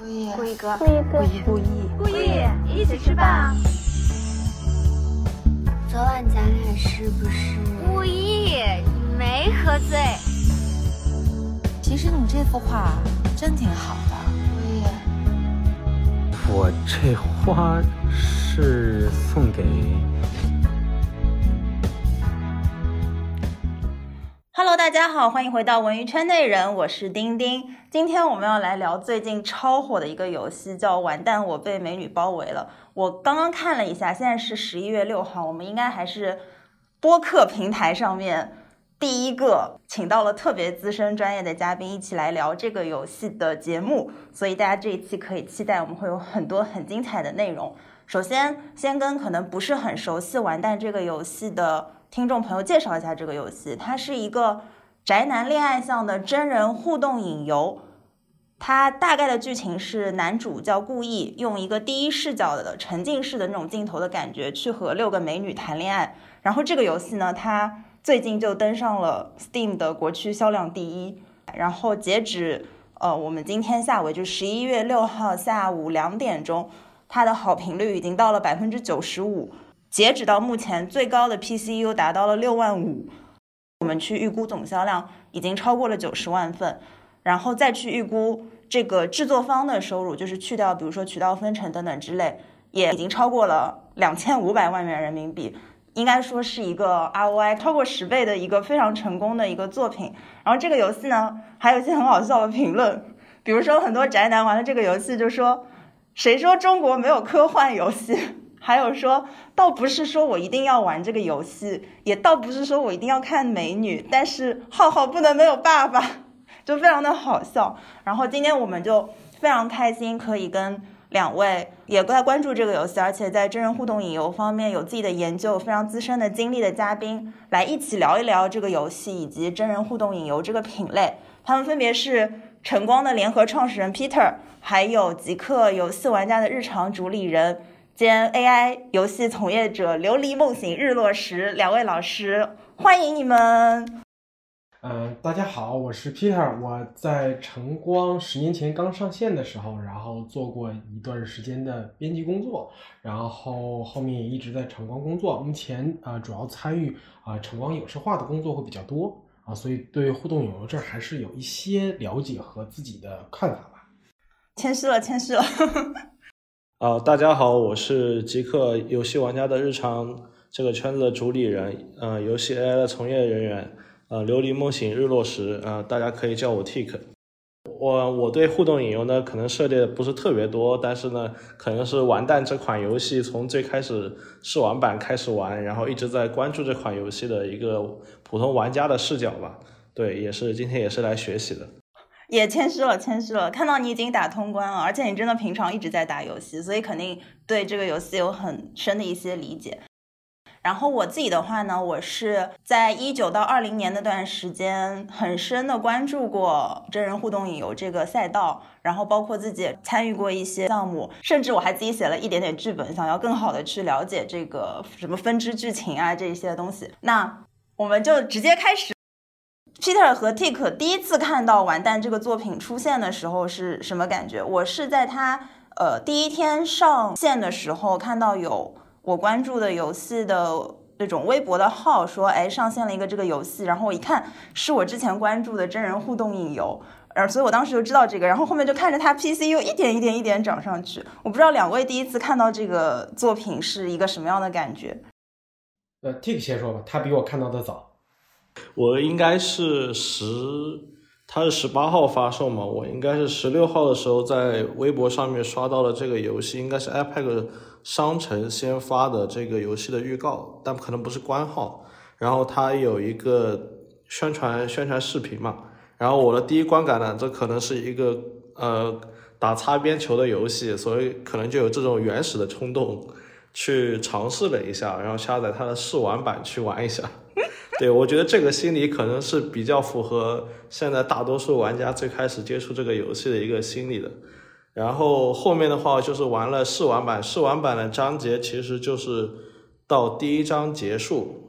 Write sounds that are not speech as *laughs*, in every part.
故意哥，故意哥，故意故意一起吃饭。昨晚咱俩是不是故意？你没喝醉。其实你这幅画真挺好的。故意。我这花是送给。Hello，大家好，欢迎回到文娱圈内人，我是丁丁。今天我们要来聊最近超火的一个游戏，叫《完蛋，我被美女包围了》。我刚刚看了一下，现在是十一月六号，我们应该还是播客平台上面第一个请到了特别资深专业的嘉宾一起来聊这个游戏的节目，所以大家这一期可以期待，我们会有很多很精彩的内容。首先，先跟可能不是很熟悉《完蛋》这个游戏的。听众朋友，介绍一下这个游戏。它是一个宅男恋爱向的真人互动影游。它大概的剧情是，男主叫顾意，用一个第一视角的沉浸式的那种镜头的感觉，去和六个美女谈恋爱。然后这个游戏呢，它最近就登上了 Steam 的国区销量第一。然后截止呃，我们今天下午就十一月六号下午两点钟，它的好评率已经到了百分之九十五。截止到目前，最高的 PCU 达到了六万五，我们去预估总销量已经超过了九十万份，然后再去预估这个制作方的收入，就是去掉比如说渠道分成等等之类，也已经超过了两千五百万元人民币，应该说是一个 ROI 超过十倍的一个非常成功的一个作品。然后这个游戏呢，还有一些很好笑的评论，比如说很多宅男玩了这个游戏就说，谁说中国没有科幻游戏？还有说，倒不是说我一定要玩这个游戏，也倒不是说我一定要看美女，但是浩浩不能没有爸爸，*laughs* 就非常的好笑。然后今天我们就非常开心，可以跟两位也在关注这个游戏，而且在真人互动影游方面有自己的研究、非常资深的经历的嘉宾，来一起聊一聊这个游戏以及真人互动影游这个品类。他们分别是晨光的联合创始人 Peter，还有极客游戏玩家的日常主理人。兼 AI 游戏从业者琉璃梦醒日落时两位老师，欢迎你们。嗯，大家好，我是 Peter，我在晨光十年前刚上线的时候，然后做过一段时间的编辑工作，然后后面也一直在晨光工作，目前啊主要参与啊晨光影视化的工作会比较多啊，所以对互动影游这还是有一些了解和自己的看法吧。谦虚了，谦虚了。啊，大家好，我是极客游戏玩家的日常这个圈子的主理人，呃，游戏 AI 的从业人员，呃，琉璃梦醒日落时，呃，大家可以叫我 Tik。我我对互动影游呢，可能涉猎的不是特别多，但是呢，可能是完蛋这款游戏从最开始试玩版开始玩，然后一直在关注这款游戏的一个普通玩家的视角吧。对，也是今天也是来学习的。也谦虚了，谦虚了。看到你已经打通关了，而且你真的平常一直在打游戏，所以肯定对这个游戏有很深的一些理解。然后我自己的话呢，我是在一九到二零年那段时间很深的关注过真人互动影游这个赛道，然后包括自己参与过一些项目，甚至我还自己写了一点点剧本，想要更好的去了解这个什么分支剧情啊这一些东西。那我们就直接开始。Peter 和 Tik 第一次看到《完蛋》这个作品出现的时候是什么感觉？我是在他呃第一天上线的时候看到有我关注的游戏的那种微博的号说，哎，上线了一个这个游戏，然后我一看是我之前关注的真人互动影游，呃，所以我当时就知道这个，然后后面就看着它 PCU 一点一点一点涨上去。我不知道两位第一次看到这个作品是一个什么样的感觉？呃，Tik 先说吧，他比我看到的早。我应该是十，它是十八号发售嘛，我应该是十六号的时候在微博上面刷到了这个游戏，应该是 iPad 商城先发的这个游戏的预告，但可能不是官号。然后它有一个宣传宣传视频嘛，然后我的第一观感呢，这可能是一个呃打擦边球的游戏，所以可能就有这种原始的冲动去尝试了一下，然后下载它的试玩版去玩一下。对，我觉得这个心理可能是比较符合现在大多数玩家最开始接触这个游戏的一个心理的。然后后面的话就是玩了试玩版，试玩版的章节其实就是到第一章结束。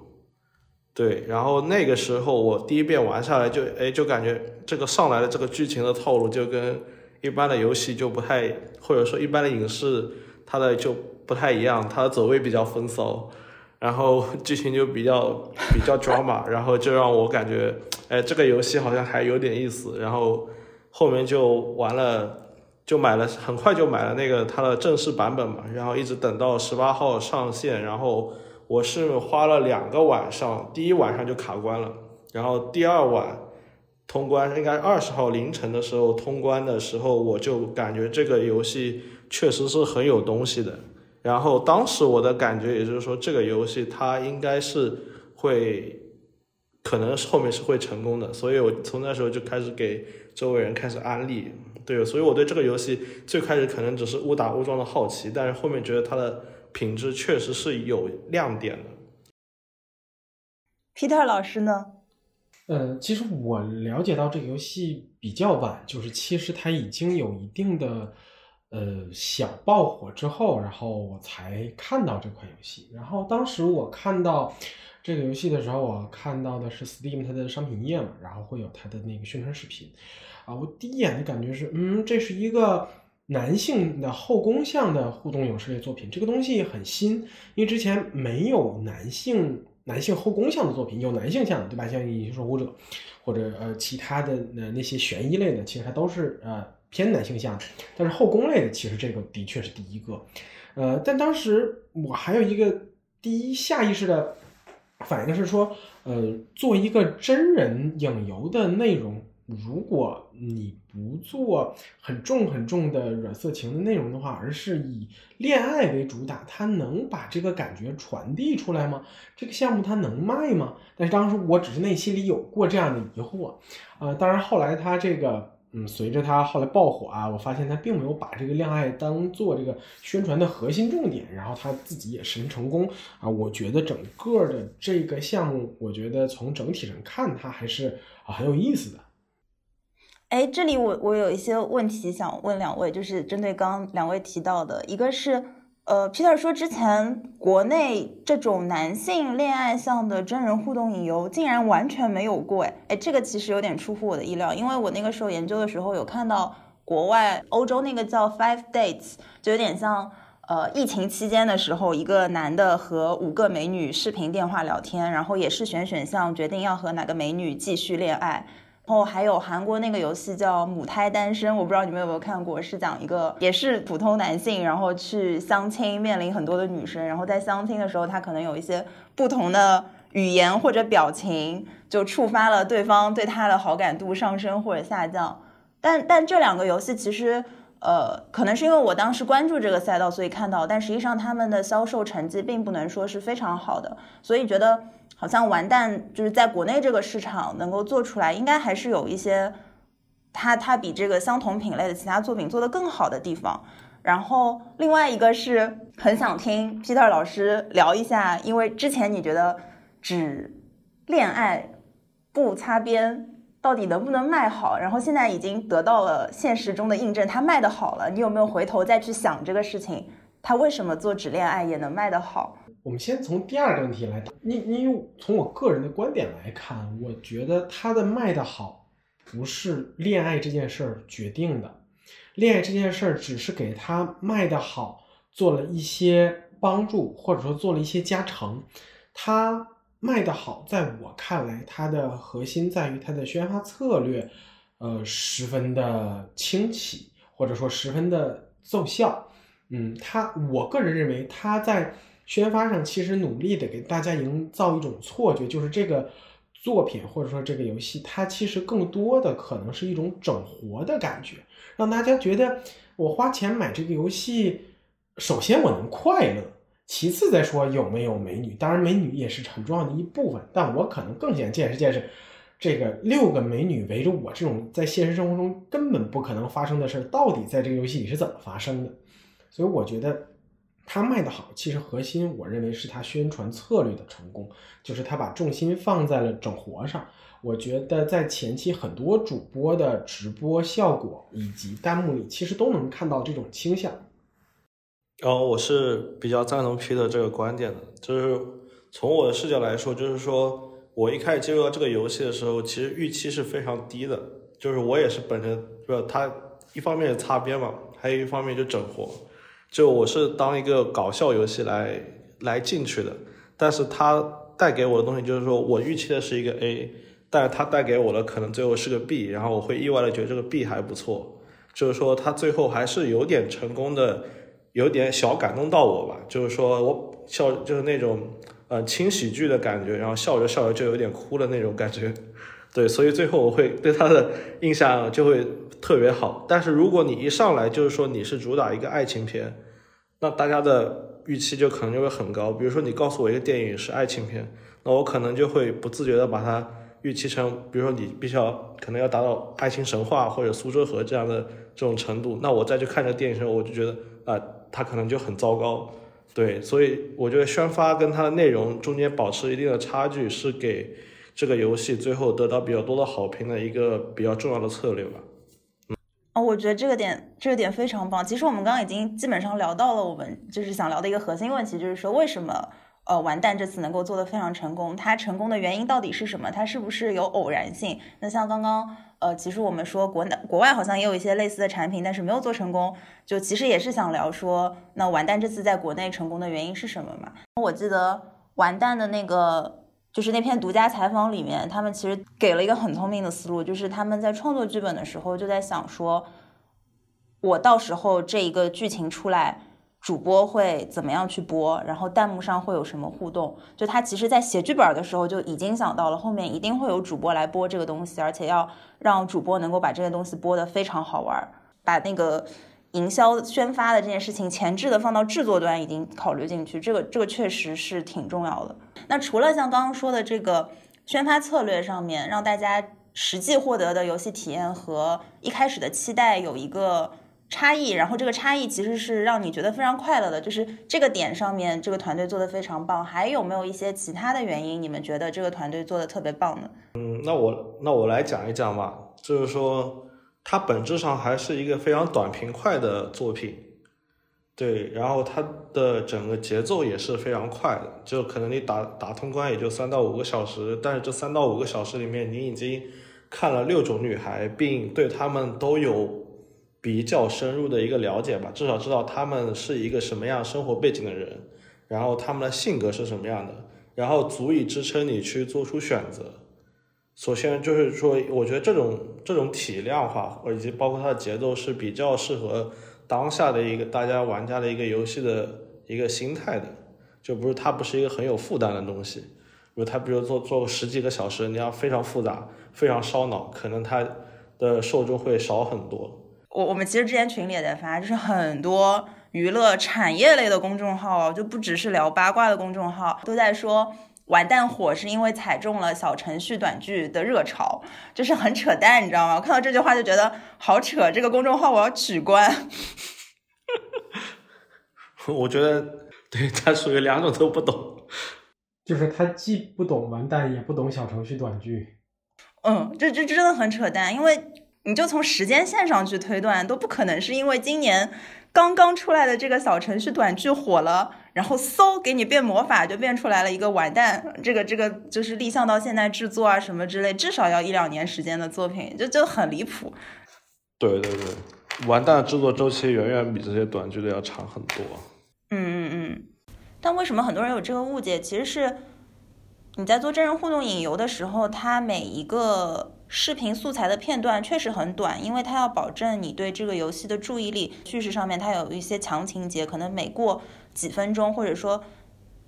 对，然后那个时候我第一遍玩下来就，哎，就感觉这个上来的这个剧情的套路就跟一般的游戏就不太，或者说一般的影视，它的就不太一样，它的走位比较风骚，然后剧情就比较 *laughs* 比较 drama，*laughs* 然后就让我感觉，哎，这个游戏好像还有点意思，然后后面就完了，就买了，很快就买了那个它的正式版本嘛，然后一直等到十八号上线，然后我是花了两个晚上，第一晚上就卡关了，然后第二晚。通关应该二十号凌晨的时候通关的时候，我就感觉这个游戏确实是很有东西的。然后当时我的感觉也就是说，这个游戏它应该是会，可能是后面是会成功的。所以我从那时候就开始给周围人开始安利。对，所以我对这个游戏最开始可能只是误打误撞的好奇，但是后面觉得它的品质确实是有亮点的。Peter 老师呢？呃，其实我了解到这个游戏比较晚，就是其实它已经有一定的呃小爆火之后，然后我才看到这款游戏。然后当时我看到这个游戏的时候，我看到的是 Steam 它的商品页嘛，然后会有它的那个宣传视频。啊，我第一眼的感觉是，嗯，这是一个男性的后宫向的互动影视类作品。这个东西很新，因为之前没有男性。男性后宫向的作品有男性向的，对吧？像《隐形守护者》或者呃其他的那那些悬疑类的，其实它都是呃偏男性向。但是后宫类的，其实这个的确是第一个。呃，但当时我还有一个第一下意识的反应是说，呃，做一个真人影游的内容。如果你不做很重很重的软色情的内容的话，而是以恋爱为主打，它能把这个感觉传递出来吗？这个项目它能卖吗？但是当时我只是内心里有过这样的疑惑，呃，当然后来它这个，嗯，随着他后来爆火啊，我发现他并没有把这个恋爱当做这个宣传的核心重点，然后他自己也十分成功啊。我觉得整个的这个项目，我觉得从整体上看，它还是啊很有意思的。哎，这里我我有一些问题想问两位，就是针对刚两位提到的，一个是，呃，Peter 说之前国内这种男性恋爱向的真人互动影游竟然完全没有过，哎，哎，这个其实有点出乎我的意料，因为我那个时候研究的时候有看到国外欧洲那个叫 Five Dates，就有点像，呃，疫情期间的时候，一个男的和五个美女视频电话聊天，然后也是选选项决定要和哪个美女继续恋爱。然后还有韩国那个游戏叫《母胎单身》，我不知道你们有没有看过，是讲一个也是普通男性，然后去相亲，面临很多的女生，然后在相亲的时候，他可能有一些不同的语言或者表情，就触发了对方对他的好感度上升或者下降。但但这两个游戏其实，呃，可能是因为我当时关注这个赛道，所以看到，但实际上他们的销售成绩并不能说是非常好的，所以觉得。好像完蛋，就是在国内这个市场能够做出来，应该还是有一些，它它比这个相同品类的其他作品做得更好的地方。然后另外一个是很想听 Peter 老师聊一下，因为之前你觉得只恋爱不擦边到底能不能卖好，然后现在已经得到了现实中的印证，它卖的好了。你有没有回头再去想这个事情？它为什么做只恋爱也能卖得好？我们先从第二个问题来答。你你从我个人的观点来看，我觉得它的卖的好，不是恋爱这件事儿决定的，恋爱这件事儿只是给他卖的好做了一些帮助，或者说做了一些加成。他卖的好，在我看来，它的核心在于它的宣发策略，呃，十分的清奇，或者说十分的奏效。嗯，他我个人认为，他在。宣发上其实努力的给大家营造一种错觉，就是这个作品或者说这个游戏，它其实更多的可能是一种整活的感觉，让大家觉得我花钱买这个游戏，首先我能快乐，其次再说有没有美女，当然美女也是很重要的一部分，但我可能更想见识见识这个六个美女围着我这种在现实生活中根本不可能发生的事，到底在这个游戏里是怎么发生的，所以我觉得。它卖的好，其实核心我认为是它宣传策略的成功，就是它把重心放在了整活上。我觉得在前期很多主播的直播效果以及弹幕里，其实都能看到这种倾向。然后我是比较赞同 P 的这个观点的，就是从我的视角来说，就是说我一开始接入到这个游戏的时候，其实预期是非常低的，就是我也是本着不他一方面是擦边嘛，还有一方面就整活。就我是当一个搞笑游戏来来进去的，但是它带给我的东西就是说我预期的是一个 A，但是它带给我的可能最后是个 B，然后我会意外的觉得这个 B 还不错，就是说它最后还是有点成功的，有点小感动到我吧，就是说我笑就是那种呃轻喜剧的感觉，然后笑着笑着就有点哭的那种感觉。对，所以最后我会对他的印象就会特别好。但是如果你一上来就是说你是主打一个爱情片，那大家的预期就可能就会很高。比如说你告诉我一个电影是爱情片，那我可能就会不自觉的把它预期成，比如说你必须要可能要达到爱情神话或者苏州河这样的这种程度，那我再去看这个电影的时候，我就觉得啊，它可能就很糟糕。对，所以我觉得宣发跟它的内容中间保持一定的差距，是给。这个游戏最后得到比较多的好评的一个比较重要的策略吧。嗯哦，我觉得这个点这个点非常棒。其实我们刚刚已经基本上聊到了我们就是想聊的一个核心问题，就是说为什么呃完蛋这次能够做得非常成功？它成功的原因到底是什么？它是不是有偶然性？那像刚刚呃，其实我们说国内国外好像也有一些类似的产品，但是没有做成功。就其实也是想聊说，那完蛋这次在国内成功的原因是什么嘛？我记得完蛋的那个。就是那篇独家采访里面，他们其实给了一个很聪明的思路，就是他们在创作剧本的时候就在想说，我到时候这一个剧情出来，主播会怎么样去播，然后弹幕上会有什么互动。就他其实在写剧本的时候就已经想到了，后面一定会有主播来播这个东西，而且要让主播能够把这个东西播得非常好玩，把那个。营销宣发的这件事情，前置的放到制作端已经考虑进去，这个这个确实是挺重要的。那除了像刚刚说的这个宣发策略上面，让大家实际获得的游戏体验和一开始的期待有一个差异，然后这个差异其实是让你觉得非常快乐的，就是这个点上面这个团队做的非常棒。还有没有一些其他的原因，你们觉得这个团队做的特别棒呢？嗯，那我那我来讲一讲吧，就是说。它本质上还是一个非常短平快的作品，对，然后它的整个节奏也是非常快的，就可能你打打通关也就三到五个小时，但是这三到五个小时里面，你已经看了六种女孩，并对她们都有比较深入的一个了解吧，至少知道她们是一个什么样生活背景的人，然后她们的性格是什么样的，然后足以支撑你去做出选择。首先就是说，我觉得这种这种体量化，以及包括它的节奏是比较适合当下的一个大家玩家的一个游戏的一个心态的，就不是它不是一个很有负担的东西。比如它，比如做做十几个小时，你要非常复杂、非常烧脑，可能它的受众会少很多。我我们其实之前群里也在发，就是很多娱乐产业类的公众号，就不只是聊八卦的公众号，都在说。完蛋火是因为踩中了小程序短剧的热潮，就是很扯淡，你知道吗？我看到这句话就觉得好扯，这个公众号我要取关。我觉得对他属于两种都不懂，就是他既不懂完蛋，也不懂小程序短剧。嗯，这这真的很扯淡，因为你就从时间线上去推断，都不可能是因为今年刚刚出来的这个小程序短剧火了。然后嗖，给你变魔法，就变出来了一个完蛋，这个这个就是立项到现在制作啊什么之类，至少要一两年时间的作品，就就很离谱。对对对，完蛋制作周期远远比这些短剧的要长很多。嗯嗯嗯。但为什么很多人有这个误解？其实是你在做真人互动引游的时候，它每一个视频素材的片段确实很短，因为它要保证你对这个游戏的注意力。叙事上面它有一些强情节，可能每过。几分钟，或者说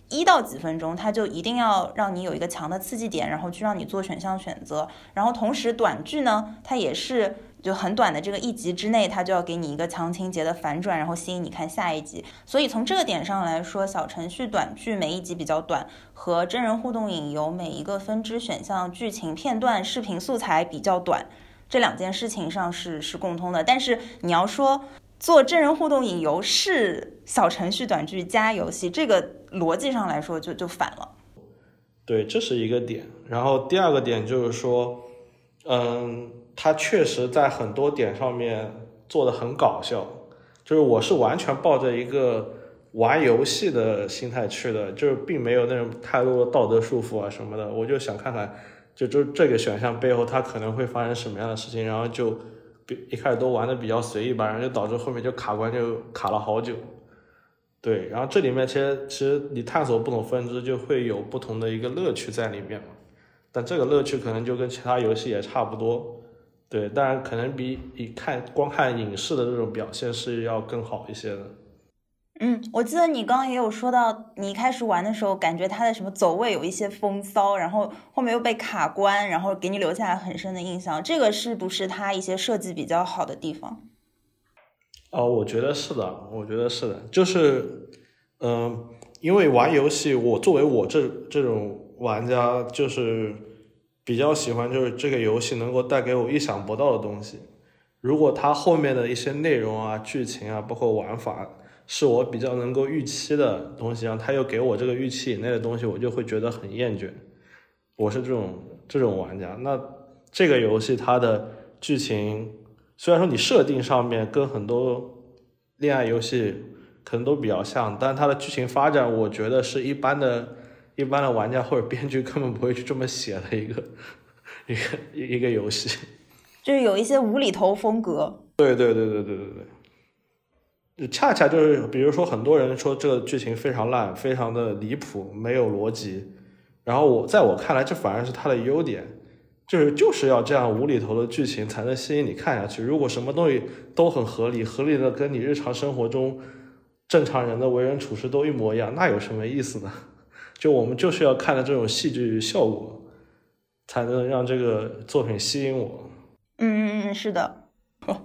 一到几分钟，它就一定要让你有一个强的刺激点，然后去让你做选项选择。然后同时短剧呢，它也是就很短的这个一集之内，它就要给你一个强情节的反转，然后吸引你看下一集。所以从这个点上来说，小程序短剧每一集比较短，和真人互动引游每一个分支选项、剧情片段、视频素材比较短，这两件事情上是是共通的。但是你要说。做真人互动引游是小程序短剧加游戏，这个逻辑上来说就就反了。对，这是一个点。然后第二个点就是说，嗯，他确实在很多点上面做的很搞笑。就是我是完全抱着一个玩游戏的心态去的，就是并没有那种太多的道德束缚啊什么的。我就想看看，就就这个选项背后它可能会发生什么样的事情，然后就。比一开始都玩的比较随意吧，然后就导致后面就卡关就卡了好久。对，然后这里面其实其实你探索不同分支就会有不同的一个乐趣在里面嘛，但这个乐趣可能就跟其他游戏也差不多。对，当然可能比你看光看影视的这种表现是要更好一些的。嗯，我记得你刚刚也有说到，你一开始玩的时候感觉它的什么走位有一些风骚，然后后面又被卡关，然后给你留下来很深的印象。这个是不是它一些设计比较好的地方？哦，我觉得是的，我觉得是的，就是，嗯，因为玩游戏，我作为我这这种玩家，就是。比较喜欢就是这个游戏能够带给我意想不到的东西。如果它后面的一些内容啊、剧情啊，包括玩法，是我比较能够预期的东西，然后他又给我这个预期以内的东西，我就会觉得很厌倦。我是这种这种玩家。那这个游戏它的剧情，虽然说你设定上面跟很多恋爱游戏可能都比较像，但它的剧情发展，我觉得是一般的。一般的玩家或者编剧根本不会去这么写的一个一个一个游戏，就是有一些无厘头风格。对对对对对对对，恰恰就是比如说很多人说这个剧情非常烂，非常的离谱，没有逻辑。然后我在我看来，这反而是它的优点，就是就是要这样无厘头的剧情才能吸引你看下去。如果什么东西都很合理，合理的跟你日常生活中正常人的为人处事都一模一样，那有什么意思呢？就我们就是要看的这种戏剧效果，才能让这个作品吸引我。嗯嗯嗯，是的。嗯，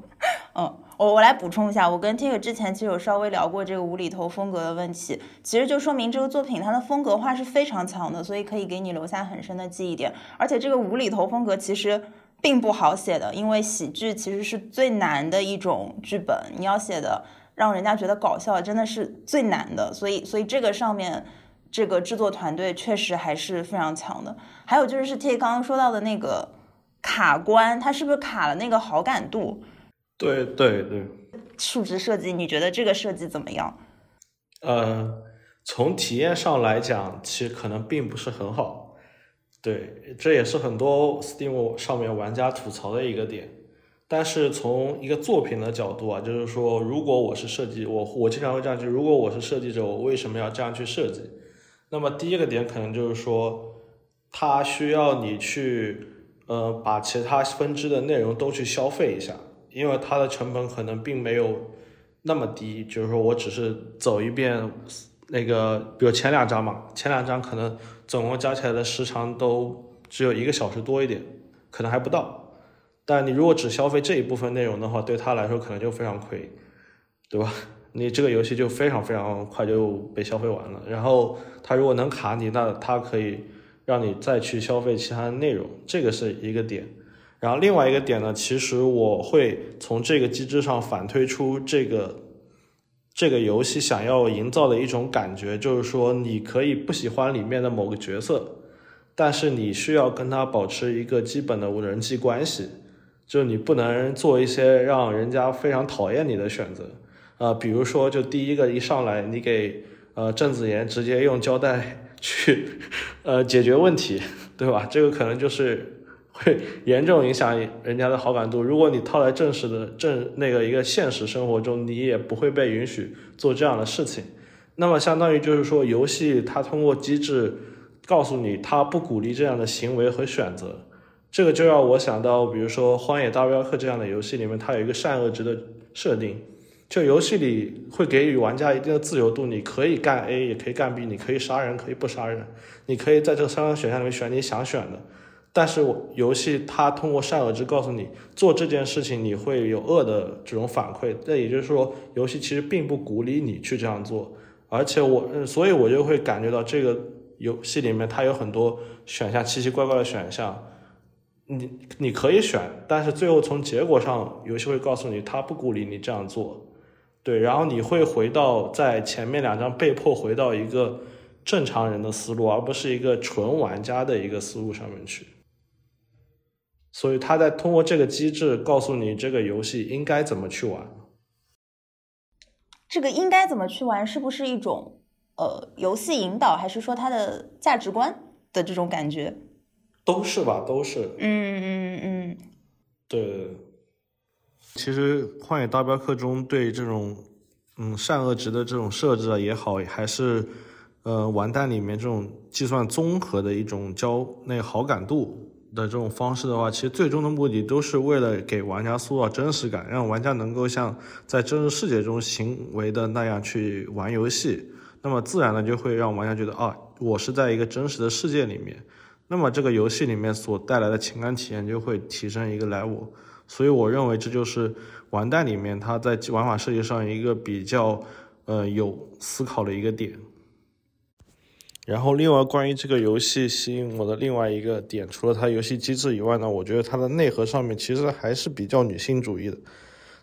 *laughs* 我我来补充一下，我跟 t i k 之前其实有稍微聊过这个无厘头风格的问题，其实就说明这个作品它的风格化是非常强的，所以可以给你留下很深的记忆点。而且这个无厘头风格其实并不好写的，因为喜剧其实是最难的一种剧本，你要写的让人家觉得搞笑真的是最难的，所以所以这个上面。这个制作团队确实还是非常强的。还有就是 T 刚刚说到的那个卡关，它是不是卡了那个好感度？对对对。数值设计，你觉得这个设计怎么样？呃，从体验上来讲，其实可能并不是很好。对，这也是很多 Steam 上面玩家吐槽的一个点。但是从一个作品的角度啊，就是说，如果我是设计，我我经常会这样去：如果我是设计者，我为什么要这样去设计？那么第一个点可能就是说，它需要你去，呃，把其他分支的内容都去消费一下，因为它的成本可能并没有那么低。就是说我只是走一遍那个，比如前两章嘛，前两章可能总共加起来的时长都只有一个小时多一点，可能还不到。但你如果只消费这一部分内容的话，对他来说可能就非常亏，对吧？你这个游戏就非常非常快就被消费完了，然后他如果能卡你，那他可以让你再去消费其他的内容，这个是一个点。然后另外一个点呢，其实我会从这个机制上反推出这个这个游戏想要营造的一种感觉，就是说你可以不喜欢里面的某个角色，但是你需要跟他保持一个基本的人际关系，就你不能做一些让人家非常讨厌你的选择。呃，比如说，就第一个一上来，你给呃郑子妍直接用胶带 *laughs* 去呃解决问题，对吧？这个可能就是会严重影响人家的好感度。如果你套在正式的正那个一个现实生活中，你也不会被允许做这样的事情。那么相当于就是说，游戏它通过机制告诉你，它不鼓励这样的行为和选择。这个就让我想到，比如说《荒野大镖客》这样的游戏里面，它有一个善恶值的设定。就游戏里会给予玩家一定的自由度，你可以干 A，也可以干 B，你可以杀人，可以不杀人，你可以在这三个选项里面选你想选的。但是我游戏它通过善恶值告诉你，做这件事情你会有恶的这种反馈。那也就是说，游戏其实并不鼓励你去这样做。而且我，所以我就会感觉到这个游戏里面它有很多选项奇奇怪怪的选项，你你可以选，但是最后从结果上，游戏会告诉你，它不鼓励你这样做。对，然后你会回到在前面两张被迫回到一个正常人的思路，而不是一个纯玩家的一个思路上面去。所以他在通过这个机制告诉你这个游戏应该怎么去玩。这个应该怎么去玩，是不是一种呃游戏引导，还是说它的价值观的这种感觉？都是吧，都是。嗯嗯嗯。对。其实《荒野大镖客》中对这种嗯善恶值的这种设置啊也好，还是呃完蛋里面这种计算综合的一种交那个好感度的这种方式的话，其实最终的目的都是为了给玩家塑造真实感，让玩家能够像在真实世界中行为的那样去玩游戏。那么自然的就会让玩家觉得啊，我是在一个真实的世界里面。那么这个游戏里面所带来的情感体验就会提升一个 level。所以我认为这就是完蛋里面它在玩法设计上一个比较呃有思考的一个点。然后另外关于这个游戏吸引我的另外一个点，除了它游戏机制以外呢，我觉得它的内核上面其实还是比较女性主义的。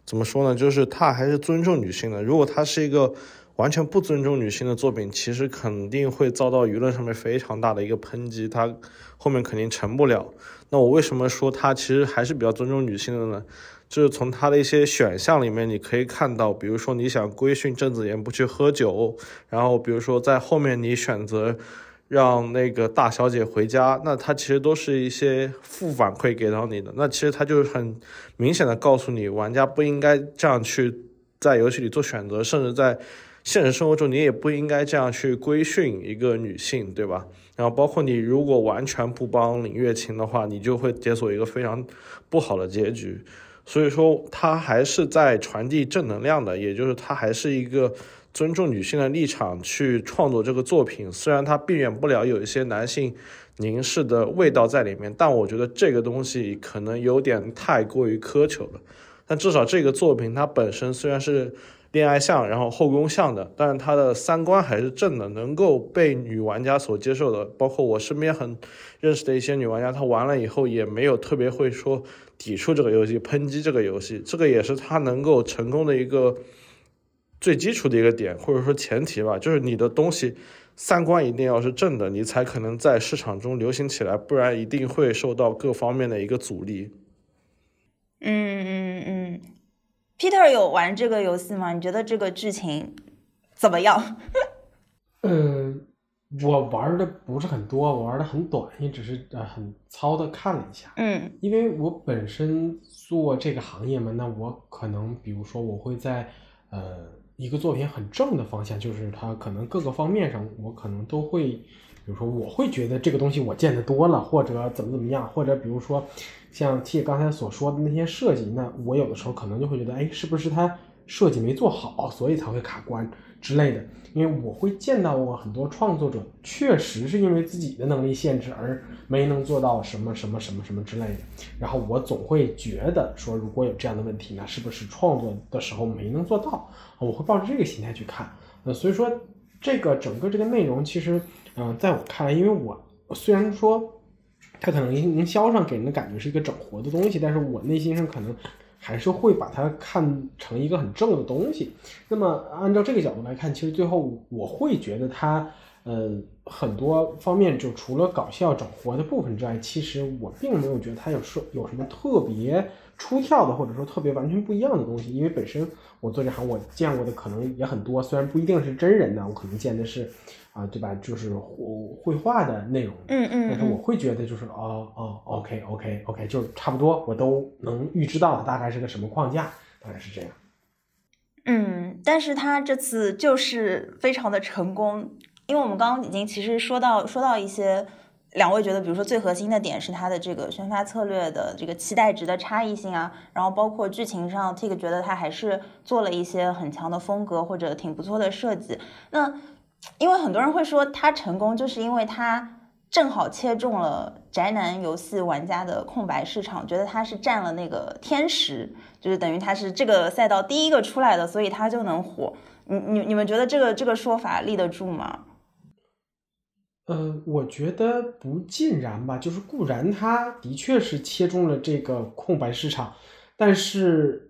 怎么说呢？就是它还是尊重女性的。如果它是一个完全不尊重女性的作品，其实肯定会遭到舆论上面非常大的一个抨击，它后面肯定成不了。那我为什么说它其实还是比较尊重女性的呢？就是从它的一些选项里面，你可以看到，比如说你想规训郑子言不去喝酒，然后比如说在后面你选择让那个大小姐回家，那它其实都是一些负反馈给到你的。那其实它就是很明显的告诉你，玩家不应该这样去在游戏里做选择，甚至在。现实生活中，你也不应该这样去规训一个女性，对吧？然后包括你如果完全不帮林月琴的话，你就会解锁一个非常不好的结局。所以说，他还是在传递正能量的，也就是他还是一个尊重女性的立场去创作这个作品。虽然他避免不了有一些男性凝视的味道在里面，但我觉得这个东西可能有点太过于苛求了。但至少这个作品它本身虽然是。恋爱向，然后后宫向的，但是他的三观还是正的，能够被女玩家所接受的。包括我身边很认识的一些女玩家，她玩了以后也没有特别会说抵触这个游戏、抨击这个游戏。这个也是他能够成功的一个最基础的一个点，或者说前提吧，就是你的东西三观一定要是正的，你才可能在市场中流行起来，不然一定会受到各方面的一个阻力。嗯嗯嗯。Peter 有玩这个游戏吗？你觉得这个剧情怎么样？嗯，*laughs* 我玩的不是很多，我玩的很短，也只是呃很糙的看了一下。嗯，因为我本身做这个行业嘛，那我可能比如说我会在呃一个作品很正的方向，就是它可能各个方面上我可能都会。比如说，我会觉得这个东西我见得多了，或者怎么怎么样，或者比如说，像 T 刚才所说的那些设计，那我有的时候可能就会觉得，哎，是不是它设计没做好，所以才会卡关之类的？因为我会见到过很多创作者，确实是因为自己的能力限制而没能做到什么什么什么什么之类的。然后我总会觉得说，如果有这样的问题，那是不是创作的时候没能做到？我会抱着这个心态去看。呃，所以说这个整个这个内容其实。嗯，在我看来，因为我虽然说它可能营销上给人的感觉是一个整活的东西，但是我内心上可能还是会把它看成一个很正的东西。那么按照这个角度来看，其实最后我会觉得它，呃，很多方面就除了搞笑整活的部分之外，其实我并没有觉得它有说有什么特别出跳的，或者说特别完全不一样的东西。因为本身我做这行，我见过的可能也很多，虽然不一定是真人的，我可能见的是。啊，对吧？就是绘绘画的内容，嗯嗯，但是我会觉得就是哦哦，OK OK OK，就差不多，我都能预知到大概是个什么框架，大概是这样。嗯，但是他这次就是非常的成功，因为我们刚刚已经其实说到说到一些，两位觉得，比如说最核心的点是他的这个宣发策略的这个期待值的差异性啊，然后包括剧情上，Tik 觉得他还是做了一些很强的风格或者挺不错的设计，那。因为很多人会说他成功，就是因为他正好切中了宅男游戏玩家的空白市场，觉得他是占了那个天时，就是等于他是这个赛道第一个出来的，所以他就能火。你你你们觉得这个这个说法立得住吗？呃，我觉得不尽然吧，就是固然他的确是切中了这个空白市场，但是。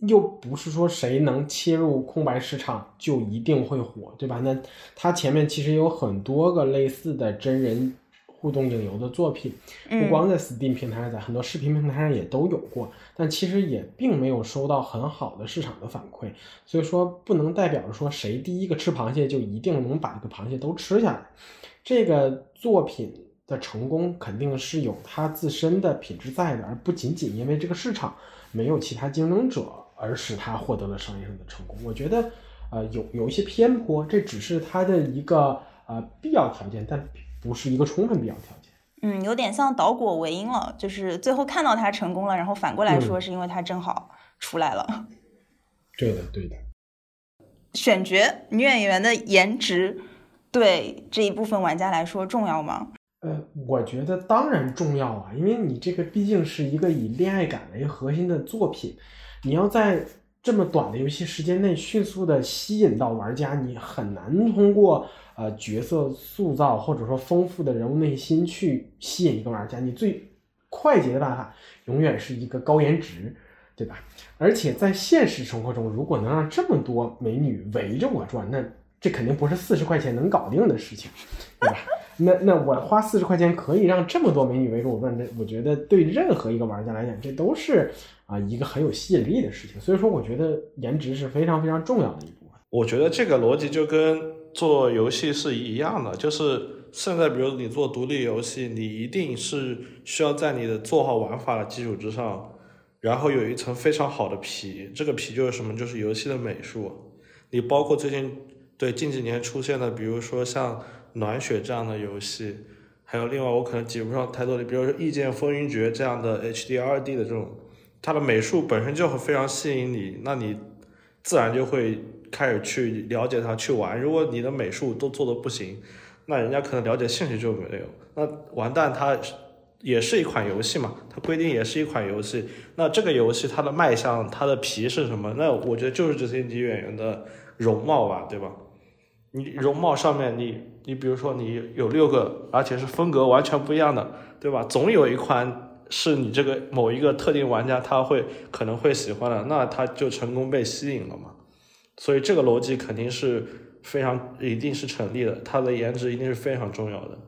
又不是说谁能切入空白市场就一定会火，对吧？那它前面其实有很多个类似的真人互动影游的作品，不光在 Steam 平台上，在很多视频平台上也都有过，但其实也并没有收到很好的市场的反馈。所以说，不能代表着说谁第一个吃螃蟹就一定能把这个螃蟹都吃下来。这个作品的成功肯定是有它自身的品质在的，而不仅仅因为这个市场。没有其他竞争者，而使他获得了商业上的成功。我觉得，呃，有有一些偏颇，这只是他的一个呃必要条件，但不是一个充分必要条件。嗯，有点像倒果为因了，就是最后看到他成功了，然后反过来说是因为他正好出来了。对的，对的。选角女演员的颜值对这一部分玩家来说重要吗？呃，我觉得当然重要啊，因为你这个毕竟是一个以恋爱感为核心的作品，你要在这么短的游戏时间内迅速的吸引到玩家，你很难通过呃角色塑造或者说丰富的人物内心去吸引一个玩家。你最快捷的办法永远是一个高颜值，对吧？而且在现实生活中，如果能让这么多美女围着我转，那这肯定不是四十块钱能搞定的事情，对吧？那那我花四十块钱可以让这么多美女围着我转，这我觉得对任何一个玩家来讲，这都是啊一个很有吸引力的事情。所以说，我觉得颜值是非常非常重要的一部分。我觉得这个逻辑就跟做游戏是一样的，就是现在比如你做独立游戏，你一定是需要在你的做好玩法的基础之上。然后有一层非常好的皮，这个皮就是什么？就是游戏的美术。你包括最近对近几年出现的，比如说像暖雪这样的游戏，还有另外我可能挤不上太多的，比如说《异剑风云决》这样的 HD 二 D 的这种，它的美术本身就会非常吸引你，那你自然就会开始去了解它去玩。如果你的美术都做的不行，那人家可能了解兴趣就没有。那完蛋，它。也是一款游戏嘛，它规定也是一款游戏。那这个游戏它的卖相、它的皮是什么？那我觉得就是这些女演员的容貌吧，对吧？你容貌上面，你你比如说你有六个，而且是风格完全不一样的，对吧？总有一款是你这个某一个特定玩家他会可能会喜欢的，那他就成功被吸引了嘛。所以这个逻辑肯定是非常一定是成立的，它的颜值一定是非常重要的。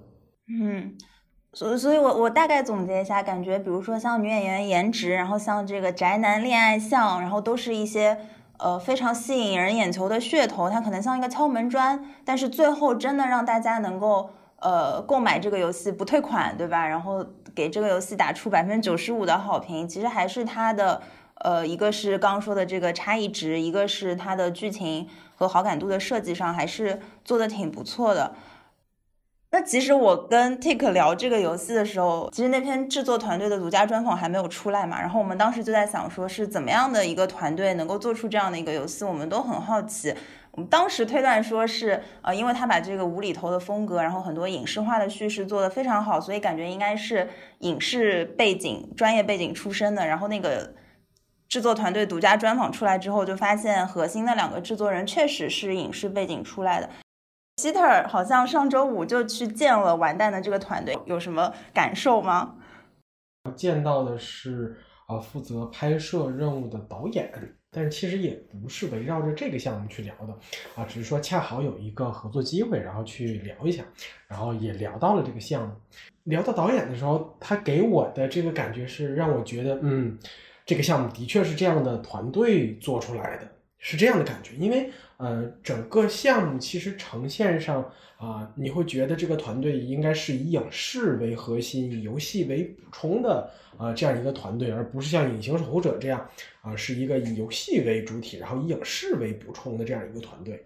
嗯。所所以，我我大概总结一下，感觉比如说像女演员颜值，然后像这个宅男恋爱向，然后都是一些呃非常吸引人眼球的噱头，它可能像一个敲门砖，但是最后真的让大家能够呃购买这个游戏不退款，对吧？然后给这个游戏打出百分之九十五的好评，其实还是它的呃一个是刚刚说的这个差异值，一个是它的剧情和好感度的设计上还是做的挺不错的。那其实我跟 Tik 聊这个游戏的时候，其实那篇制作团队的独家专访还没有出来嘛。然后我们当时就在想，说是怎么样的一个团队能够做出这样的一个游戏，我们都很好奇。我们当时推断说是，呃，因为他把这个无厘头的风格，然后很多影视化的叙事做得非常好，所以感觉应该是影视背景、专业背景出身的。然后那个制作团队独家专访出来之后，就发现核心的两个制作人确实是影视背景出来的。希特尔好像上周五就去见了完蛋的这个团队，有什么感受吗？见到的是啊，负责拍摄任务的导演，但是其实也不是围绕着这个项目去聊的啊，只是说恰好有一个合作机会，然后去聊一下，然后也聊到了这个项目。聊到导演的时候，他给我的这个感觉是让我觉得，嗯，这个项目的确是这样的团队做出来的，是这样的感觉，因为。呃，整个项目其实呈现上啊，你会觉得这个团队应该是以影视为核心、以游戏为补充的啊这样一个团队，而不是像《隐形守护者》这样啊是一个以游戏为主体，然后以影视为补充的这样一个团队。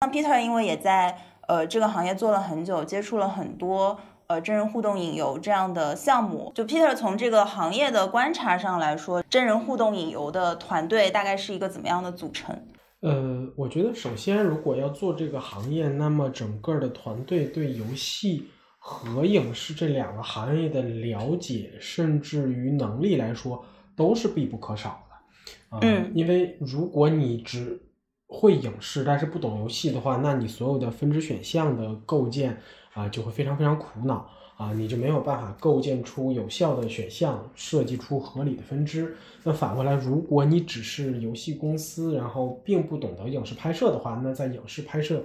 那 Peter，因为也在呃这个行业做了很久，接触了很多呃真人互动影游这样的项目。就 Peter 从这个行业的观察上来说，真人互动影游的团队大概是一个怎么样的组成？呃，我觉得首先，如果要做这个行业，那么整个的团队对游戏和影视这两个行业的了解，甚至于能力来说，都是必不可少的。嗯，因为如果你只会影视，但是不懂游戏的话，那你所有的分支选项的构建啊，就会非常非常苦恼。啊，你就没有办法构建出有效的选项，设计出合理的分支。那反过来，如果你只是游戏公司，然后并不懂得影视拍摄的话，那在影视拍摄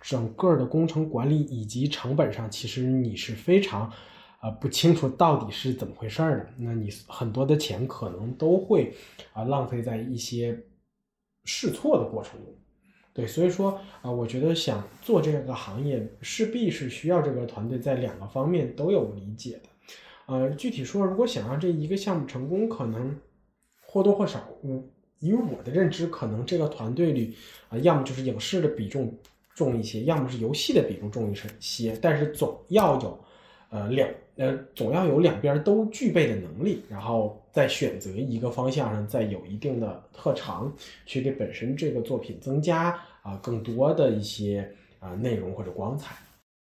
整个的工程管理以及成本上，其实你是非常，呃，不清楚到底是怎么回事儿的。那你很多的钱可能都会啊浪费在一些试错的过程中。对，所以说啊，我觉得想做这个行业，势必是需要这个团队在两个方面都有理解的。呃，具体说，如果想让这一个项目成功，可能或多或少，嗯，因为我的认知，可能这个团队里啊、要么就是影视的比重重一些，要么是游戏的比重重一些，但是总要有呃两呃总要有两边都具备的能力，然后在选择一个方向上，再有一定的特长，去给本身这个作品增加啊、更多的一些啊、内容或者光彩。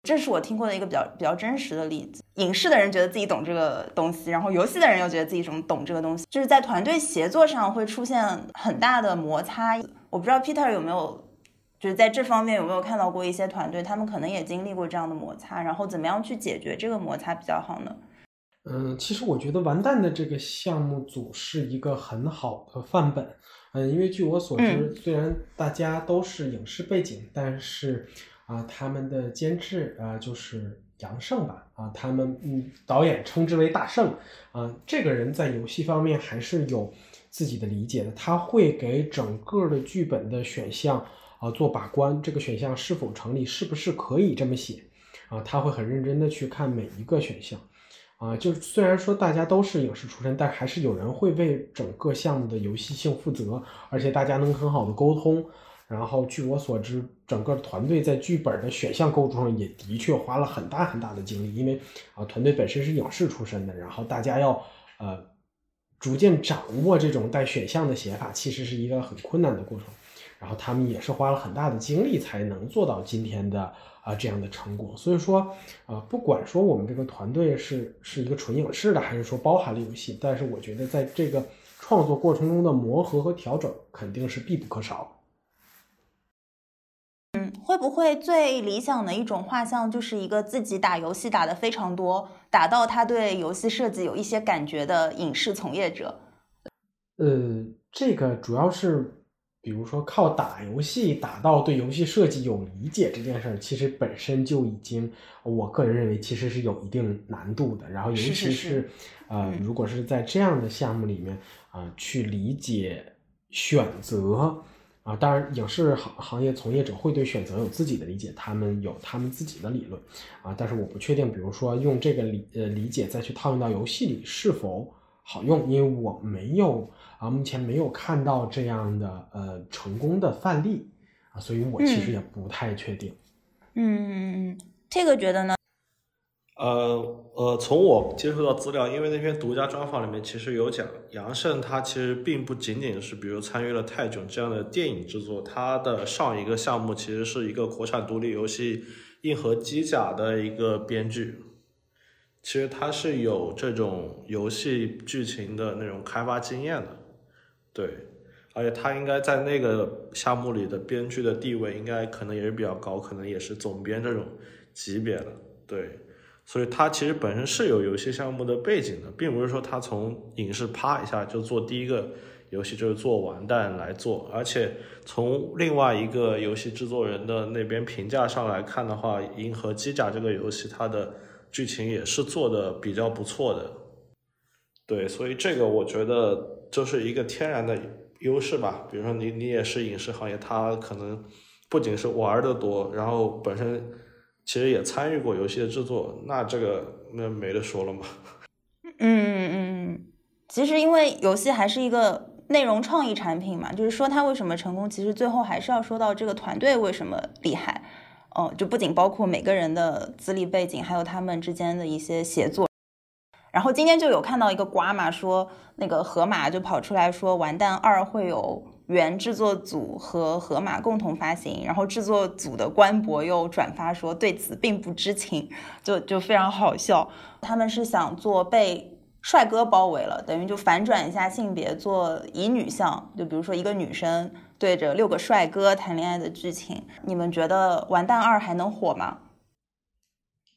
这是我听过的一个比较比较真实的例子。影视的人觉得自己懂这个东西，然后游戏的人又觉得自己懂懂这个东西，就是在团队协作上会出现很大的摩擦。我不知道 Peter 有没有，就是在这方面有没有看到过一些团队，他们可能也经历过这样的摩擦，然后怎么样去解决这个摩擦比较好呢？嗯，其实我觉得完蛋的这个项目组是一个很好的范本。嗯，因为据我所知，嗯虽然大家都是影视背景，但是啊、他们的监制啊、就是杨胜吧，啊，他们嗯，导演称之为大圣啊，这个人在游戏方面还是有自己的理解的，他会给整个的剧本的选项啊做把关，这个选项是否成立，是不是可以这么写啊，他会很认真的去看每一个选项。啊，就虽然说大家都是影视出身，但还是有人会为整个项目的游戏性负责，而且大家能很好的沟通。然后据我所知，整个团队在剧本的选项构筑上也的确花了很大很大的精力，因为啊，团队本身是影视出身的，然后大家要呃逐渐掌握这种带选项的写法，其实是一个很困难的过程。然后他们也是花了很大的精力才能做到今天的啊、这样的成果。所以说啊、不管说我们这个团队是是一个纯影视的，还是说包含了游戏，但是我觉得在这个创作过程中的磨合和调整肯定是必不可少。嗯，会不会最理想的一种画像就是一个自己打游戏打的非常多，打到他对游戏设计有一些感觉的影视从业者？呃，这个主要是，比如说靠打游戏打到对游戏设计有理解这件事儿，其实本身就已经，我个人认为其实是有一定难度的。然后尤是其是是呃，嗯如果是在这样的项目里面啊、去理解选择啊，当然影视行行业从业者会对选择有自己的理解，他们有他们自己的理论啊，但是我不确定，比如说用这个理呃理解再去套用到游戏里是否好用，因为我没有啊，目前没有看到这样的呃成功的范例啊，所以我其实嗯也不太确定。嗯嗯嗯，这个觉得呢？呃呃，从我接触到资料，因为那篇独家专访里面其实有讲，杨胜他其实并不仅仅是比如参与了泰囧这样的电影制作，他的上一个项目其实是一个国产独立游戏《硬核机甲》的一个编剧。其实他是有这种游戏剧情的那种开发经验的，对，而且他应该在那个项目里的编剧的地位应该可能也是比较高，可能也是总编这种级别的，对，所以他其实本身是有游戏项目的背景的，并不是说他从影视啪一下就做第一个游戏就是做完蛋来做，而且从另外一个游戏制作人的那边评价上来看的话，《银河机甲》这个游戏它的剧情也是做的比较不错的，对，所以这个我觉得就是一个天然的优势吧。比如说你你也是影视行业，他可能不仅是玩的多，然后本身其实也参与过游戏的制作，那这个那没得说了嘛。*laughs* 嗯嗯嗯，其实因为游戏还是一个内容创意产品嘛，就是说它为什么成功，其实最后还是要说到这个团队为什么厉害。哦、就不仅包括每个人的资历背景，还有他们之间的一些协作。然后今天就有看到一个瓜嘛，说那个河马就跑出来说，《完蛋二》会有原制作组和河马共同发行，然后制作组的官博又转发说对此并不知情，就就非常好笑。他们是想做被帅哥包围了，等于就反转一下性别，做以女向，就比如说一个女生对着六个帅哥谈恋爱的剧情。你们觉得《完蛋二》还能火吗？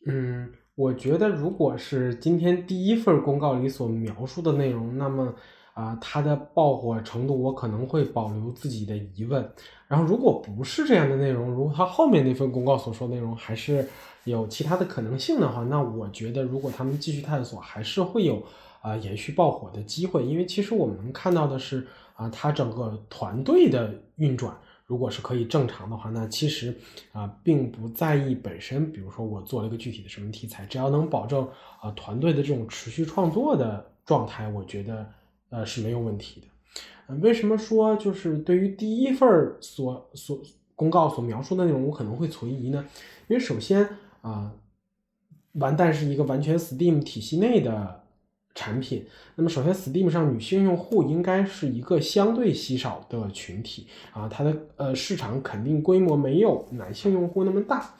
嗯，我觉得如果是今天第一份公告里所描述的内容，那么啊、它的爆火程度我可能会保留自己的疑问。然后如果不是这样的内容，如果它后面那份公告所说内容还是有其他的可能性的话，那我觉得如果他们继续探索，还是会有啊、延续爆火的机会。因为其实我们能看到的是啊、它整个团队的运转。如果是可以正常的话，那其实啊、并不在意本身，比如说我做了一个具体的什么题材，只要能保证啊、团队的这种持续创作的状态，我觉得呃是没有问题的。嗯，为什么说就是对于第一份所所公告所描述的内容，我可能会存疑呢？因为首先啊、完蛋是一个完全 Steam 体系内的产品。那么，首先 Steam 上女性用户应该是一个相对稀少的群体啊，它的呃市场肯定规模没有男性用户那么大。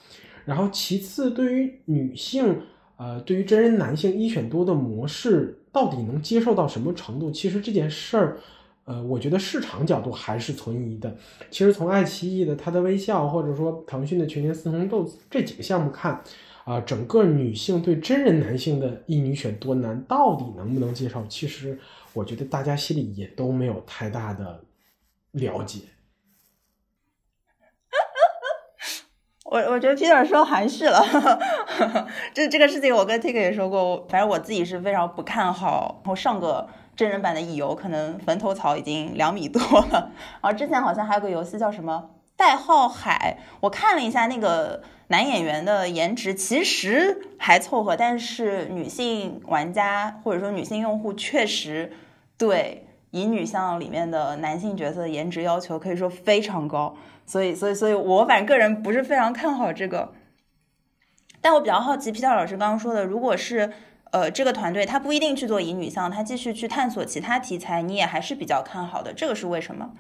然后，其次，对于女性，呃，对于真人男性一选多的模式，到底能接受到什么程度？其实这件事儿，呃，我觉得市场角度还是存疑的。其实从爱奇艺的他的微笑，或者说腾讯的全年四红豆这几个项目看，啊、整个女性对真人男性的一女选多男到底能不能接受？其实我觉得大家心里也都没有太大的了解。我我觉得 Peter 说含蓄了，*laughs* 这这个事情我跟 Tik 也说过，反正我自己是非常不看好。然后上个真人版的乙游可能坟头草已经两米多了，*laughs* 然后之前好像还有个游戏叫什么代号海，我看了一下那个男演员的颜值其实还凑合，但是女性玩家或者说女性用户确实对乙女向里面的男性角色的颜值要求可以说非常高。所以，所以，所以我反正个人不是非常看好这个，但我比较好奇皮特老师刚刚说的，如果是呃这个团队他不一定去做乙女向，他继续去探索其他题材，你也还是比较看好的，这个是为什么？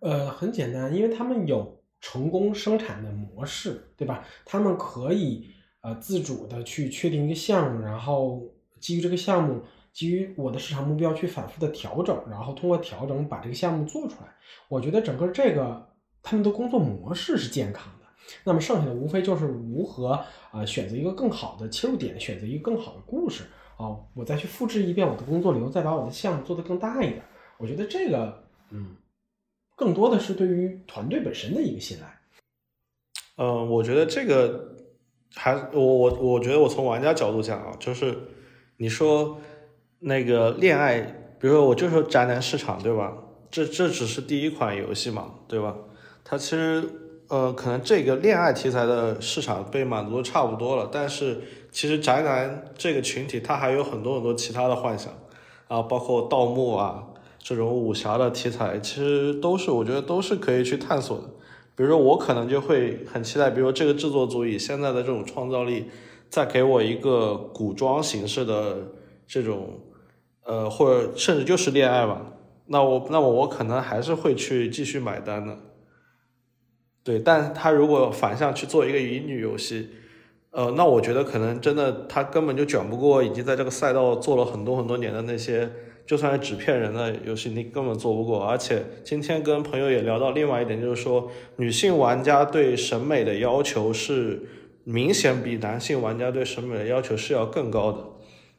呃，很简单，因为他们有成功生产的模式，对吧？他们可以呃自主的去确定一个项目，然后基于这个项目，基于我的市场目标去反复的调整，然后通过调整把这个项目做出来。我觉得整个这个他们的工作模式是健康的。那么剩下的无非就是如何啊、呃选择一个更好的切入点，选择一个更好的故事啊、我再去复制一遍我的工作流，再把我的项目做得更大一点。我觉得这个嗯。更多的是对于团队本身的一个信赖。嗯，我觉得这个还我我我觉得我从玩家角度讲啊，就是你说那个恋爱，比如说我就说宅男市场对吧？这这只是第一款游戏嘛，对吧？它其实呃，可能这个恋爱题材的市场被满足的差不多了，但是其实宅男这个群体，他还有很多很多其他的幻想啊，包括盗墓啊这种武侠的题材，其实都是我觉得都是可以去探索的。比如说我可能就会很期待，比如说这个制作组以现在的这种创造力，再给我一个古装形式的这种，呃，或者甚至就是恋爱吧，那我那我我可能还是会去继续买单的。对，但他如果反向去做一个乙女游戏，呃，那我觉得可能真的他根本就卷不过已经在这个赛道做了很多很多年的那些，就算是纸片人的游戏，你根本做不过。而且今天跟朋友也聊到另外一点，就是说女性玩家对审美的要求是明显比男性玩家对审美的要求是要更高的。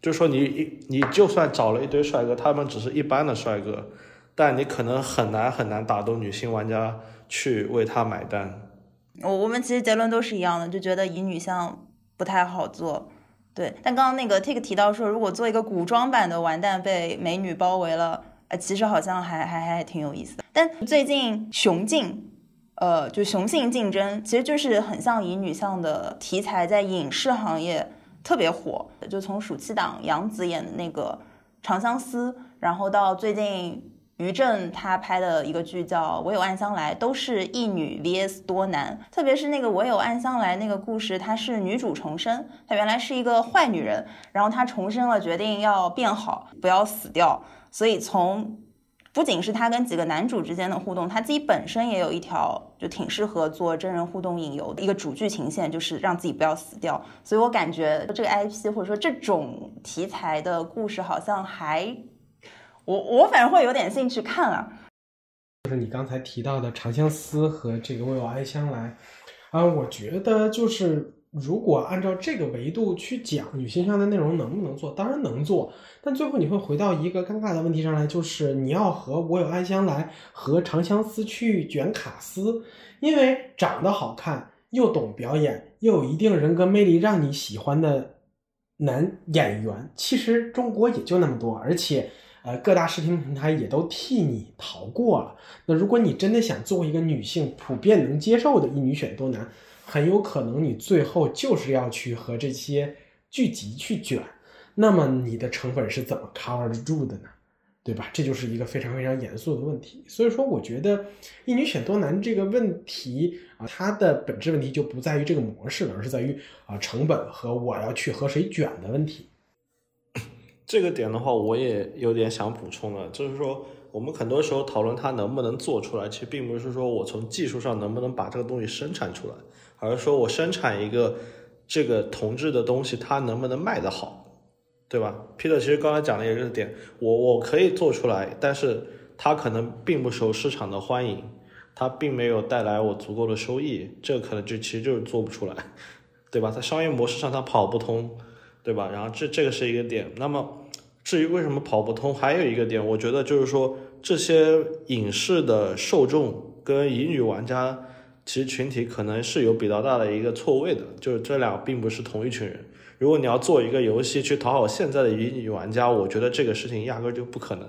就是说你一你就算找了一堆帅哥，他们只是一般的帅哥，但你可能很难很难打动女性玩家去为他买单。我我们其实结论都是一样的，就觉得乙女向不太好做。对，但刚刚那个 Tik 提到说，如果做一个古装版的完蛋被美女包围了，呃，其实好像还还还挺有意思的。但最近雄竞，呃，就雄性竞争，其实就是很像乙女向的题材，在影视行业特别火。就从暑期档杨紫演的那个《长相思》，然后到最近。于正他拍的一个剧叫《我有暗香来》，都是一女 vs 多男。特别是那个《我有暗香来》那个故事，她是女主重生，她原来是一个坏女人，然后她重生了，决定要变好，不要死掉。所以从不仅是她跟几个男主之间的互动，她自己本身也有一条就挺适合做真人互动引游的一个主剧情线，就是让自己不要死掉。所以我感觉这个 IP 或者说这种题材的故事，好像还。我我反正会有点兴趣看了，就是你刚才提到的《长相思》和这个《我有爱香来》啊，我觉得就是如果按照这个维度去讲女性向的内容能不能做，当然能做，但最后你会回到一个尴尬的问题上来，就是你要和《我有爱香来》和《长相思》去卷卡司，因为长得好看又懂表演又有一定人格魅力，让你喜欢的男演员，其实中国也就那么多，而且。呃，各大视频平台也都替你逃过了。那如果你真的想做一个女性普遍能接受的一女选多男，很有可能你最后就是要去和这些剧集去卷。那么你的成本是怎么 cover 得住的呢？对吧？这就是一个非常非常严肃的问题。所以说，我觉得一女选多男这个问题啊，它的本质问题就不在于这个模式了，而是在于啊成本和我要去和谁卷的问题。这个点的话，我也有点想补充了，就是说，我们很多时候讨论它能不能做出来，其实并不是说我从技术上能不能把这个东西生产出来，而是说我生产一个这个同质的东西，它能不能卖得好，对吧？Peter 其实刚才讲的也是点，我我可以做出来，但是它可能并不受市场的欢迎，它并没有带来我足够的收益，这可能就其实就是做不出来，对吧？在商业模式上它跑不通，对吧？然后这这个是一个点，那么。至于为什么跑不通，还有一个点，我觉得就是说，这些影视的受众跟乙女玩家其实群体可能是有比较大的一个错位的，就是这俩并不是同一群人。如果你要做一个游戏去讨好现在的乙女玩家，我觉得这个事情压根就不可能，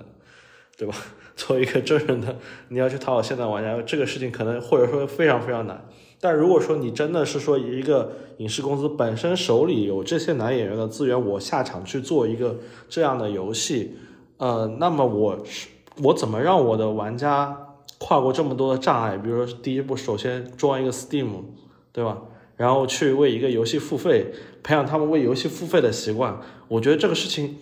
对吧？*laughs* 作为一个真人的，你要去讨好现在玩家，这个事情可能或者说非常非常难。但如果说你真的是说一个影视公司本身手里有这些男演员的资源，我下场去做一个这样的游戏，呃，那么我是我怎么让我的玩家跨过这么多的障碍？比如说第一步，首先装一个 Steam，对吧？然后去为一个游戏付费，培养他们为游戏付费的习惯。我觉得这个事情。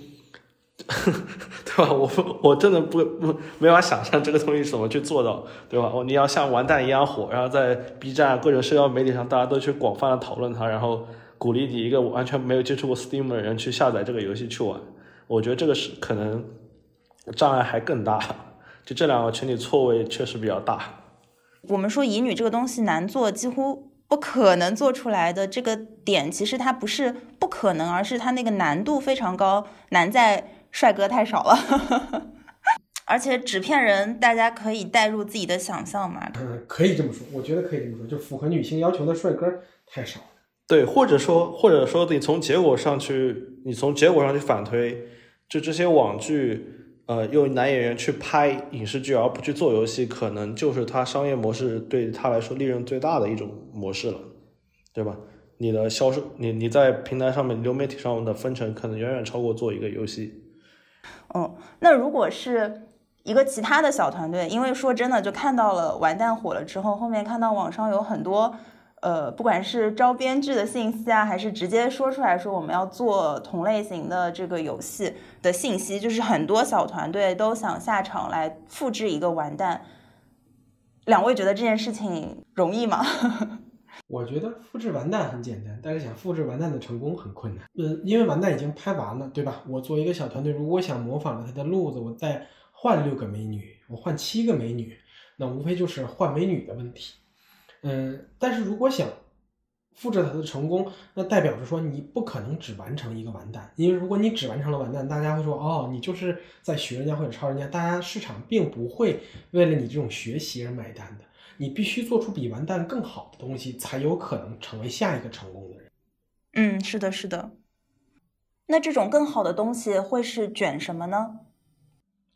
对吧？我我真的不不没法想象这个东西怎么去做到，对吧？哦，你要像完蛋一样火，然后在 B 站各种社交媒体上，大家都去广泛的讨论它，然后鼓励你一个完全没有接触过 Steam 的人去下载这个游戏去玩。我觉得这个是可能障碍还更大，就这两个群体错位确实比较大。我们说乙女这个东西难做，几乎不可能做出来的这个点，其实它不是不可能，而是它那个难度非常高，难在。帅哥太少了，*laughs* 而且纸片人大家可以带入自己的想象嘛。嗯，可以这么说，我觉得可以这么说，就符合女性要求的帅哥太少了。对，或者说，或者说你从结果上去，你从结果上去反推，就这些网剧，呃，用男演员去拍影视剧而不去做游戏，可能就是他商业模式对他来说利润最大的一种模式了，对吧？你的销售，你你在平台上面流媒体上的分成，可能远远超过做一个游戏。嗯，那如果是一个其他的小团队，因为说真的，就看到了完蛋火了之后，后面看到网上有很多，呃，不管是招编剧的信息啊，还是直接说出来说我们要做同类型的这个游戏的信息，就是很多小团队都想下场来复制一个完蛋。两位觉得这件事情容易吗？*laughs* 我觉得复制完蛋很简单，但是想复制完蛋的成功很困难。嗯，因为完蛋已经拍完了，对吧？我作为一个小团队，如果想模仿着他的路子，我再换六个美女，我换七个美女，那无非就是换美女的问题。嗯，但是如果想复制他的成功，那代表着说你不可能只完成一个完蛋，因为如果你只完成了完蛋，大家会说哦，你就是在学人家或者抄人家，大家市场并不会为了你这种学习而买单的。你必须做出比完蛋更好的东西，才有可能成为下一个成功的人。嗯，是的，是的。那这种更好的东西会是卷什么呢？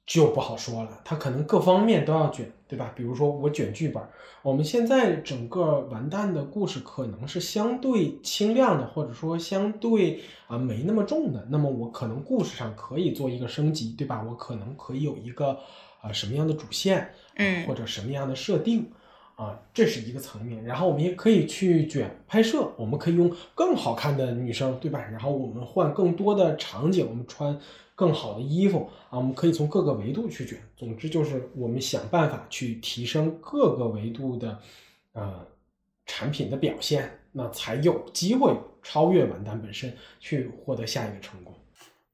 就不好说了，它可能各方面都要卷，对吧？比如说我卷剧本，我们现在整个完蛋的故事可能是相对轻量的，或者说相对啊没那么重的。那么我可能故事上可以做一个升级，对吧？我可能可以有一个啊什么样的主线，嗯，或者什么样的设定。啊，这是一个层面，然后我们也可以去卷拍摄，我们可以用更好看的女生，对吧？然后我们换更多的场景，我们穿更好的衣服啊，我们可以从各个维度去卷。总之就是我们想办法去提升各个维度的呃产品的表现，那才有机会超越完蛋本身，去获得下一个成功。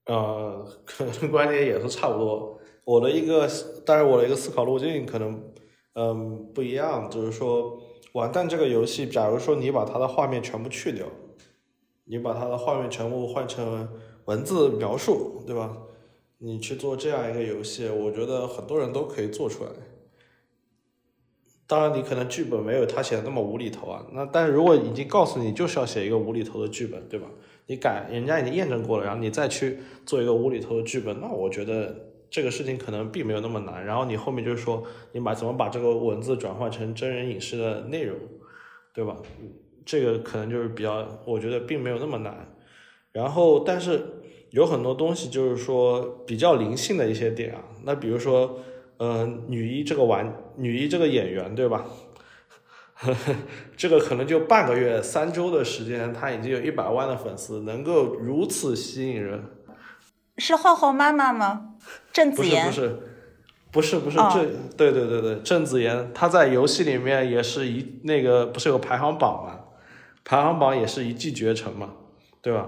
呃，可能观点也是差不多。我的一个，当然我的一个思考路径可能。嗯，不一样，就是说，完蛋这个游戏，假如说你把它的画面全部去掉，你把它的画面全部换成文字描述，对吧？你去做这样一个游戏，我觉得很多人都可以做出来。当然，你可能剧本没有他写的那么无厘头啊。那但是如果已经告诉你就是要写一个无厘头的剧本，对吧？你改，人家已经验证过了，然后你再去做一个无厘头的剧本，那我觉得。这个事情可能并没有那么难，然后你后面就是说，你把怎么把这个文字转换成真人影视的内容，对吧？这个可能就是比较，我觉得并没有那么难。然后，但是有很多东西就是说比较灵性的一些点啊。那比如说，呃，女一这个玩女一这个演员，对吧？*laughs* 这个可能就半个月、三周的时间，她已经有一百万的粉丝，能够如此吸引人。是浩浩妈妈吗？郑子妍不是不是不是不是哦郑、对对对对郑子妍，她在游戏里面也是一那个不是有个排行榜嘛？排行榜也是一骑绝尘嘛，对吧？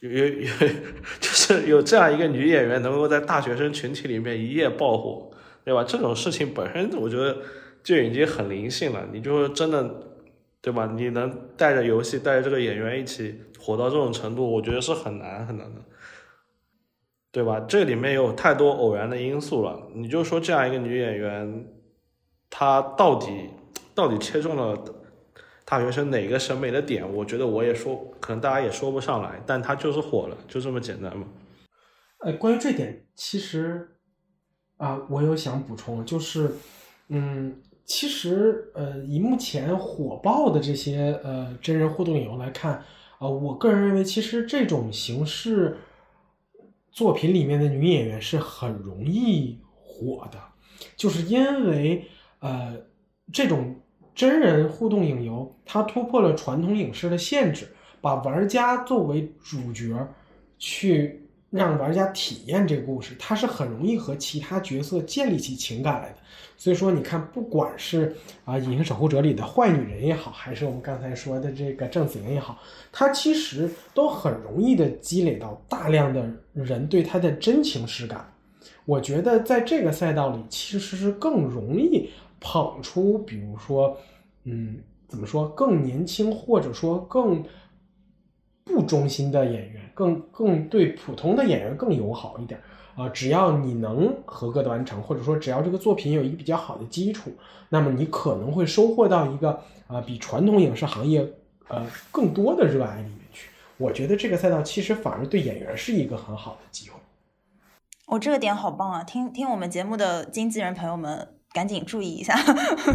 有有有，*laughs* 就是有这样一个女演员能够在大学生群体里面一夜爆火，对吧？这种事情本身我觉得就已经很灵性了。你就说真的，对吧？你能带着游戏带着这个演员一起火到这种程度，我觉得是很难很难的。对吧？这里面有太多偶然的因素了。你就说这样一个女演员，她到底到底切中了大学生哪个审美的点？我觉得我也说，可能大家也说不上来，但她就是火了，就这么简单嘛。呃，关于这点，其实啊、我有想补充，就是，嗯，其实呃，以目前火爆的这些呃真人互动影游来看，啊、我个人认为，其实这种形式作品里面的女演员是很容易火的，就是因为呃，这种真人互动影游，它突破了传统影视的限制，把玩家作为主角去让玩家体验这个故事，它是很容易和其他角色建立起情感来的。所以说，你看，不管是啊《隐形守护者》里的坏女人也好，还是我们刚才说的这个郑子妍也好，她其实都很容易的积累到大量的人对她的真情实感。我觉得在这个赛道里，其实是更容易捧出，比如说，嗯，怎么说，更年轻或者说更不忠心的演员，更更对普通的演员更友好一点啊、只要你能合格的完成，或者说只要这个作品有一个比较好的基础，那么你可能会收获到一个啊、比传统影视行业呃更多的热爱里面去。我觉得这个赛道其实反而对演员是一个很好的机会。哦，这个点好棒啊！听听我们节目的经纪人朋友们，赶紧注意一下。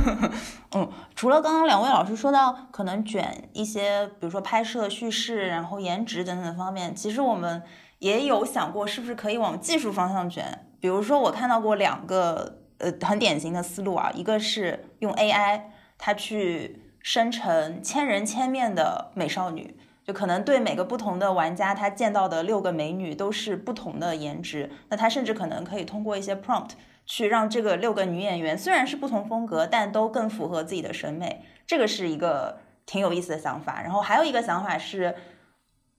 *laughs* 嗯，除了刚刚两位老师说到可能卷一些，比如说拍摄、叙事，然后颜值等等方面，其实我们也有想过是不是可以往技术方向卷。比如说，我看到过两个呃很典型的思路啊，一个是用 AI 它去生成千人千面的美少女。就可能对每个不同的玩家，他见到的六个美女都是不同的颜值。那他甚至可能可以通过一些 prompt 去让这个六个女演员虽然是不同风格，但都更符合自己的审美。这个是一个挺有意思的想法。然后还有一个想法是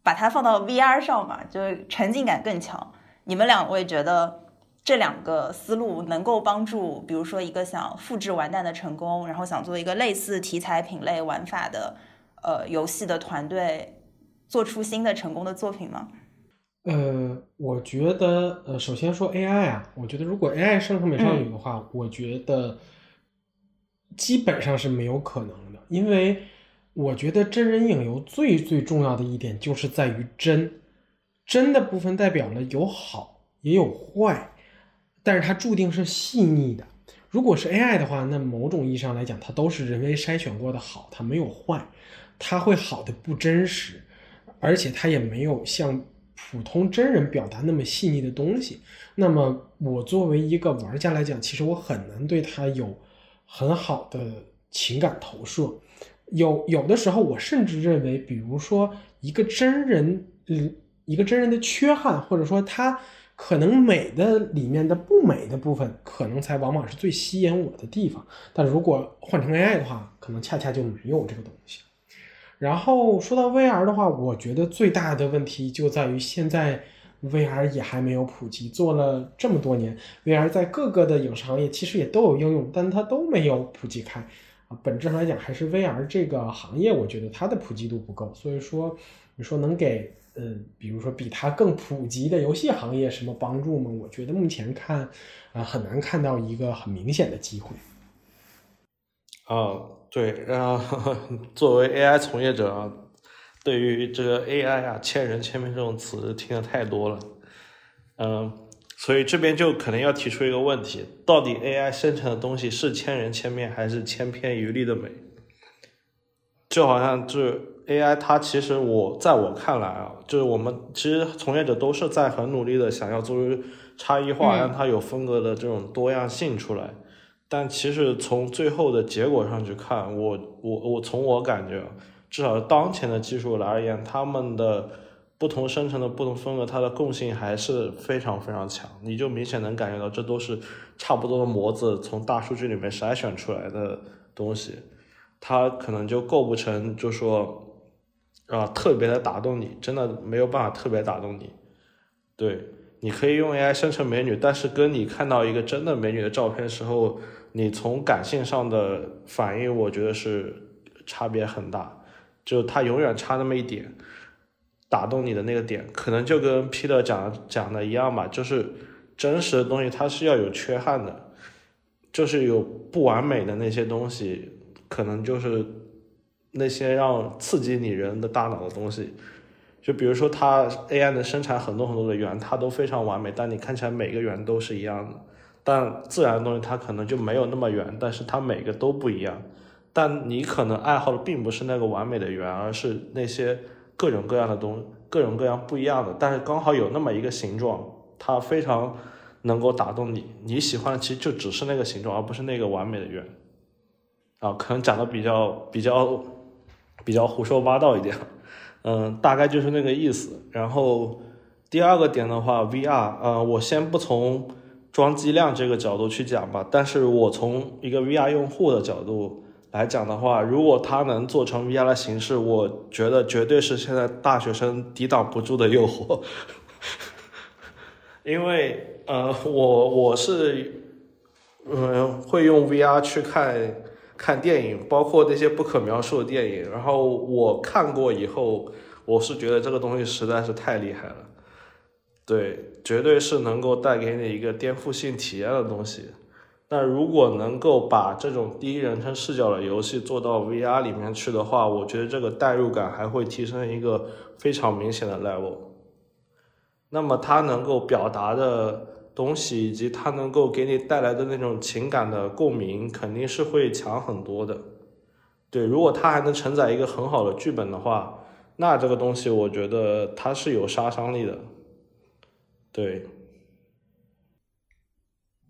把它放到 VR 上嘛，就是沉浸感更强。你们两位觉得这两个思路能够帮助，比如说一个想复制完蛋的成功，然后想做一个类似题材品类玩法的呃游戏的团队。做出新的成功的作品吗？呃，我觉得，呃，首先说 AI 啊，我觉得如果 AI 生成美少女的话，我觉得基本上是没有可能的，因为我觉得真人影游最最重要的一点就是在于真，真的部分代表了有好也有坏，但是它注定是细腻的。如果是 AI 的话，那某种意义上来讲，它都是人为筛选过的好，它没有坏，它会好的不真实。而且它也没有像普通真人表达那么细腻的东西。那么我作为一个玩家来讲，其实我很难对它有很好的情感投射。有有的时候，我甚至认为，比如说一个真人，嗯，一个真人的缺憾，或者说他可能美的里面的不美的部分，可能才往往是最吸引我的地方。但如果换成 AI 的话，可能恰恰就没有这个东西。然后说到 VR 的话，我觉得最大的问题就在于现在 VR 也还没有普及，做了这么多年，VR 在各个的影视行业其实也都有应用，但它都没有普及开。本质上来讲，还是 VR 这个行业，我觉得它的普及度不够。所以说，你说能给嗯，比如说比它更普及的游戏行业什么帮助吗？我觉得目前看啊、很难看到一个很明显的机会。啊，对，然后 *laughs* 作为 AI 从业者，对于这个 AI 啊，千人千面这种词听的太多了，嗯，所以这边就可能要提出一个问题：到底 AI 生成的东西是千人千面，还是千篇一律的美？就好像就是 AI，它其实我在我看来啊，就是我们其实从业者都是在很努力的想要做出差异化，嗯让它有风格的这种多样性出来。但其实从最后的结果上去看，我我我从我感觉，至少当前的技术来而言，他们的不同生成的不同风格，它的共性还是非常非常强。你就明显能感觉到，这都是差不多的模子从大数据里面筛选出来的东西，它可能就构不成，就说啊特别的打动你，真的没有办法特别打动你。对，你可以用 AI 生成美女，但是跟你看到一个真的美女的照片时候，你从感性上的反应，我觉得是差别很大，就它永远差那么一点，打动你的那个点，可能就跟 Peter 讲讲的一样吧，就是真实的东西它是要有缺憾的，就是有不完美的那些东西，可能就是那些让刺激你人的大脑的东西。就比如说，它 AI 能生产很多很多的圆，它都非常完美，但你看起来每个圆都是一样的。但自然的东西它可能就没有那么圆，但是它每个都不一样。但你可能爱好的并不是那个完美的圆，而是那些各种各样的东，各种各样不一样的，但是刚好有那么一个形状，它非常能够打动你。你喜欢的其实就只是那个形状，而不是那个完美的圆。啊，可能讲的比较比较比较胡说八道一点。嗯，大概就是那个意思。然后第二个点的话，VR，呃，我先不从装机量这个角度去讲吧，但是我从一个 VR 用户的角度来讲的话，如果它能做成 VR 的形式，我觉得绝对是现在大学生抵挡不住的诱惑。*laughs* 因为呃，我我是呃会用 VR 去看。看电影，包括那些不可描述的电影，然后我看过以后，我是觉得这个东西实在是太厉害了，对，绝对是能够带给你一个颠覆性体验的东西。那如果能够把这种第一人称视角的游戏做到 VR 里面去的话，我觉得这个代入感还会提升一个非常明显的 level。那么它能够表达的。东西以及它能够给你带来的那种情感的共鸣，肯定是会强很多的。对，如果它还能承载一个很好的剧本的话，那这个东西我觉得它是有杀伤力的。对。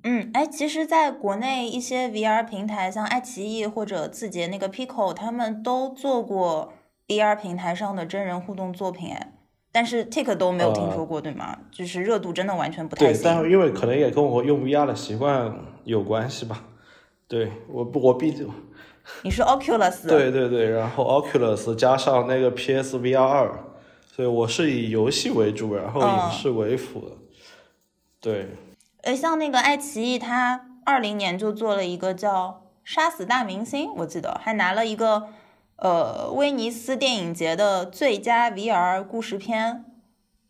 嗯，哎，其实，在国内一些 VR 平台，像爱奇艺或者字节那个 Pico，他们都做过 VR 平台上的真人互动作品，哎。但是 Tik 都没有听说过，对吗？就是热度真的完全不太对，但是因为可能也跟我用 VR 的习惯有关系吧。对我不，我毕竟 *laughs* 你是 Oculus *laughs* 对对对，然后 Oculus 加上那个 PSVR 二，所以我是以游戏为主，然后影视为辅的。对。呃，像那个爱奇艺，它二零年就做了一个叫《杀死大明星》，我记得还拿了一个。呃，威尼斯电影节的最佳 VR 故事片，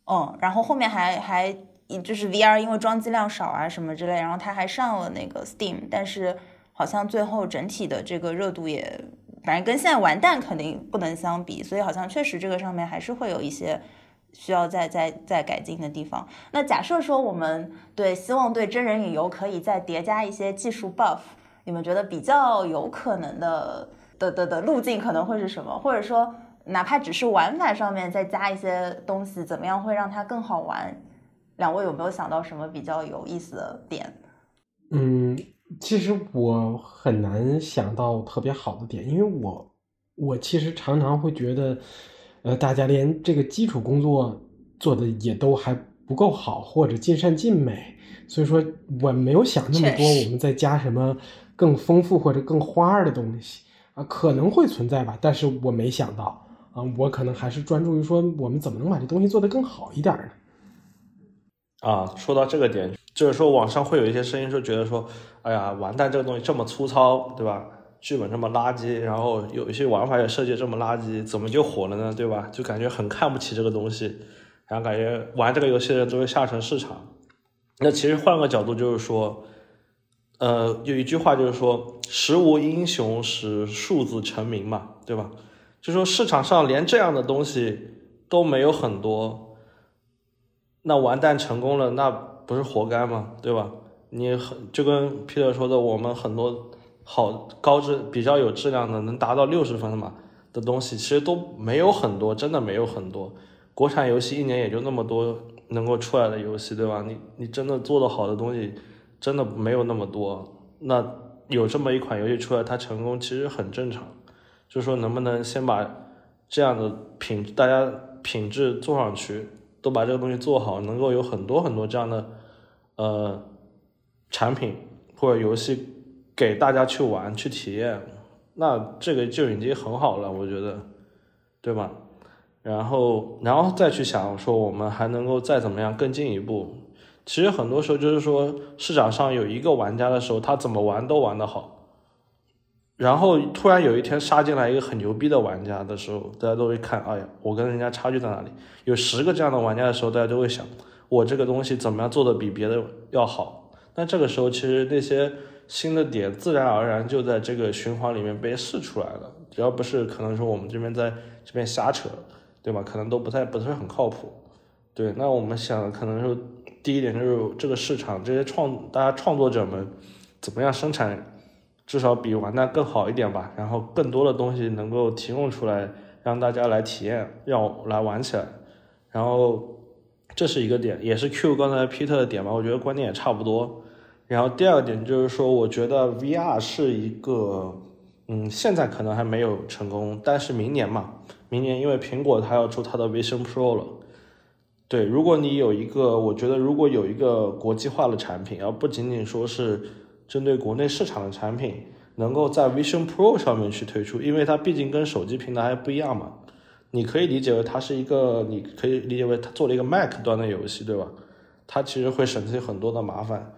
嗯，然后后面还还就是 VR 因为装机量少啊什么之类，然后它还上了那个 Steam，但是好像最后整体的这个热度也，反正跟现在完蛋肯定不能相比，所以好像确实这个上面还是会有一些需要再再再改进的地方。那假设说我们对希望对真人影游可以再叠加一些技术 buff，你们觉得比较有可能的？的的的路径可能会是什么？或者说，哪怕只是玩法上面再加一些东西，怎么样会让它更好玩？两位有没有想到什么比较有意思的点？嗯，其实我很难想到特别好的点，因为我我其实常常会觉得，呃，大家连这个基础工作做的也都还不够好，或者尽善尽美，所以说我没有想那么多，我们再加什么更丰富或者更花儿的东西。啊，可能会存在吧，但是我没想到啊，我可能还是专注于说我们怎么能把这东西做得更好一点呢？啊，说到这个点，就是说网上会有一些声音说，觉得说，哎呀，完蛋，这个东西这么粗糙，对吧？剧本这么垃圾，然后有一些玩法也设计这么垃圾，怎么就火了呢？对吧？就感觉很看不起这个东西，然后感觉玩这个游戏的人都会下沉市场。那其实换个角度就是说。呃，有一句话就是说，时无英雄使数字成名嘛，对吧？就说市场上连这样的东西都没有很多，那完蛋成功了，那不是活该吗？对吧？你很就跟 Peter 说的，我们很多好高质、比较有质量的，能达到六十分的嘛，的东西，其实都没有很多，真的没有很多。国产游戏一年也就那么多能够出来的游戏，对吧？你你真的做的好的东西，真的没有那么多。那有这么一款游戏出来，它成功其实很正常。就说，能不能先把这样的品大家品质做上去，都把这个东西做好，能够有很多很多这样的呃产品或者游戏给大家去玩去体验，那这个就已经很好了，我觉得，对吧？然后，然后再去想说，我们还能够再怎么样更进一步。其实很多时候就是说，市场上有一个玩家的时候，他怎么玩都玩得好。然后突然有一天杀进来一个很牛逼的玩家的时候，大家都会看，哎呀，我跟人家差距在哪里？有十个这样的玩家的时候，大家都会想，我这个东西怎么样做的比别的要好？那这个时候，其实那些新的点自然而然就在这个循环里面被试出来了。只要不是可能说我们这边在这边瞎扯。对吧？可能都不太不是很靠谱。对，那我们想，可能说第一点就是这个市场，这些创大家创作者们怎么样生产，至少比完蛋更好一点吧。然后更多的东西能够提供出来，让大家来体验，让来玩起来。然后这是一个点，也是 Q 刚才 Peter 的点吧。我觉得观点也差不多。然后第二点就是说，我觉得 VR 是一个，嗯，现在可能还没有成功，但是明年嘛。明年因为苹果它要出它的 Vision Pro 了，对，如果你有一个，我觉得如果有一个国际化的产品，而不仅仅说是针对国内市场的产品，能够在 Vision Pro 上面去推出，因为它毕竟跟手机平台还不一样嘛，你可以理解为它是一个，你可以理解为它做了一个 Mac 端的游戏，对吧？它其实会省去很多的麻烦。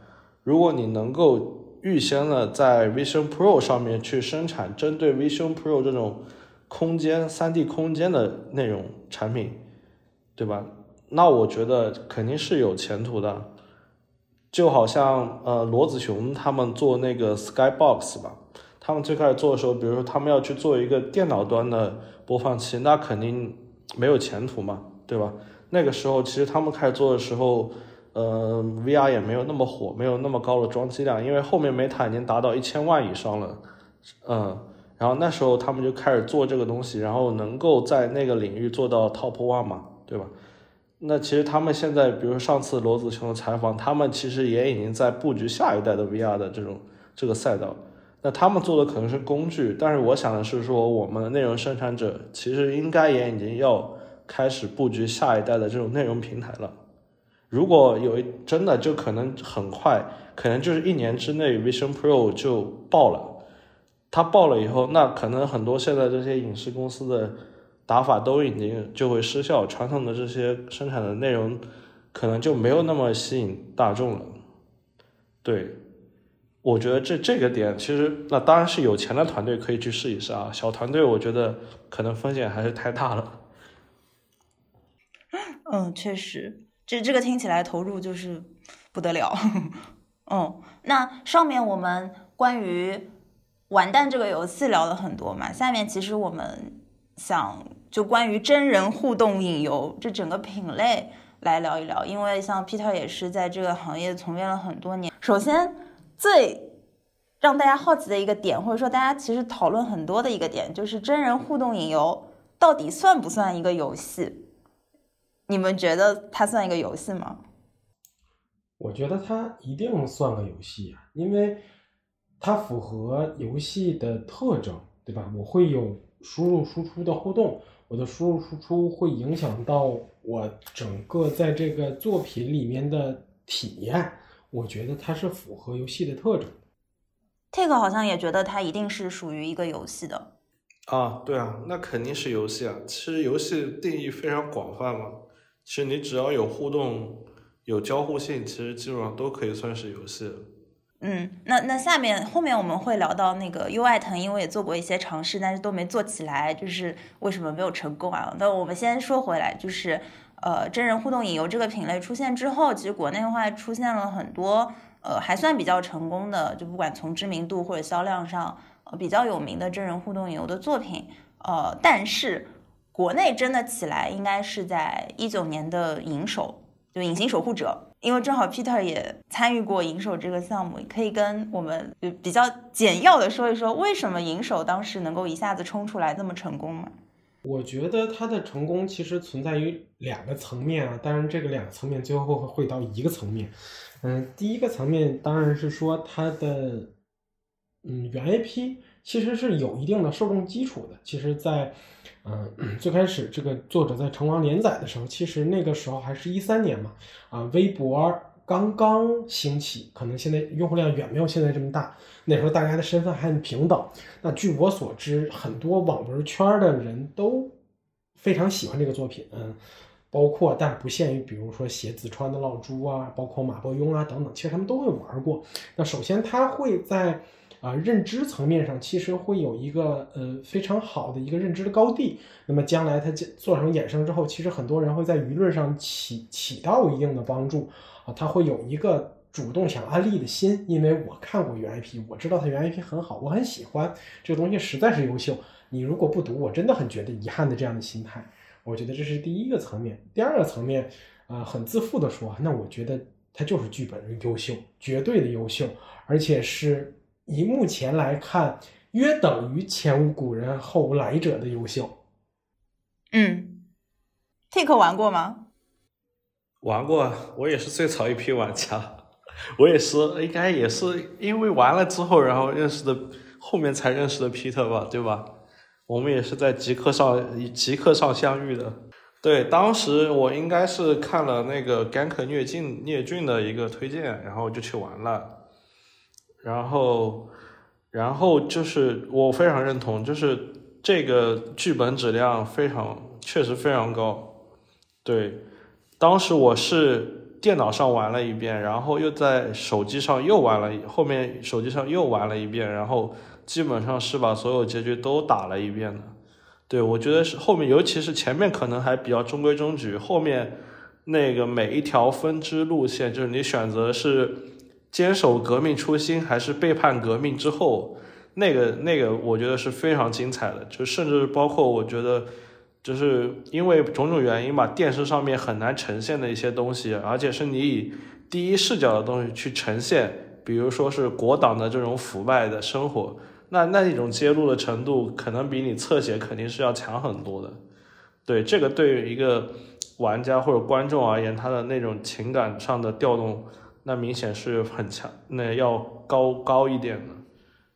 如果你能够预先的在 Vision Pro 上面去生产针对 Vision Pro 这种。空间三 D 空间的内容产品，对吧？那我觉得肯定是有前途的。就好像呃罗子雄他们做那个 Skybox 吧，他们最开始做的时候，比如说他们要去做一个电脑端的播放器，那肯定没有前途嘛，对吧？那个时候其实他们开始做的时候，呃 VR 也没有那么火，没有那么高的装机量，因为后面 Meta 已经达到一千万以上了，嗯。然后那时候他们就开始做这个东西，然后能够在那个领域做到 top one 嘛，对吧？那其实他们现在，比如说上次罗子雄的采访，他们其实也已经在布局下一代的 VR 的这种这个赛道。那他们做的可能是工具，但是我想的是说，我们的内容生产者其实应该也已经要开始布局下一代的这种内容平台了。如果有真的就可能很快，可能就是一年之内，Vision Pro 就爆了。它爆了以后，那可能很多现在这些影视公司的打法都已经就会失效，传统的这些生产的内容可能就没有那么吸引大众了。对，我觉得这这个点其实那当然是有钱的团队可以去试一试啊，小团队我觉得可能风险还是太大了。嗯，确实，这这个听起来投入就是不得了。*laughs* 嗯，那上面我们关于。完蛋，这个游戏聊了很多嘛，下面其实我们想就关于真人互动影游这整个品类来聊一聊，因为像 Peter 也是在这个行业从业了很多年。首先，最让大家好奇的一个点，或者说大家其实讨论很多的一个点，就是真人互动影游到底算不算一个游戏？你们觉得它算一个游戏吗？我觉得它一定算个游戏啊，因为。它符合游戏的特征，对吧？我会有输入输出的互动，我的输入输出会影响到我整个在这个作品里面的体验。我觉得它是符合游戏的特征。Take 好像也觉得它一定是属于一个游戏的。啊，对啊，那肯定是游戏啊。其实游戏定义非常广泛嘛。其实你只要有互动、有交互性，其实基本上都可以算是游戏。嗯，那那下面后面我们会聊到那个 UI 腾，因为也做过一些尝试，但是都没做起来，就是为什么没有成功啊？那我们先说回来，就是呃，真人互动影游这个品类出现之后，其实国内的话出现了很多呃还算比较成功的，就不管从知名度或者销量上呃比较有名的真人互动影游的作品，呃，但是国内真的起来应该是在一九年的《银手》就《隐形守护者》。因为正好 Peter 也参与过银手这个项目，可以跟我们就比较简要的说一说，为什么银手当时能够一下子冲出来这么成功吗？我觉得它的成功其实存在于两个层面啊，当然这个两个层面最后会到一个层面。嗯，第一个层面当然是说它的嗯原 IP 其实是有一定的受众基础的。其实，在嗯最开始这个作者在成王连载的时候，其实那个时候还是一三年嘛，啊，微博刚刚兴起，可能现在用户量远没有现在这么大。那时候大家的身份还很平等。那据我所知，很多网文圈的人都非常喜欢这个作品，嗯，包括但不限于，比如说写子川的老朱啊，包括马伯庸啊等等，其实他们都会玩过。那首先，他会在啊认知层面上，其实会有一个呃非常好的一个认知的高地。那么将来他做成衍生之后，其实很多人会在舆论上起起到一定的帮助啊，他会有一个。主动想安利的心，因为我看过原 IP，我知道它原 IP 很好，我很喜欢这个东西，实在是优秀。你如果不读，我真的很觉得遗憾的这样的心态。我觉得这是第一个层面。第二个层面，啊，很自负的说，那我觉得它就是剧本优秀，绝对的优秀，而且是以目前来看，约等于前无古人后无来者的优秀。嗯，Tik 玩过吗？玩过，我也是最早一批玩家。我也是，应该也是因为玩了之后，然后认识的，后面才认识的 Peter 吧，对吧？我们也是在极客上极客上相遇的。对，当时我应该是看了那个 Gank 虐境虐俊的一个推荐，然后就去玩了。然后，然后就是我非常认同，就是这个剧本质量非常，确实非常高。对，当时我是。电脑上玩了一遍，然后又在手机上又玩了，后面手机上又玩了一遍，然后基本上是把所有结局都打了一遍的。对我觉得是后面，尤其是前面可能还比较中规中矩，后面那个每一条分支路线，就是你选择是坚守革命初心，还是背叛革命之后，那个那个我觉得是非常精彩的，就甚至包括我觉得。就是因为种种原因吧，电视上面很难呈现的一些东西，而且是你以第一视角的东西去呈现，比如说是国党的这种腐败的生活，那那一种揭露的程度，可能比你侧写肯定是要强很多的。对这个，对于一个玩家或者观众而言，他的那种情感上的调动，那明显是很强，那要高高一点的。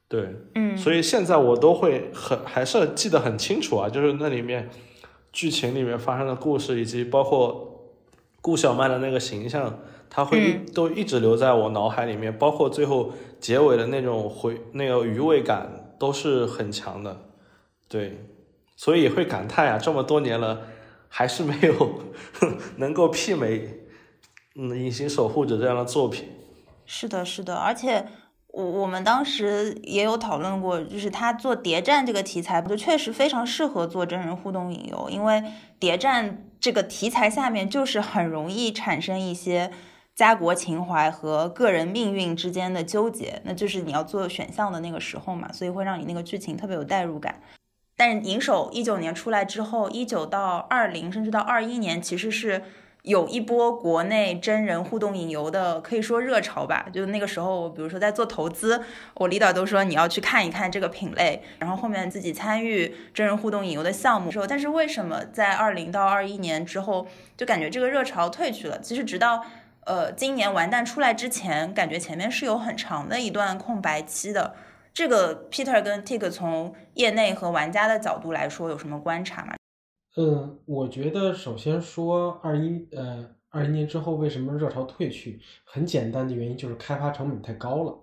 对，嗯，所以现在我都会很还是记得很清楚啊，就是那里面。剧情里面发生的故事，以及包括顾小曼的那个形象，他会都一直留在我脑海里面。包括最后结尾的那种回那个余味感，都是很强的。对，所以会感叹啊，这么多年了，还是没有 *laughs* 能够媲美嗯《隐形守护者》这样的作品。是的，是的，而且。我我们当时也有讨论过，就是他做谍战这个题材，就确实非常适合做真人互动引游，因为谍战这个题材下面就是很容易产生一些家国情怀和个人命运之间的纠结，那就是你要做选项的那个时候嘛，所以会让你那个剧情特别有代入感。但是银手一九年出来之后，一九到二零甚至到二一年，其实是。有一波国内真人互动引游的，可以说热潮吧。就那个时候，比如说在做投资，我领导都说你要去看一看这个品类。然后后面自己参与真人互动引游的项目之后，但是为什么在二零到二一年之后，就感觉这个热潮退去了？其实直到呃今年完蛋出来之前，感觉前面是有很长的一段空白期的。这个 Peter 跟 Tik 从业内和玩家的角度来说，有什么观察吗？嗯，我觉得首先说二一呃二一年之后为什么热潮退去，很简单的原因就是开发成本太高了。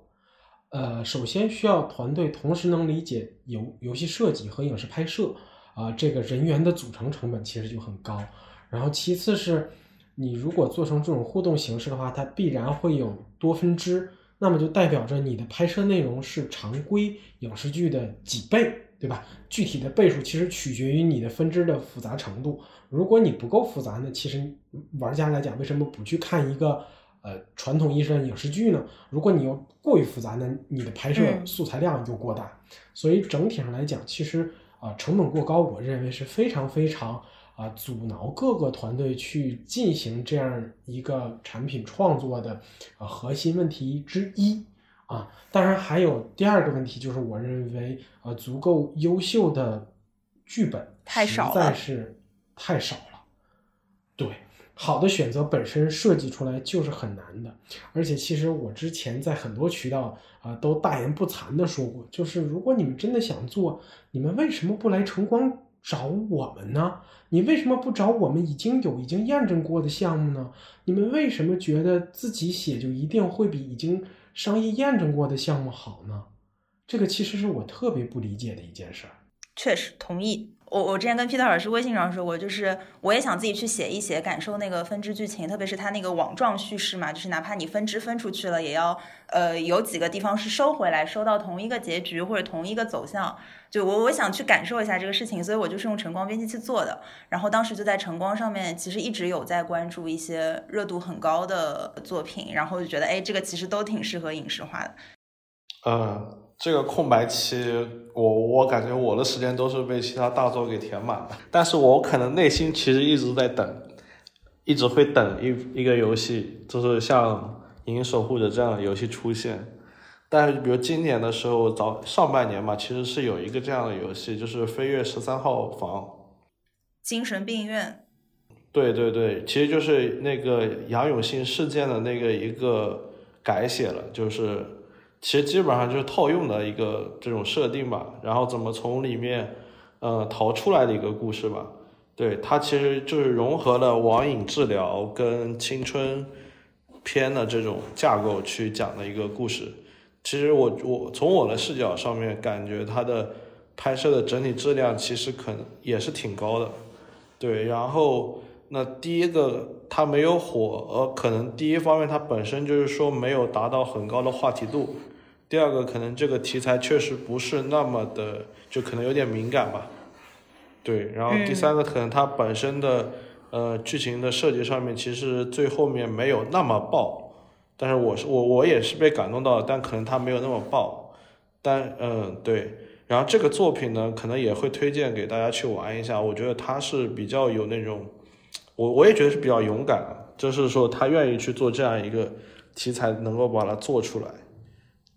呃，首先需要团队同时能理解游游戏设计和影视拍摄啊，这个人员的组成成本其实就很高。然后其次是你如果做成这种互动形式的话，它必然会有多分支，那么就代表着你的拍摄内容是常规影视剧的几倍。对吧？具体的倍数其实取决于你的分支的复杂程度。如果你不够复杂呢，其实玩家来讲，为什么不去看一个呃传统意义上的影视剧呢？如果你又过于复杂呢，你的拍摄素材量又过大。所以整体上来讲，其实啊成本过高，我认为是非常非常啊阻挠各个团队去进行这样一个产品创作的啊核心问题之一啊。当然还有第二个问题，就是我认为呃足够优秀的剧本太少了实在是太少了。对，好的选择本身设计出来就是很难的，而且其实我之前在很多渠道啊、都大言不惭的说过，就是如果你们真的想做，你们为什么不来晨光找我们呢？你为什么不找我们已经有已经验证过的项目呢？你们为什么觉得自己写就一定会比已经商业验证过的项目好呢？这个其实是我特别不理解的一件事儿。确实同意。我我之前跟 Peter 老师微信上说过，就是我也想自己去写一写，感受那个分支剧情，特别是它那个网状叙事嘛，就是哪怕你分支分出去了，也要呃有几个地方是收回来，收到同一个结局或者同一个走向。就我我想去感受一下这个事情，所以我就是用晨光编辑器做的。然后当时就在晨光上面，其实一直有在关注一些热度很高的作品，然后就觉得哎，这个其实都挺适合影视化的。呃，这个空白期，我我感觉我的时间都是被其他大作给填满的，但是我可能内心其实一直在等，一直会等一一个游戏，就是像《银守护者》这样的游戏出现。但是，比如今年的时候，早上半年嘛，其实是有一个这样的游戏，就是《飞跃十三号房》。精神病院，对对对，其实就是那个杨永信事件的那个一个改写了，就是其实基本上就是套用的一个这种设定吧，然后怎么从里面呃逃出来的一个故事吧。对，它其实就是融合了网瘾治疗跟青春片的这种架构去讲的一个故事。其实我我从我的视角上面感觉它的拍摄的整体质量其实可能也是挺高的。对，然后那第一个它没有火，呃，可能第一方面它本身就是说没有达到很高的话题度，第二个可能这个题材确实不是那么的，就可能有点敏感吧。对，然后第三个可能它本身的呃剧情的设计上面其实最后面没有那么爆，但是我是我我也是被感动到了，但可能它没有那么爆，但嗯对。然后这个作品呢，可能也会推荐给大家去玩一下。我觉得它是比较有那种，我我也觉得是比较勇敢，就是说他愿意去做这样一个题材，能够把它做出来。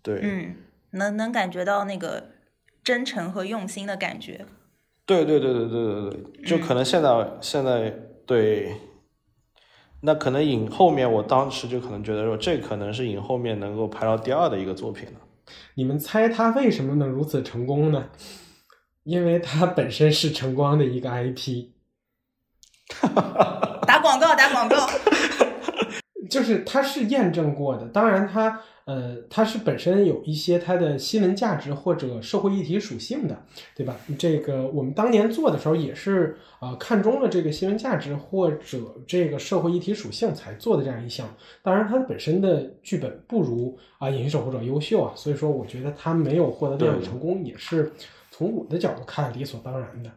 对，嗯，能能感觉到那个真诚和用心的感觉。对对对对对对对，就可能现在、现在对，那可能影后面，我当时就可能觉得说，这可能是影后面能够排到第二的一个作品了。你们猜他为什么能如此成功呢？因为他本身是晨光的一个 IP，*laughs* 打广告，打广告。*laughs* 就是它是验证过的。当然它，呃，它是本身有一些它的新闻价值或者社会议题属性的，对吧？这个我们当年做的时候也是呃看中了这个新闻价值或者这个社会议题属性才做的这样一项。当然，它本身的剧本不如啊《隐形守护者》优秀啊，所以说我觉得他没有获得那样的成功，也是从我的角度看理所当然的。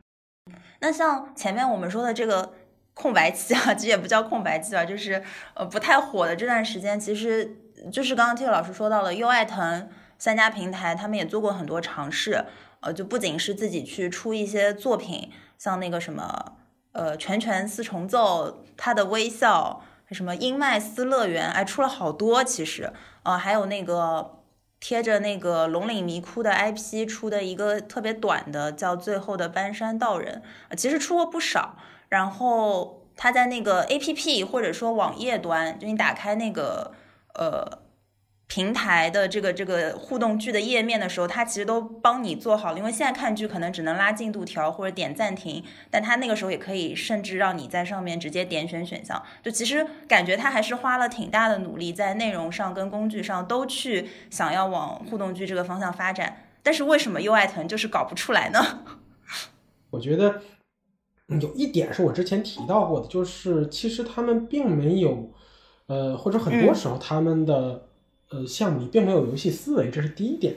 那像前面我们说的这个空白期啊，*laughs* 其实也不叫空白期吧，就是呃不太火的这段时间，其实就是刚刚 T 老师说到了优爱腾三家平台，他们也做过很多尝试，呃，就不仅是自己去出一些作品，像那个什么呃拳拳四重奏，他的微笑，什么英麦斯乐园，哎，出了好多其实，呃，还有那个。贴着那个龙岭迷窟的 IP 出的一个特别短的，叫《最后的搬山道人》，其实出过不少。然后它在那个 APP 或者说网页端，就你打开那个呃平台的这个这个互动剧的页面的时候，它其实都帮你做好了。因为现在看剧可能只能拉进度条或者点暂停，但它那个时候也可以甚至让你在上面直接点选选项。就其实感觉它还是花了挺大的努力，在内容上跟工具上都去想要往互动剧这个方向发展。但是为什么优爱腾就是搞不出来呢？*laughs* 我觉得有一点是我之前提到过的，就是其实他们并没有，呃，或者很多时候他们的、呃项目里并没有游戏思维，这是第一点。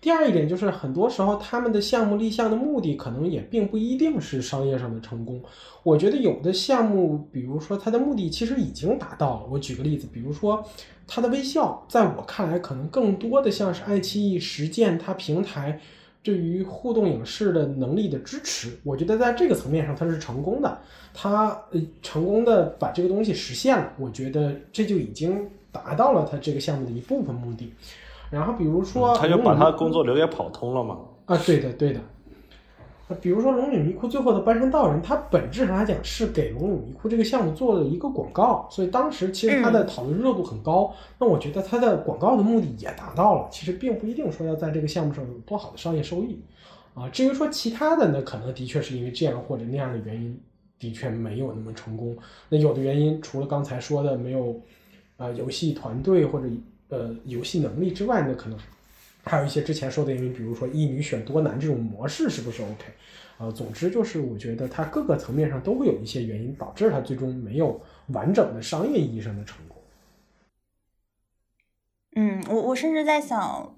第二一点就是很多时候他们的项目立项的目的可能也并不一定是商业上的成功。我觉得有的项目，比如说它的目的其实已经达到了。我举个例子，比如说它的微笑，在我看来可能更多的像是爱奇艺实践它平台。对于互动影视的能力的支持，我觉得在这个层面上它是成功的，它呃成功的把这个东西实现了，我觉得这就已经达到了它这个项目的一部分目的。然后比如说，他就把他的工作流也跑通了嘛。啊，对的，对的。那比如说《龙女迷窟》最后的搬山道人，它本质上来讲是给《龙女迷窟》这个项目做了一个广告，所以当时其实它的讨论热度很高。那我觉得它的广告的目的也达到了，其实并不一定说要在这个项目上有多好的商业收益啊。至于说其他的呢，可能的确是因为这样或者那样的原因，的确没有那么成功。那有的原因除了刚才说的没有啊游戏团队或者呃游戏能力之外呢，可能。还有一些之前说的原因，比如说一女选多男这种模式是不是 OK？呃，总之就是我觉得它各个层面上都会有一些原因导致它最终没有完整的商业意义上的成功。嗯，我我甚至在想，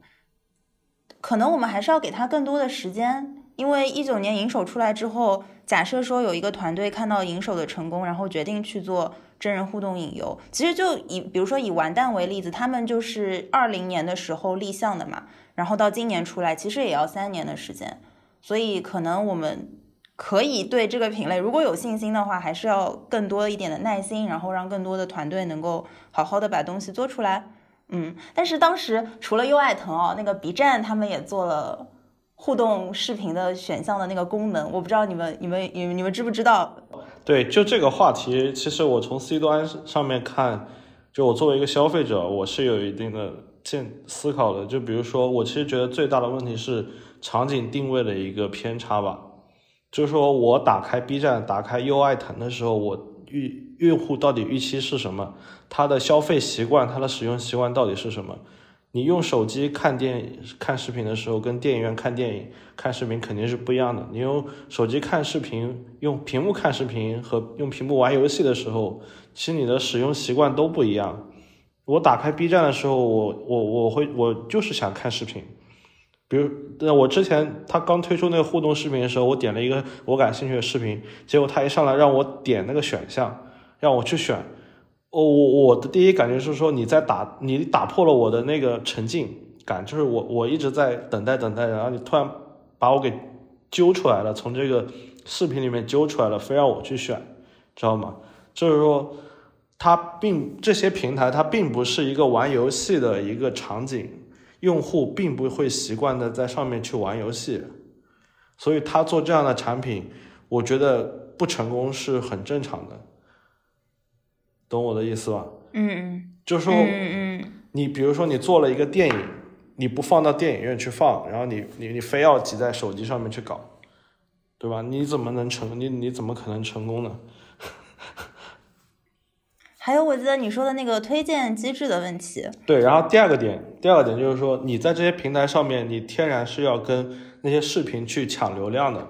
可能我们还是要给他更多的时间，因为一九年银手出来之后，假设说有一个团队看到银手的成功，然后决定去做。真人互动影游，其实就以比如说以完蛋为例子，他们就是二零年的时候立项的嘛，然后到今年出来，其实也要三年的时间，所以可能我们可以对这个品类如果有信心的话，还是要更多一点的耐心，然后让更多的团队能够好好的把东西做出来。嗯，但是当时除了优爱腾哦，那个 B 站他们也做了互动视频的选项的那个功能，我不知道你们你们你们你们知不知道？对，就这个话题，其实我从 C 端上面看，就我作为一个消费者，我是有一定的见思考的。就比如说，我其实觉得最大的问题是场景定位的一个偏差吧。就是说我打开 B 站、打开优爱腾的时候，我预用户到底预期是什么？他的消费习惯、他的使用习惯到底是什么？你用手机看电看视频的时候，跟电影院看电影看视频肯定是不一样的。你用手机看视频，用屏幕看视频和用屏幕玩游戏的时候，其实你的使用习惯都不一样。我打开 B 站的时候，我我我会我就是想看视频。比如，那我之前他刚推出那个互动视频的时候，我点了一个我感兴趣的视频，结果他一上来让我点那个选项，让我去选。我我我的第一感觉是说你在打你打破了我的那个沉浸感，就是我我一直在等待等待，然后你突然把我给揪出来了，从这个视频里面揪出来了，非让我去选，知道吗？就是说，它并这些平台它并不是一个玩游戏的一个场景，用户并不会习惯的在上面去玩游戏，所以他做这样的产品，我觉得不成功是很正常的。懂我的意思吧？嗯嗯，就是说，嗯嗯，你比如说你做了一个电影，你不放到电影院去放，然后你你你非要挤在手机上面去搞，对吧？你怎么能成？你你怎么可能成功呢？*laughs* 还有，我记得你说的那个推荐机制的问题。对，然后第二个点，第二个点就是说，你在这些平台上面，你天然是要跟那些视频去抢流量的，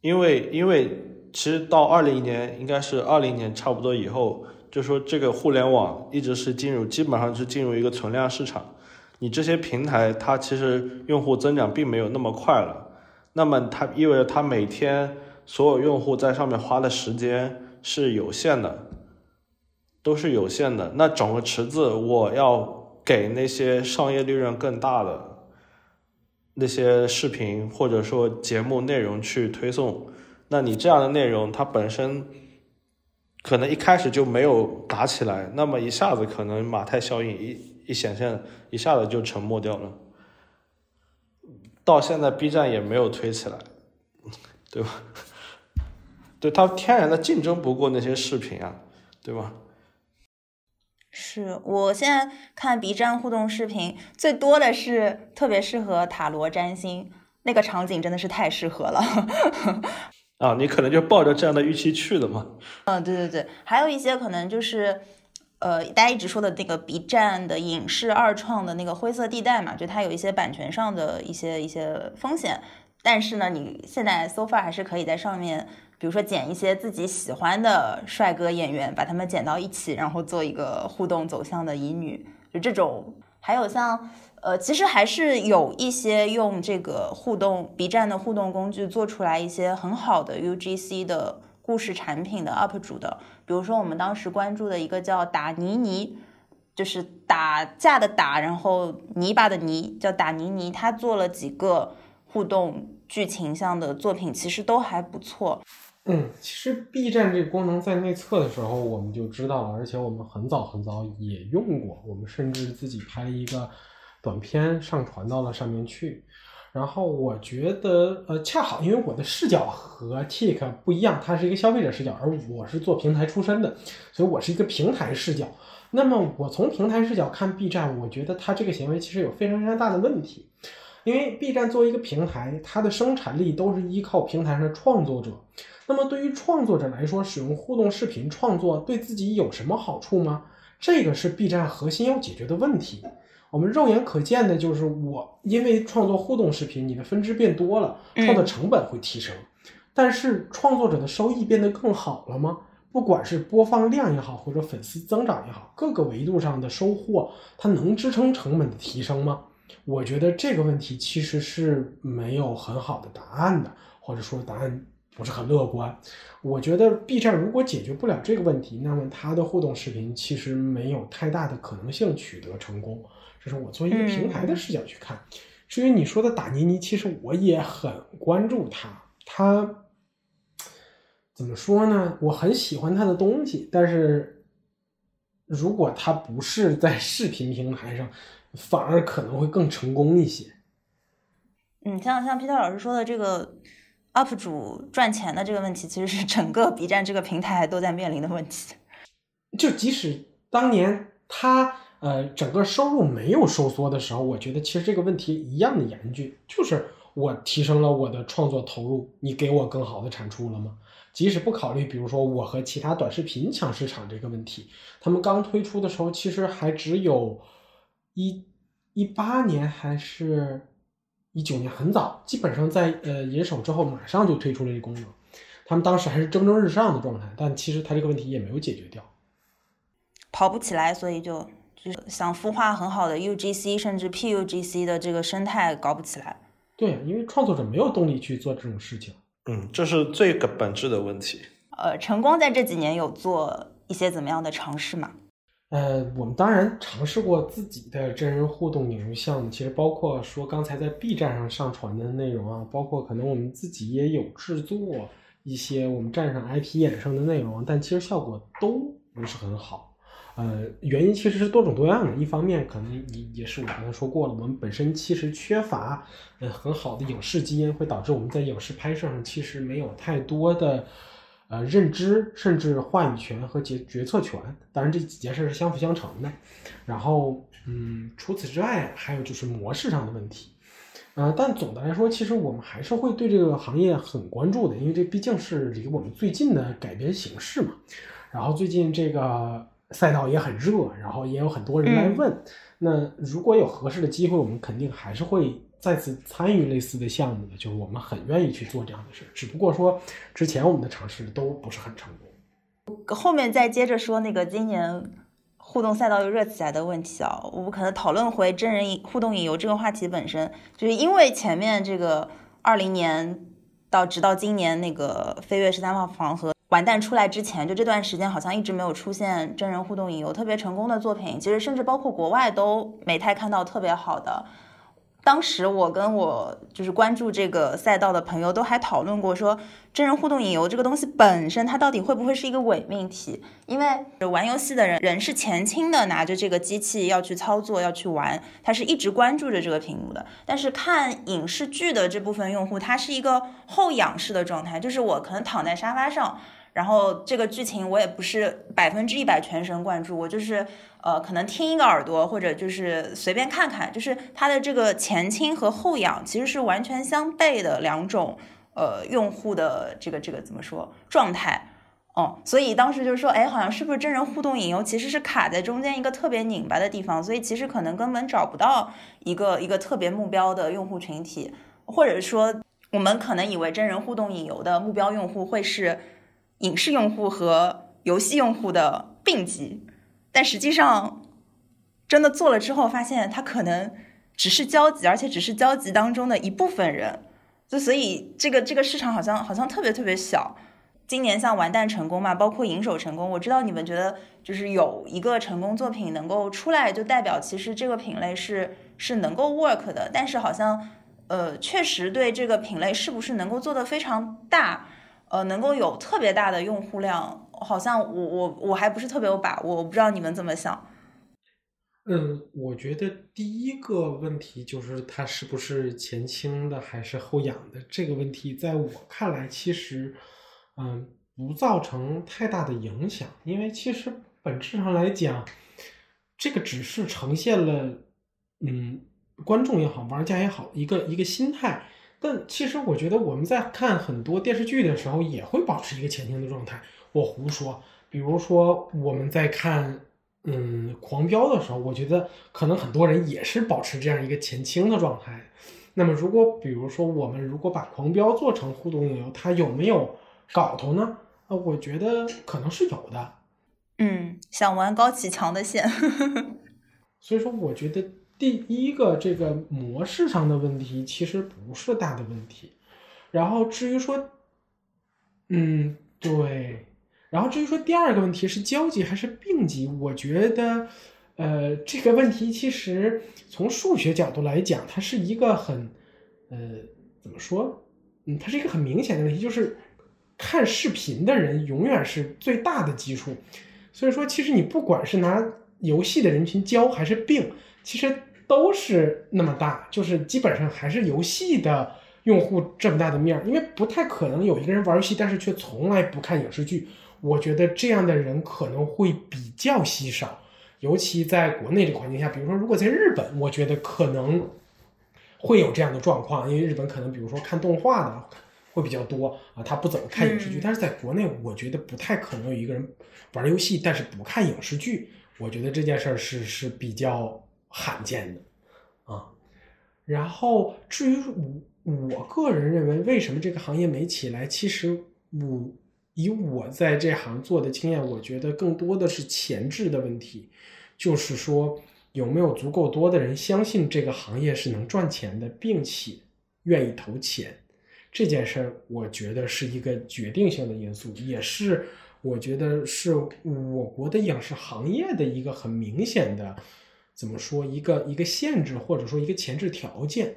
因为因为。其实到二零年，应该是二零年差不多以后，就说这个互联网一直是进入，基本上是进入一个存量市场。你这些平台，它其实用户增长并没有那么快了。那么它意味着它每天所有用户在上面花的时间是有限的，都是有限的。那整个池子，我要给那些商业利润更大的那些视频或者说节目内容去推送。那你这样的内容，它本身可能一开始就没有打起来，那么一下子可能马太效应一一显现，一下子就沉默掉了。到现在 B 站也没有推起来，对吧？对，它天然的竞争不过那些视频啊，对吧？是我现在看 B 站互动视频最多的是特别适合塔罗占星，那个场景真的是太适合了。啊，你可能就抱着这样的预期去的嘛？嗯，对对对，还有一些可能就是，呃，大家一直说的那个 B 站的影视二创的那个灰色地带嘛，就它有一些版权上的一些一些风险。但是呢，你现在 so far 还是可以在上面，比如说剪一些自己喜欢的帅哥演员，把他们剪到一起，然后做一个互动走向的乙女，就这种。还有像。呃，其实还是有一些用这个互动 B 站的互动工具做出来一些很好的 UGC 的故事产品的 UP 主的，比如说我们当时关注的一个叫打泥泥，就是打架的打，然后泥巴的泥，叫打泥泥，他做了几个互动剧情向的作品，其实都还不错。嗯，其实 B 站这个功能在内测的时候我们就知道了，而且我们很早很早也用过，我们甚至自己拍了一个短片上传到了上面去。然后我觉得，呃，恰好因为我的视角和 Tik 不一样，它是一个消费者视角，而我是做平台出身的，所以我是一个平台视角。那么我从平台视角看 B 站，我觉得它这个行为其实有非常非常大的问题，因为 B 站作为一个平台，它的生产力都是依靠平台上的创作者。那么对于创作者来说，使用互动视频创作对自己有什么好处吗？这个是 B 站核心要解决的问题。我们肉眼可见的就是，我因为创作互动视频，你的分支变多了，创作成本会提升，但是创作者的收益变得更好了吗？不管是播放量也好，或者粉丝增长也好，各个维度上的收获，它能支撑成本的提升吗？我觉得这个问题其实是没有很好的答案的，或者说答案不是很乐观。我觉得 B 站如果解决不了这个问题，那么它的互动视频其实没有太大的可能性取得成功。这是我作为一个平台的视角去看。至于你说的打妮妮，其实我也很关注他。他怎么说呢？我很喜欢他的东西，但是如果他不是在视频平台上，反而可能会更成功一些。嗯，像像皮特老师说的，这个 UP 主赚钱的这个问题，其实是整个 *laughs* B 站这个平台都在面临的问题。就即使当年他。呃，整个收入没有收缩的时候，我觉得其实这个问题一样的严峻，就是我提升了我的创作投入，你给我更好的产出了吗？即使不考虑，比如说我和其他短视频抢市场这个问题，他们刚推出的时候，其实还只有一一八年还是一九年，很早，基本上在呃人手之后马上就推出了这功能，他们当时还是蒸蒸日上的状态，但其实他这个问题也没有解决掉，跑不起来，所以就。就是想孵化很好的 UGC 甚至 PUGC 的这个生态搞不起来。对，因为创作者没有动力去做这种事情。嗯，这是最个本质的问题。呃，晨光在这几年有做一些怎么样的尝试吗？呃，我们当然尝试过自己的真人互动影游项目，其实包括说刚才在 B 站上上传的内容啊，包括可能我们自己也有制作一些我们站上 IP 衍生的内容，但其实效果都不是很好。呃，原因其实是多种多样的。一方面，可能也也是我刚才说过了，我们本身其实缺乏呃很好的影视基因，会导致我们在影视拍摄上其实没有太多的呃认知，甚至话语权和决决策权。当然，这几件事是相辅相成的。然后，嗯，除此之外，还有就是模式上的问题。呃，但总的来说，其实我们还是会对这个行业很关注的，因为这毕竟是离我们最近的改变形式嘛。然后最近这个。赛道也很热，然后也有很多人来问。那如果有合适的机会，我们肯定还是会再次参与类似的项目的，就是我们很愿意去做这样的事。只不过说之前我们的尝试都不是很成功。后面再接着说那个今年互动赛道又热起来的问题啊，我们可能讨论回真人互动引游这个话题本身，就是因为前面这个二零年到直到今年那个飞跃十三号房和。完蛋出来之前，就这段时间好像一直没有出现真人互动引游特别成功的作品。其实甚至包括国外都没太看到特别好的。当时我跟我就是关注这个赛道的朋友都还讨论过，说真人互动引游这个东西本身它到底会不会是一个伪命题？因为玩游戏的人人是前倾的，拿着这个机器要去操作要去玩，他是一直关注着这个屏幕的。但是看影视剧的这部分用户，他是一个后仰式的状态，就是我可能躺在沙发上。然后这个剧情我也不是百分之一百全神贯注，我就是呃可能听一个耳朵或者就是随便看看，就是它的这个前倾和后仰其实是完全相悖的两种呃用户的这个这个怎么说状态，哦，所以当时就是说，哎，好像是不是真人互动引游其实是卡在中间一个特别拧巴的地方，所以其实可能根本找不到一个一个特别目标的用户群体，或者说我们可能以为真人互动引游的目标用户会是。影视用户和游戏用户的并集，但实际上真的做了之后，发现它可能只是交集，而且只是交集当中的一部分人。就所以这个这个市场好像好像特别特别小。今年像完蛋成功嘛，包括银手成功，我知道你们觉得就是有一个成功作品能够出来，就代表其实这个品类是是能够 work 的。但是好像呃，确实对这个品类是不是能够做得非常大，呃，能够有特别大的用户量，好像我我我还不是特别有把握，我不知道你们怎么想。嗯，我觉得第一个问题就是它是不是前倾的还是后仰的这个问题，在我看来其实，嗯，不造成太大的影响，因为其实本质上来讲，这个只是呈现了，嗯，观众也好，玩家也好，一个一个心态。但其实我觉得我们在看很多电视剧的时候，也会保持一个前倾的状态。我胡说，比如说我们在看。嗯，狂飙的时候，我觉得可能很多人也是保持这样一个前倾的状态。那么，如果比如说我们如果把狂飙做成互动应用，它有没有搞头呢？啊，我觉得可能是有的。嗯，想玩高启强的线。*laughs* 所以说，我觉得第一个这个模式上的问题其实不是大的问题。然后至于说，嗯，对。然后至于说第二个问题是交集还是并集，我觉得，呃，这个问题其实从数学角度来讲，它是一个很，呃，怎么说？嗯，它是一个很明显的问题，就是看视频的人永远是最大的基数。所以说，其实你不管是拿游戏的人群交还是并，其实都是那么大，就是基本上还是游戏的用户这么大的面儿，因为不太可能有一个人玩游戏，但是却从来不看影视剧。我觉得这样的人可能会比较稀少，尤其在国内这个环境下，比如说如果在日本，我觉得可能会有这样的状况，因为日本可能比如说看动画的会比较多啊，他不怎么看影视剧。但是在国内，我觉得不太可能有一个人玩游戏但是不看影视剧，我觉得这件事儿是是比较罕见的啊。然后至于我我个人认为，为什么这个行业没起来，其实我。以我在这行做的经验，我觉得更多的是前置的问题，就是说有没有足够多的人相信这个行业是能赚钱的，并且愿意投钱，这件事儿我觉得是一个决定性的因素，也是我觉得是我国的影视行业的一个很明显的怎么说一个一个限制或者说一个前置条件。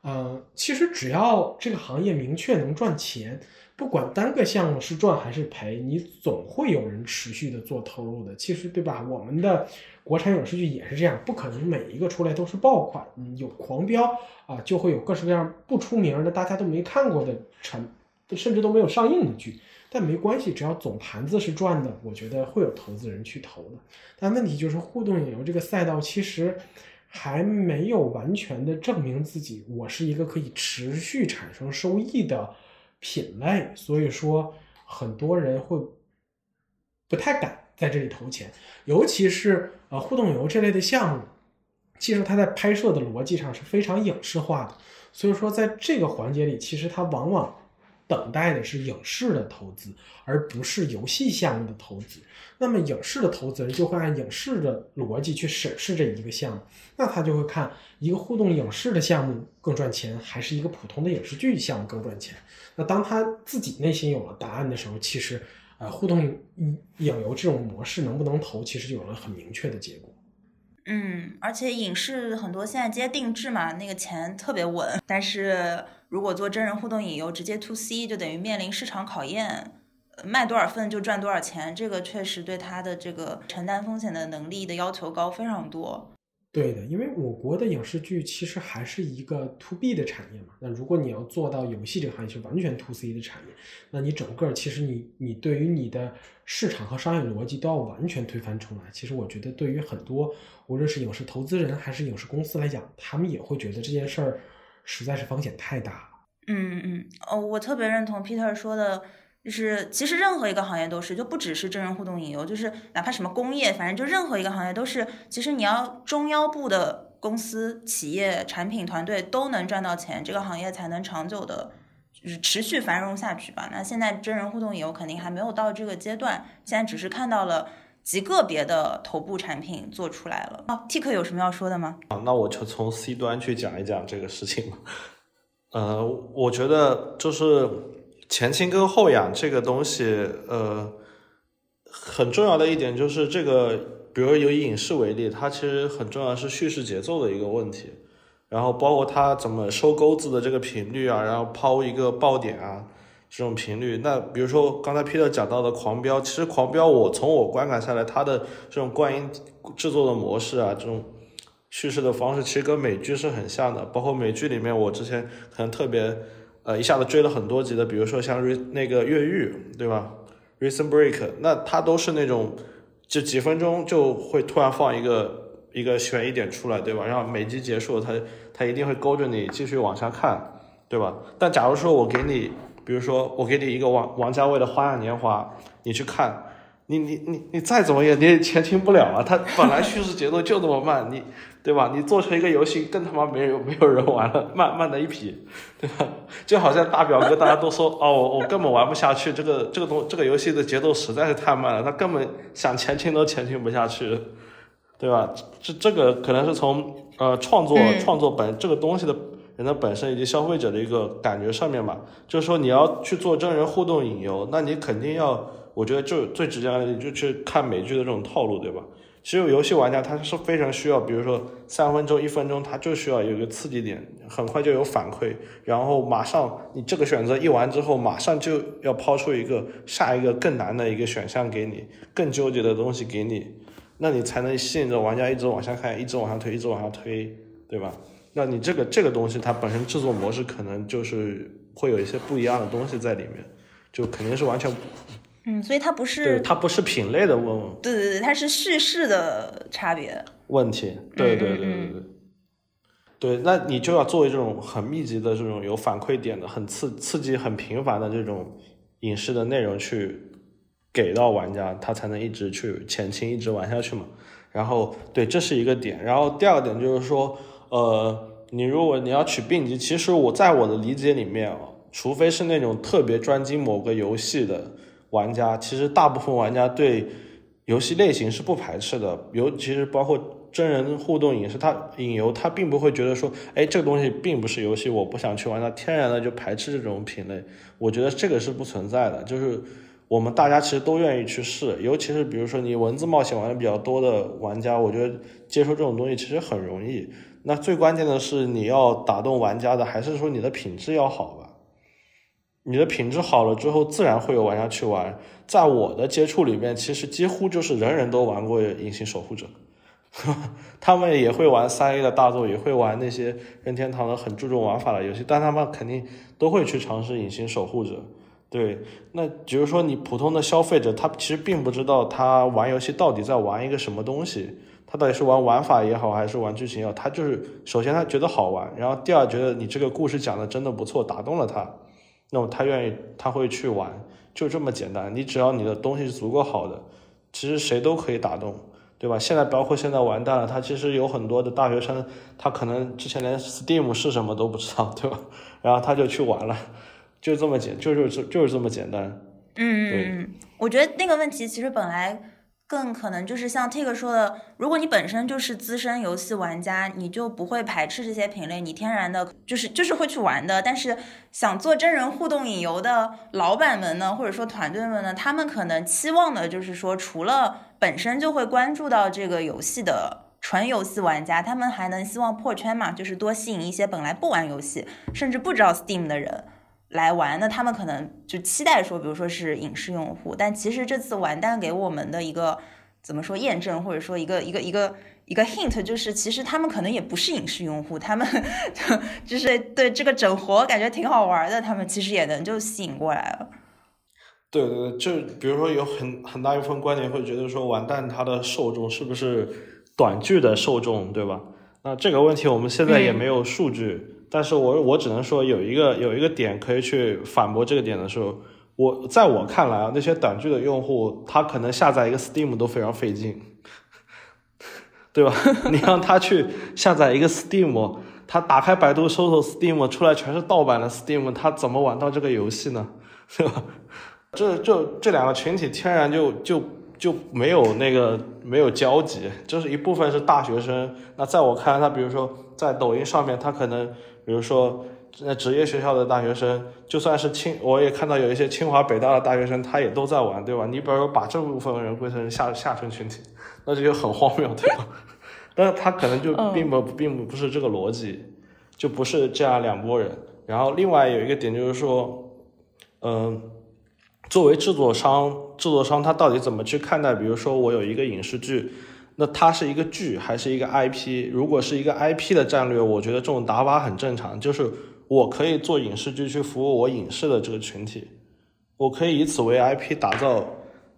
呃，其实只要这个行业明确能赚钱。不管单个项目是赚还是赔，你总会有人持续的做投入的。其实，对吧？我们的国产影视剧也是这样，不可能每一个出来都是爆款。有狂飙啊，就会有各式各样不出名的、大家都没看过的产，甚至都没有上映的剧。但没关系，只要总盘子是赚的，我觉得会有投资人去投的。但问题就是，互动影游这个赛道其实还没有完全的证明自己，我是一个可以持续产生收益的。品类，所以说很多人会不太敢在这里投钱，尤其是呃互动游这类的项目，其实它在拍摄的逻辑上是非常影视化的，所以说在这个环节里，其实它往往等待的是影视的投资，而不是游戏项目的投资。那么影视的投资人就会按影视的逻辑去审视这一个项目，那他就会看一个互动影视的项目更赚钱，还是一个普通的影视剧项目更赚钱。那当他自己内心有了答案的时候，其实，呃，互动影游这种模式能不能投，其实就有了很明确的结果。嗯，而且影视很多现在接定制嘛，那个钱特别稳。但是如果做真人互动引游，直接 to C，就等于面临市场考验，卖多少份就赚多少钱，这个确实对他的这个承担风险的能力的要求高非常多。对的，因为我国的影视剧其实还是一个 to B 的产业嘛。那如果你要做到游戏这个行业是完全 to C 的产业，那你整个其实你你对于你的市场和商业逻辑都要完全推翻重来。其实我觉得对于很多无论是影视投资人还是影视公司来讲，他们也会觉得这件事儿实在是风险太大了。嗯嗯哦，我特别认同 Peter 说的。就是其实任何一个行业都是，就不只是真人互动引游，就是哪怕什么工业，反正就任何一个行业都是。其实你要中腰部的公司、企业、产品团队都能赚到钱，这个行业才能长久的，就是持续繁荣下去吧。那现在真人互动引游肯定还没有到这个阶段，现在只是看到了极个别的头部产品做出来了。哦，Tik 有什么要说的吗？啊，那我就从 C 端去讲一讲这个事情吧。呃，我觉得就是。前倾跟后仰这个东西，呃，很重要的一点就是，这个，比如以影视为例，它其实很重要的是叙事节奏的一个问题。然后包括它怎么收钩子的这个频率啊，然后抛一个爆点啊，这种频率。那比如说刚才 Peter 讲到的狂飙，其实狂飙我从我观感下来，它的这种观音制作的模式啊，这种叙事的方式，其实跟美剧是很像的。包括美剧里面，我之前可能特别呃一下子追了很多集的，比如说像瑞那个越狱，对吧 rison Break，那它都是那种就几分钟就会突然放一个。一个悬疑点出来，对吧？然后每集结束，它它一定会勾着你继续往下看，对吧？但假如说我给你，比如说我给你一个王王家卫的《花样年华》，你去看，你你你你再怎么也你也前进不了啊！他 *laughs* 本来叙事节奏就那么慢，你对吧？你做成一个游戏，更他妈没有没有人玩了，慢慢的一批，对吧？就好像大表哥，大家都说哦，我我根本玩不下去，这个这个东这个游戏的节奏实在是太慢了，他根本想前进都前进不下去。对吧？这这个可能是从呃创作创作本这个东西的人的本身以及消费者的一个感觉上面吧。就是说你要去做真人互动引游，那你肯定要，我觉得就最直接的，你就去看美剧的这种套路，对吧？其实游戏玩家他是非常需要，比如说三分钟、一分钟，他就需要有一个刺激点，很快就有反馈，然后马上你这个选择一完之后，马上就要抛出一个下一个更难的一个选项给你，更纠结的东西给你。那你才能吸引着玩家一直往下看，一直往下推，一直往下推，对吧？那你这个这个东西它本身制作模式可能就是会有一些不一样的东西在里面，就肯定是完全，嗯，所以它不是它不是品类的问，对对对，它是叙事的差别问题，对对对对对，对，那你就要作为这种很密集的这种有反馈点的、很刺刺激、很频繁的这种影视的内容去。给到玩家，他才能一直去前倾，一直玩下去嘛。然后，对，这是一个点。然后第二个点就是说，呃，你如果你要取并级，其实我在我的理解里面啊，除非是那种特别专精某个游戏的玩家，其实大部分玩家对游戏类型是不排斥的。尤其是包括真人互动影视，他引游，他并不会觉得说，哎，这个东西并不是游戏，我不想去玩，他天然的就排斥这种品类。我觉得这个是不存在的，就是。我们大家其实都愿意去试，尤其是比如说你文字冒险玩的比较多的玩家，我觉得接受这种东西其实很容易。那最关键的是你要打动玩家的，还是说你的品质要好吧？你的品质好了之后，自然会有玩家去玩。在我的接触里面，其实几乎就是人人都玩过《隐形守护者》，*laughs* 他们也会玩三 A 的大作，也会玩那些任天堂的很注重玩法的游戏，但他们肯定都会去尝试《隐形守护者》。对，那比如说你普通的消费者，他其实并不知道他玩游戏到底在玩一个什么东西，他到底是玩玩法也好，还是玩剧情也好，他就是首先他觉得好玩，然后第二觉得你这个故事讲的真的不错，打动了他，那么他愿意他会去玩，就这么简单。你只要你的东西是足够好的，其实谁都可以打动，对吧？现在包括现在完蛋了，他其实有很多的大学生，他可能之前连 Steam 是什么都不知道，对吧？*laughs* 然后他就去玩了。就这么简，就是就就是这么简单。嗯，对，我觉得那个问题其实本来更可能就是像 Tik 说的，如果你本身就是资深游戏玩家，你就不会排斥这些品类，你天然的就是就是会去玩的。但是想做真人互动引游的老板们呢，或者说团队们呢，他们可能期望的就是说，除了本身就会关注到这个游戏的纯游戏玩家，他们还能希望破圈嘛，就是多吸引一些本来不玩游戏，甚至不知道 Steam 的人。来玩，那他们可能就期待说，比如说是影视用户，但其实这次完蛋给我们的一个怎么说验证，或者说一个一个一个一个 hint，就是其实他们可能也不是影视用户，他们 *laughs* 就是对这个整活感觉挺好玩的，他们其实也能就吸引过来了。对对对，就比如说有很很大一部分观点会觉得说，完蛋，它的受众是不是短剧的受众，对吧？那这个问题我们现在也没有数据。但是我我只能说有一个有一个点可以去反驳这个点的时候，我在我看来啊，那些短剧的用户他可能下载一个 Steam 都非常费劲，*laughs* 对吧？*laughs* 你让他去下载一个 Steam，他打开百度搜索 Steam 出来全是盗版的 Steam，他怎么玩到这个游戏呢？*laughs* 对吧？这这这两个群体天然就就就没有那个没有交集，就是一部分是大学生，那在我看来，他比如说在抖音上面，他可能。比如说，那职业学校的大学生，就算是清，我也看到有一些清华北大的大学生，他也都在玩，对吧？你比如说把这部分人归成下下层群体，那这就很荒谬，对吧？*laughs* 但是他可能就并不并不不是这个逻辑，就不是这样两拨人。然后另外有一个点就是说，嗯、作为制作商，制作商他到底怎么去看待？比如说我有一个影视剧，那它是一个剧还是一个 IP？如果是一个 IP 的战略，我觉得这种打法很正常，就是我可以做影视剧去服务我影视的这个群体，我可以以此为 IP 打造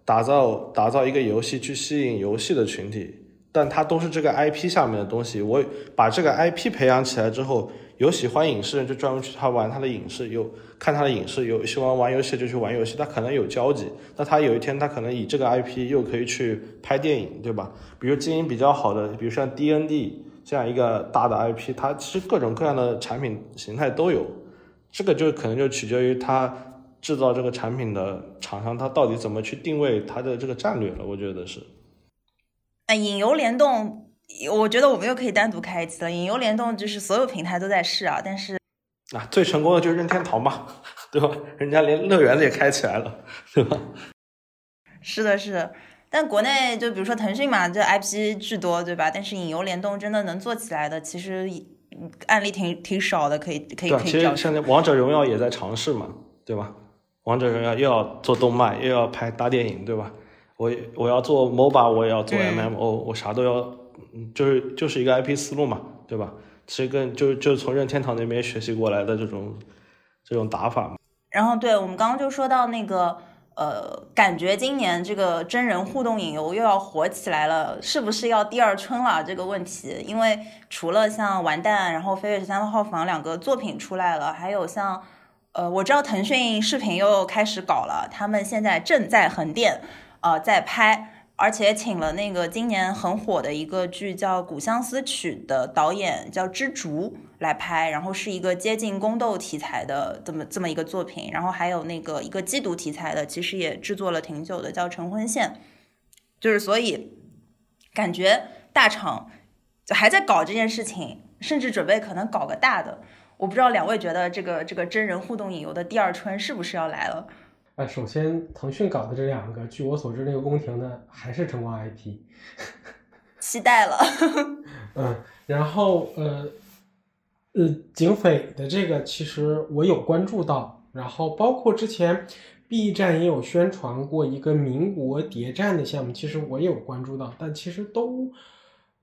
打造打造一个游戏去吸引游戏的群体，但它都是这个 IP 下面的东西。我把这个 IP 培养起来之后，有喜欢影视的就专门去他玩他的影视，有看他的影视，有喜欢玩游戏就去玩游戏，他可能有交集。那他有一天他可能以这个 IP 又可以去拍电影，对吧？比如经营比较好的，比如像 DND 这样一个大的 IP，它其实各种各样的产品形态都有。这个就可能就取决于他制造这个产品的厂商，他到底怎么去定位他的这个战略了。我觉得是。哎，引游联动，我觉得我们又可以单独开一期了。引游联动就是所有平台都在试啊，但是啊，最成功的就是任天堂嘛，对吧？人家连乐园也开起来了，对吧？*laughs* 是的，是的。但国内就比如说腾讯嘛，这 IP 巨多，对吧？但是引游联动真的能做起来的，其实嗯案例挺挺少的，可以可以可以其实现在王者荣耀也在尝试嘛，对吧？王者荣耀又要做动漫，又要拍大电影，对吧？我我要做 MOBA，我也要做嗯 MMO，、我啥都要，嗯就是就是一个 IP 思路嘛，对吧？其实跟就是就是从任天堂那边学习过来的这种这种打法嘛。然后对我们刚刚就说到那个呃，感觉今年这个真人互动影游又要火起来了，是不是要第二春了这个问题？因为除了像完蛋，然后飞跃十三号房两个作品出来了，还有像呃，我知道腾讯视频又开始搞了，他们现在正在横店呃在拍。而且请了那个今年很火的一个剧叫《古相思曲》的导演叫知竹来拍，然后是一个接近宫斗题材的这么这么一个作品，然后还有那个一个缉毒题材的，其实也制作了挺久的，叫《晨昏线》，就是所以感觉大厂就还在搞这件事情，甚至准备可能搞个大的。我不知道两位觉得这个这个真人互动影游的第二春是不是要来了？呃，首先腾讯搞的这两个，据我所知，那个宫廷呢还是晨光 IP，期待了。嗯，然后呃呃，警匪的这个其实我有关注到，然后包括之前 B 站也有宣传过一个民国谍战的项目，其实我也有关注到，但其实都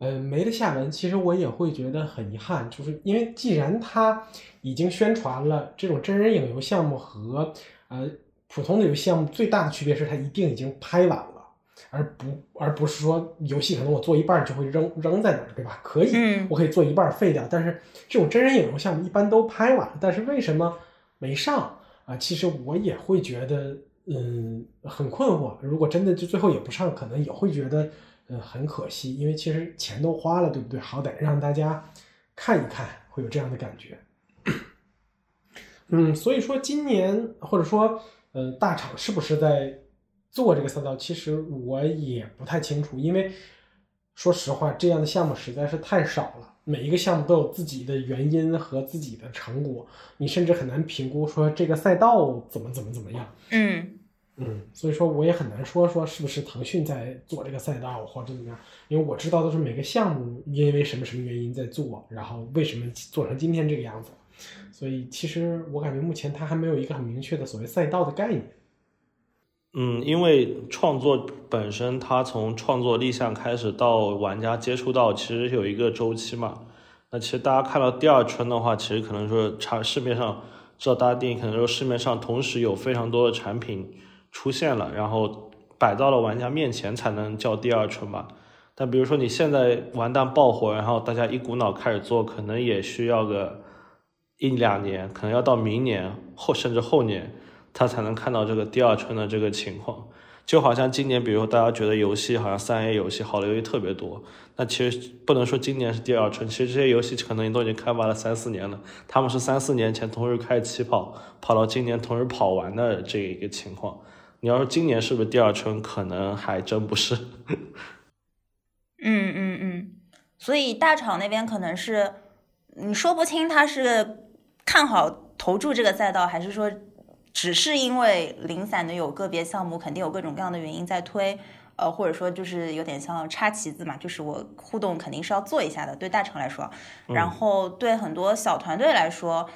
呃没了下文。其实我也会觉得很遗憾，就是因为既然他已经宣传了这种真人影游项目和呃普通的游戏项目最大的区别是它一定已经拍完了。而不而不是说游戏可能我做一半就会扔扔在那儿，对吧？可以，嗯我可以做一半废掉，但是这种真人影游项目一般都拍完了，但是为什么没上啊？其实我也会觉得，嗯，很困惑。如果真的就最后也不上，可能也会觉得，嗯，很可惜，因为其实钱都花了，对不对？好歹让大家看一看，会有这样的感觉。*coughs* 嗯，所以说今年或者说，呃，大厂是不是在做这个赛道？其实我也不太清楚，因为说实话，这样的项目实在是太少了。每一个项目都有自己的原因和自己的成果，你甚至很难评估说这个赛道怎么怎么怎么样。嗯嗯，所以说我也很难说说是不是腾讯在做这个赛道或者怎么样，因为我知道的是每个项目因为什么什么原因在做，然后为什么做成今天这个样子，所以其实我感觉目前它还没有一个很明确的所谓赛道的概念。嗯，因为创作本身，它从创作立项开始到玩家接触到，其实有一个周期嘛。那其实大家看到第二春的话，其实可能说查市面上，知道大家定义可能说市面上同时有非常多的产品出现了，然后摆到了玩家面前才能叫第二春吧。但比如说你现在完蛋爆火，然后大家一股脑开始做，可能也需要个一两年，可能要到明年后甚至后年。他才能看到这个第二春的这个情况，就好像今年，比如说大家觉得游戏好像三 A 游戏好的游戏特别多，那其实不能说今年是第二春，其实这些游戏可能都已经开发了三四年了，他们是三四年前同时开始起跑，跑到今年同时跑完的这一个情况。你要说今年是不是第二春，可能还真不是。嗯嗯嗯，所以大厂那边可能是你说不清他是看好投注这个赛道，还是说。只是因为零散的有个别项目，肯定有各种各样的原因在推，呃，或者说就是有点像插旗子嘛，就是我互动肯定是要做一下的，对大厂来说，然后对很多小团队来说，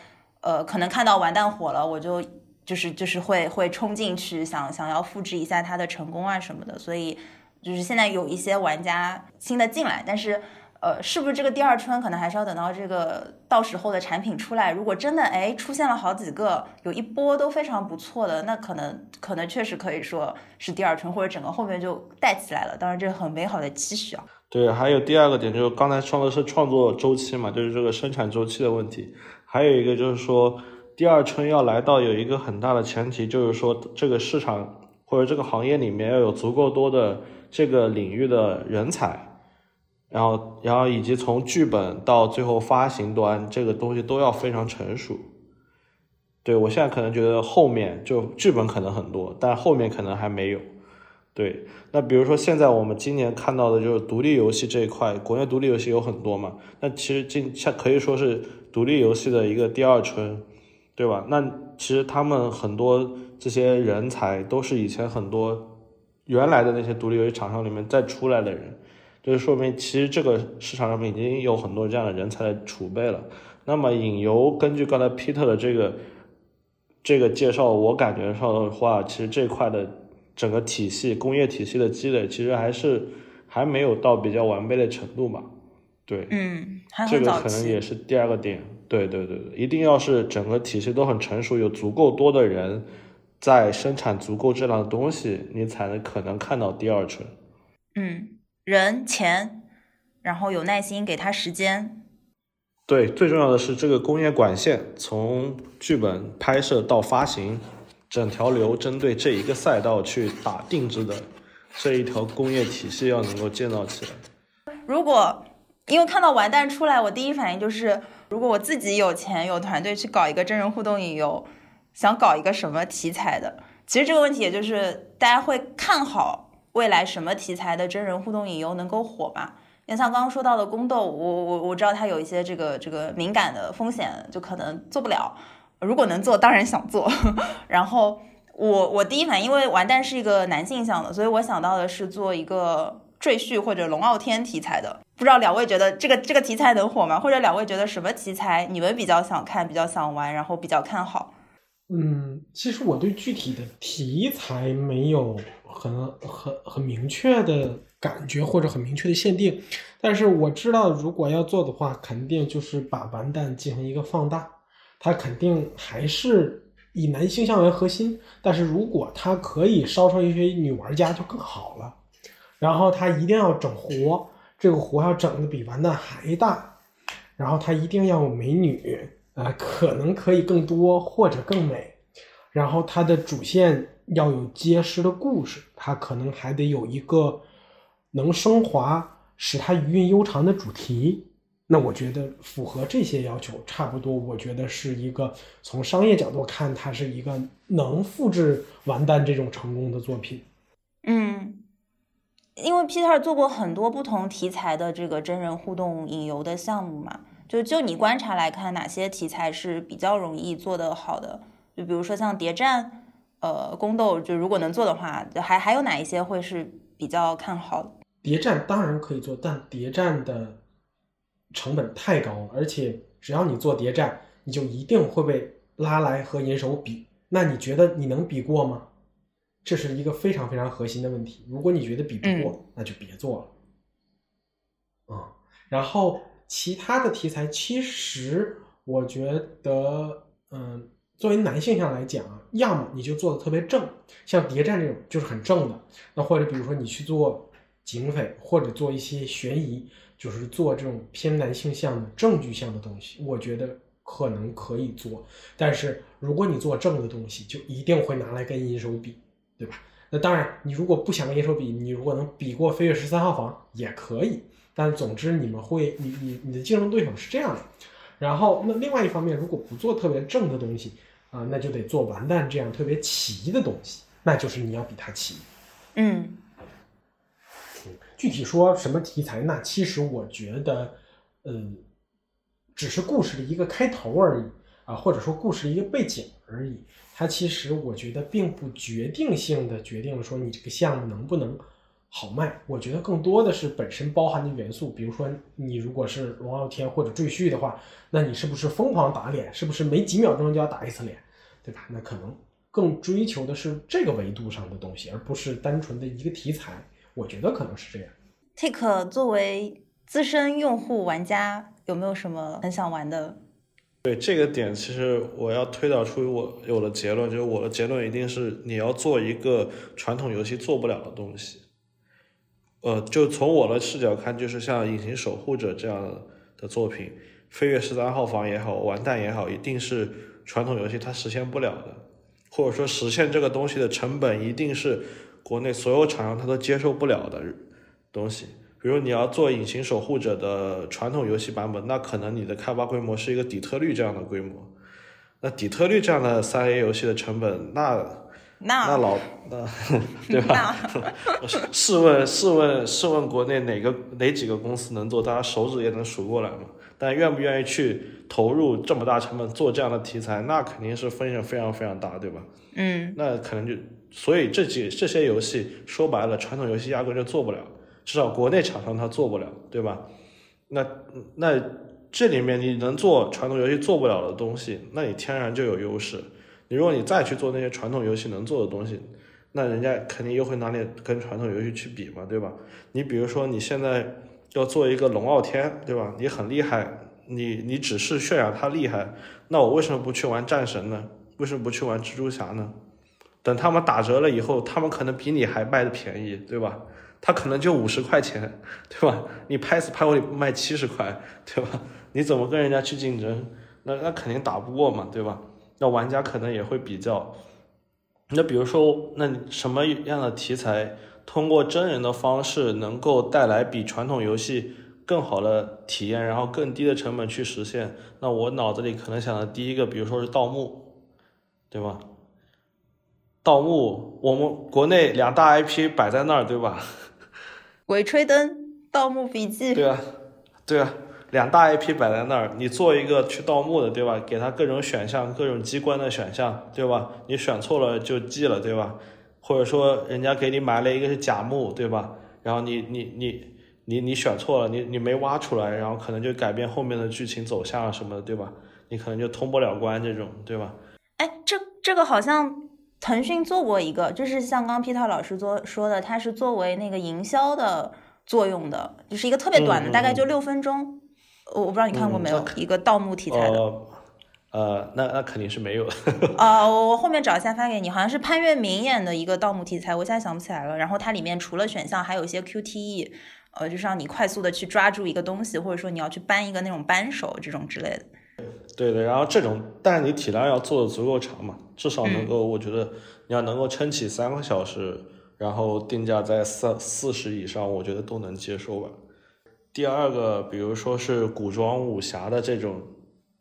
呃，可能看到完蛋火了，我就就是就是会会冲进去想想要复制一下它的成功啊什么的，所以就是现在有一些玩家新的进来，但是。呃，是不是这个第二春可能还是要等到这个到时候的产品出来？如果真的哎出现了好几个，有一波都非常不错的，那可能可能确实可以说是第二春，或者整个后面就带起来了。当然，这是很美好的期许啊。对，还有第二个点就是刚才说的是创作周期嘛，就是这个生产周期的问题。还有一个就是说，第二春要来到有一个很大的前提，就是说这个市场或者这个行业里面要有足够多的这个领域的人才。然后，然后以及从剧本到最后发行端，这个东西都要非常成熟。对我现在可能觉得后面就剧本可能很多，但后面可能还没有。对，那比如说现在我们今年看到的就是独立游戏这一块，国内独立游戏有很多嘛，那其实今像可以说是独立游戏的一个第二春，对吧？那其实他们很多这些人才都是以前很多原来的那些独立游戏厂商里面再出来的人。就是说明，其实这个市场上面已经有很多这样的人才的储备了。那么，引游根据刚才 Peter 的这个这个介绍，我感觉上的话，其实这块的整个体系、工业体系的积累，其实还是还没有到比较完备的程度嘛。对，嗯，这个可能也是第二个点。对对对对，一定要是整个体系都很成熟，有足够多的人在生产足够质量的东西，你才能可能看到第二春。嗯。人钱，然后有耐心，给他时间。对，最重要的是这个工业管线，从剧本拍摄到发行，整条流针对这一个赛道去打定制的这一条工业体系要能够建造起来。如果因为看到完蛋出来，我第一反应就是，如果我自己有钱有团队去搞一个真人互动影游，想搞一个什么题材的？其实这个问题也就是大家会看好。未来什么题材的真人互动影游能够火吧？像像刚刚说到的宫斗，我我我知道它有一些这个这个敏感的风险，就可能做不了。如果能做，当然想做。*laughs* 然后我我第一反应，因为完蛋是一个男性向的，所以我想到的是做一个赘婿或者龙傲天题材的。不知道两位觉得这个这个题材能火吗？或者两位觉得什么题材你们比较想看、比较想玩，然后比较看好？嗯，其实我对具体的题材没有很很很明确的感觉或者很明确的限定，但是我知道如果要做的话，肯定就是把完蛋进行一个放大，它肯定还是以男性向为核心，但是如果它可以烧成一些女玩家就更好了，然后它一定要整活，这个活要整的比完蛋还大，然后它一定要有美女。啊，可能可以更多或者更美，然后它的主线要有结实的故事，它可能还得有一个能升华、使它余韵悠长的主题。那我觉得符合这些要求，差不多，我觉得是一个从商业角度看，它是一个能复制完蛋这种成功的作品。嗯，因为 Peter 做过很多不同题材的这个真人互动影游的项目嘛。就就你观察来看，哪些题材是比较容易做得好的？就比如说像谍战、呃宫斗，就如果能做的话，还还有哪一些会是比较看好的？谍战当然可以做，但谍战的成本太高了，而且只要你做谍战，你就一定会被拉来和银手比。那你觉得你能比过吗？这是一个非常非常核心的问题。如果你觉得比不过，那就别做了。啊，然后。其他的题材，其实我觉得，嗯，作为男性上来讲啊，要么你就做的特别正，像谍战这种就是很正的，那或者比如说你去做警匪，或者做一些悬疑，就是做这种偏男性向的证据向的东西，我觉得可能可以做。但是如果你做正的东西，就一定会拿来跟银手比，对吧？那当然，你如果不想跟银手比，你如果能比过《飞跃十三号房》也可以。但总之，你们会，你你你的竞争对手是这样的，然后那另外一方面，如果不做特别正的东西啊，那就得做完蛋这样特别奇的东西，那就是你要比它奇。嗯，具体说什么题材，那其实我觉得，嗯，只是故事的一个开头而已啊，或者说故事的一个背景而已。它其实我觉得并不决定性的决定了说你这个项目能不能好卖。我觉得更多的是本身包含的元素，比如说你如果是龙傲天或者赘婿的话，那你是不是疯狂打脸？是不是每几秒钟就要打一次脸，对吧？那可能更追求的是这个维度上的东西，而不是单纯的一个题材。我觉得可能是这样。Tik 作为资深用户玩家，有没有什么很想玩的？对这个点，其实我要推导出我有了结论，就是我的结论一定是你要做一个传统游戏做不了的东西。呃，就从我的视角看，就是像《隐形守护者》这样的作品，《飞跃十三号房》也好，《完蛋》也好，一定是传统游戏它实现不了的，或者说实现这个东西的成本一定是国内所有厂商他都接受不了的东西。比如你要做《隐形守护者》的传统游戏版本，那可能你的开发规模是一个底特律这样的规模。那底特律这样的三 A 游戏的成本，那那那老那 *laughs* 对吧？*laughs* 试问试问试问，国内哪个哪几个公司能做？大家手指也能数过来嘛。但愿不愿意去投入这么大成本做这样的题材，那肯定是风险非常非常大，对吧？嗯，那可能就所以这几这些游戏说白了，传统游戏压根就做不了，至少国内厂商他做不了，对吧？那那这里面你能做传统游戏做不了的东西，那你天然就有优势。你如果你再去做那些传统游戏能做的东西，那人家肯定又会拿你跟传统游戏去比嘛，对吧？你比如说你现在要做一个龙傲天，对吧？你很厉害，你你只是渲染他厉害，那我为什么不去玩战神呢？为什么不去玩蜘蛛侠呢？等他们打折了以后，他们可能比你还卖的便宜，对吧？他可能就五十块钱，对吧？你拍死拍活里卖七十块，对吧？你怎么跟人家去竞争？那那肯定打不过嘛，对吧？那玩家可能也会比较。那比如说，那什么样的题材通过真人的方式能够带来比传统游戏更好的体验，然后更低的成本去实现？那我脑子里可能想的第一个，比如说是盗墓，对吧？盗墓，我们国内两大 IP 摆在那儿，对吧？*laughs* 鬼吹灯、盗墓笔记，对啊，对啊，两大 IP 摆在那儿，你做一个去盗墓的，对吧？给他各种选项，各种机关的选项，对吧？你选错了就记了，对吧？或者说人家给你埋了一个是假墓，对吧？然后你你你你你选错了，你你没挖出来，然后可能就改变后面的剧情走向啊什么的，对吧？你可能就通不了关这种，对吧？哎，这这个好像腾讯做过一个，就是像刚 Peter 老师做说的，它是作为那个营销的作用的，就是一个特别短的，嗯大概就六分钟。我我不知道你看过没有，嗯一个盗墓题材的。呃呃，那那肯定是没有的。*laughs* *laughs* 啊、我我后面找一下发给你，好像是潘粤明演的一个盗墓题材，我现在想不起来了。然后它里面除了选项，还有一些 QTE，呃，就是让你快速的去抓住一个东西，或者说你要去搬一个那种扳手这种之类的。对的，然后这种，但是你体量要做的足够长嘛，至少能嗯够，我觉得你要能够撑起三个小时，然后定价在三四十以上，我觉得都能接受吧。第二个，比如说是古装武侠的这种，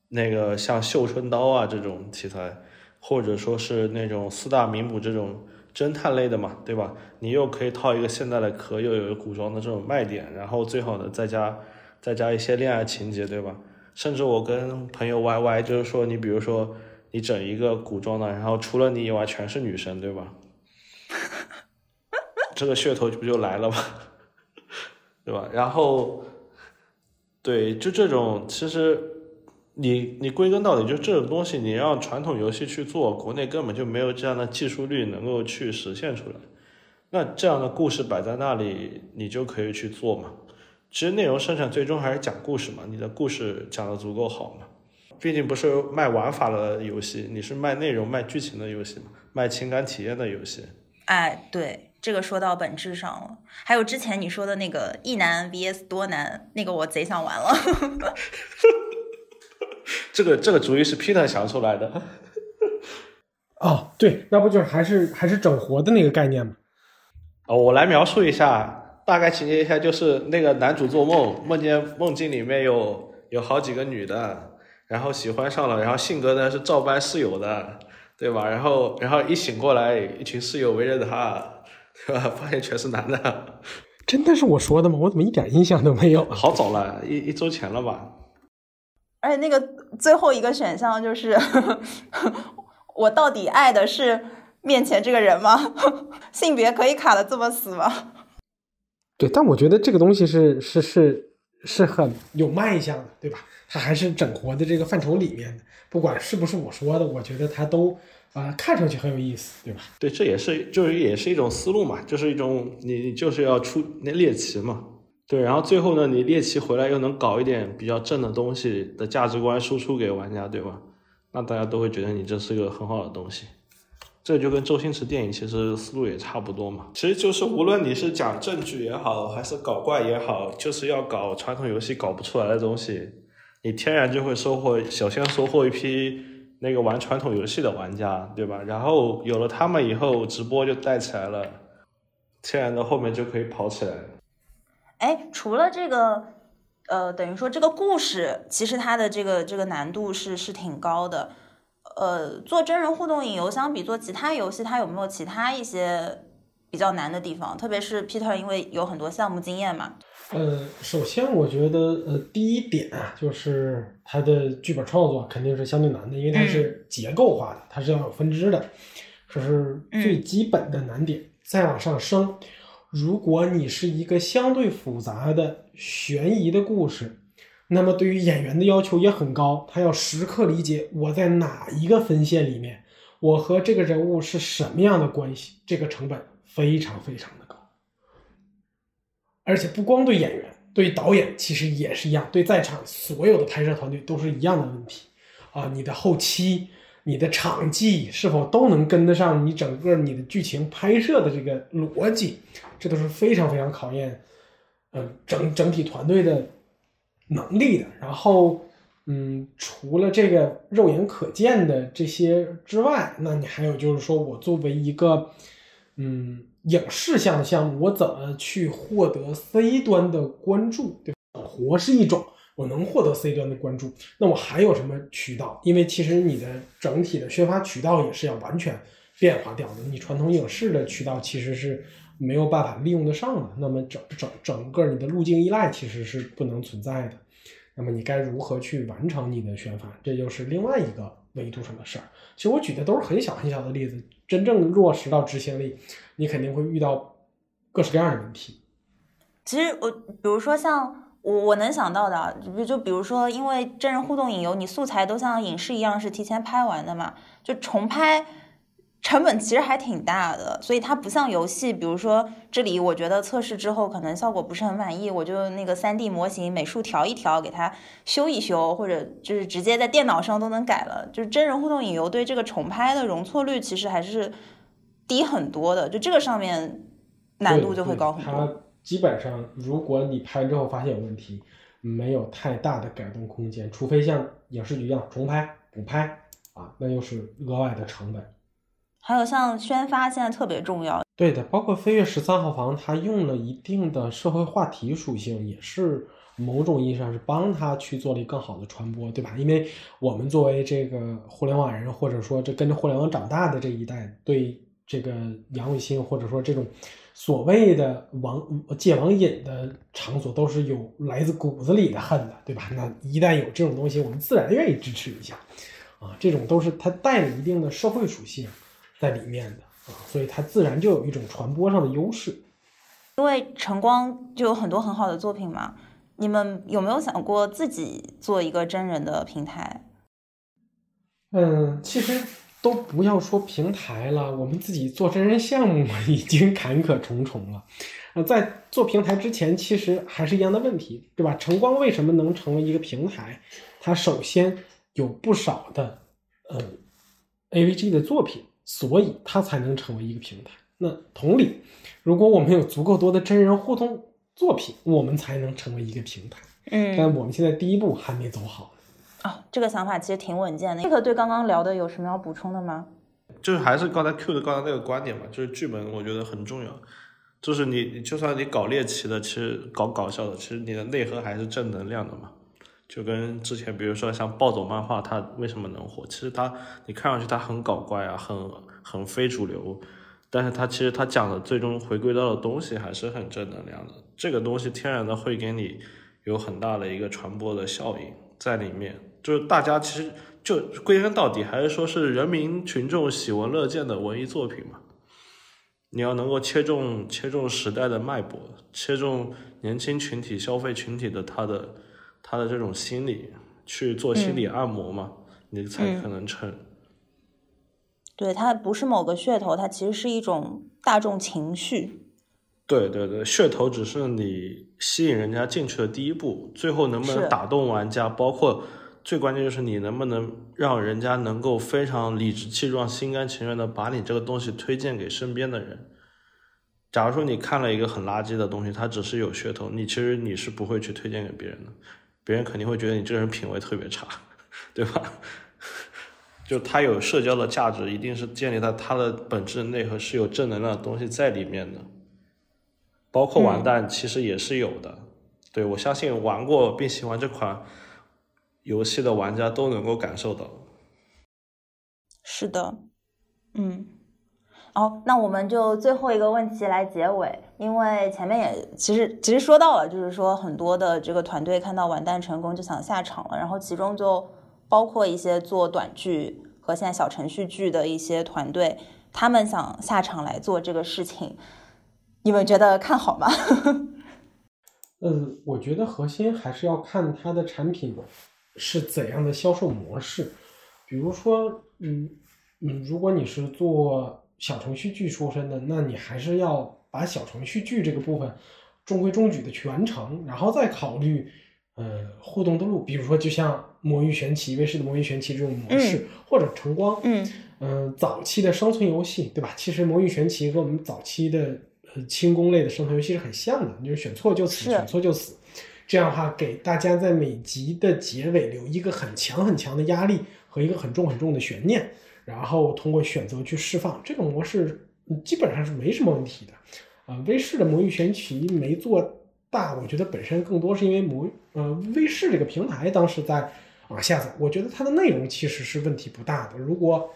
那个像绣春刀啊这种题材，或者说是那种四大名捕这种侦探类的嘛，对吧？你又可以套一个现代的壳，又有一个古装的这种卖点，然后最好呢再加再加一些恋爱情节，对吧？甚至我跟朋友 YY 就是说，你比如说你整一个古装的，然后除了你以外全是女生，对吧？这个噱头不就来了吗？对吧？然后，对，就这种，其实你你归根到底，就这种东西，你让传统游戏去做，国内根本就没有这样的技术率能够去实现出来。那这样的故事摆在那里，你就可以去做嘛。其实内容生产最终还是讲故事嘛，你的故事讲的足够好嘛。毕竟不是卖玩法的游戏，你是卖内容、卖剧情的游戏嘛，卖情感体验的游戏。哎，对，这个说到本质上了。还有之前你说的那个一男 VS 多男，那个我贼想玩了。*laughs* 这个这个主意是 Peter 想出来的。哦，对，那不就是还是还是整活的那个概念吗？哦，我来描述一下，大概情节一下，就是那个男主做梦，梦见梦境里面有有好几个女的，然后喜欢上了，然后性格呢是照搬室友的，对吧？然后然后一醒过来，一群室友围着他，对吧？发现全是男的，真的是我说的吗？我怎么一点印象都没有啊？好早了，一一周前了吧？而且那个最后一个选项就是，*laughs* 我到底爱的是面前这个人吗？*laughs* 性别可以卡的这么死吗？对，但我觉得这个东西是是是是很有卖相的，对吧？它还是整活的这个范畴里面的，不管是不是我说的，我觉得它都啊、呃看上去很有意思，对吧？对，这也是就是也是一种思路嘛，就是一种你就是要出那猎奇嘛，对，然后最后呢，你猎奇回来又能搞一点比较正的东西的价值观输出给玩家，对吧？那大家都会觉得你这是个很好的东西。这就跟周星驰电影其实思路也差不多嘛。其实就是无论你是讲证据也好，还是搞怪也好，就是要搞传统游戏搞不出来的东西，你天然就会收获，首先收获一批那个玩传统游戏的玩家，对吧？然后有了他们以后，直播就带起来了，天然的后面就可以跑起来。哎，除了这个，呃，等于说这个故事，其实它的这个这个难度是是挺高的。呃，做真人互动影游相比做其他游戏，它有没有其他一些比较难的地方？特别是 Peter，因为有很多项目经验嘛。呃，首先我觉得，呃，第一点啊，就是它的剧本创作肯定是相对难的，因为它是结构化的，它是要有分支的，这是最基本的难点。再往上升，如果你是一个相对复杂的悬疑的故事，那么对于演员的要求也很高，他要时刻理解我在哪一个分线里面，我和这个人物是什么样的关系，这个成本非常非常。而且不光对演员，对导演其实也是一样，对在场所有的拍摄团队都是一样的问题啊！你的后期、你的场记是否都能跟得上你整个你的剧情拍摄的这个逻辑，这都是非常非常考验，嗯，整整体团队的能力的。然后，嗯，除了这个肉眼可见的这些之外，那你还有就是说我作为一个，嗯。影视向的项目，我怎么去获得 C 端的关注？对？活是一种，我能获得 C 端的关注，那我还有什么渠道？因为其实你的整体的宣发渠道也是要完全变化掉的。你传统影视的渠道其实是没有办法利用得上的。那么整整整个你的路径依赖其实是不能存在的。那么你该如何去完成你的宣发？这就是另外一个维度上的事儿。其实我举的都是很小很小的例子，真正落实到执行力。你肯定会遇到各式各样的问题。其实我，比如说像我我能想到的，就就比如说，因为真人互动影游，你素材都像影视一样是提前拍完的嘛，就重拍成本其实还挺大的，所以它不像游戏。比如说这里，我觉得测试之后可能效果不是很满意，我就那个三 D 模型美术调一调，给它修一修，或者就是直接在电脑上都能改了。就是真人互动影游对这个重拍的容错率其实还是。低很多的，就这个上面难度就会高很多。它基本上，如果你拍之后发现有问题，没有太大的改动空间，除非像影视剧一样重拍、补拍啊，那又是额外的成本。还有像宣发现在特别重要。对的，包括《飞跃十三号房》，它用了一定的社会话题属性，也是某种意义上是帮他去做了一个更好的传播，对吧？因为我们作为这个互联网人，或者说这跟着互联网长大的这一代，对。这个杨伟新或者说这种所谓的网戒网瘾的场所，都是有来自骨子里的恨的，对吧？那一旦有这种东西，我们自然愿意支持一下，啊，这种都是它带了一定的社会属性在里面的啊，所以它自然就有一种传播上的优势。因为晨光就有很多很好的作品嘛，你们有没有想过自己做一个真人的平台？嗯，其实。都不要说平台了，我们自己做真人项目已经坎坷重重了。呃，在做平台之前，其实还是一样的问题，对吧？晨光为什么能成为一个平台？它首先有不少的呃 AVG 的作品，所以它才能成为一个平台。那同理，如果我们有足够多的真人互动作品，我们才能成为一个平台。嗯，但我们现在第一步还没走好。哦，这个想法其实挺稳健的。这个对刚刚聊的有什么要补充的吗？就是还是刚才 Q 的刚才那个观点嘛，就是剧本我觉得很重要。就是你就算你搞猎奇的，其实搞搞笑的，其实你的内核还是正能量的嘛。就跟之前比如说像暴走漫画，它为什么能火？其实它你看上去它很搞怪啊，很很非主流，但是它其实它讲的最终回归到的东西还是很正能量的。这个东西天然的会给你有很大的一个传播的效应在里面。就是大家其实就归根到底还是说是人民群众喜闻乐见的文艺作品嘛，你要能够切中切中时代的脉搏，切中年轻群体消费群体的他的他的这种心理，去做心理按摩嘛，你才可能成。对，它不是某个噱头，它其实是一种大众情绪。对对对，噱头只是你吸引人家进去的第一步，最后能不能打动玩家，包括最关键就是你能不能让人家能够非常理直气壮、心甘情愿的把你这个东西推荐给身边的人。假如说你看了一个很垃圾的东西，它只是有噱头，你其实你是不会去推荐给别人的，别人肯定会觉得你这个人品味特别差，对吧？*laughs* 就他有社交的价值，一定是建立在他的本质内核是有正能量的东西在里面的，包括完蛋其实也是有的。对我相信玩过并喜欢这款游戏的玩家都能够感受到。是的，嗯，好，那我们就最后一个问题来结尾，因为前面也其实其实说到了，就是说很多的这个团队看到完蛋成功就想下场了，然后其中就。包括一些做短剧和现在小程序剧的一些团队，他们想下场来做这个事情，你们觉得看好吗？嗯，*laughs* 我觉得核心还是要看它的产品是怎样的销售模式。比如说，嗯嗯，如果你是做小程序剧出身的，那你还是要把小程序剧这个部分中规中矩的去完成，然后再考虑。呃，互动的路，比如说，就像《魔域玄奇》卫视的《魔域玄奇》这种模式，或者晨光，嗯嗯，早期的生存游戏，对吧？其实《魔域玄奇》和我们早期的呃轻功类的生存游戏是很像的，就是选错就死，选错就死。这样的话，给大家在每集的结尾留一个很强很强的压力和一个很重很重的悬念，然后通过选择去释放。这种模式基本上是没什么问题的。啊，威视的《魔域玄奇》没做。大，我觉得本身更多是因为魔呃微视这个平台当时在往下走，我觉得它的内容其实是问题不大的。如果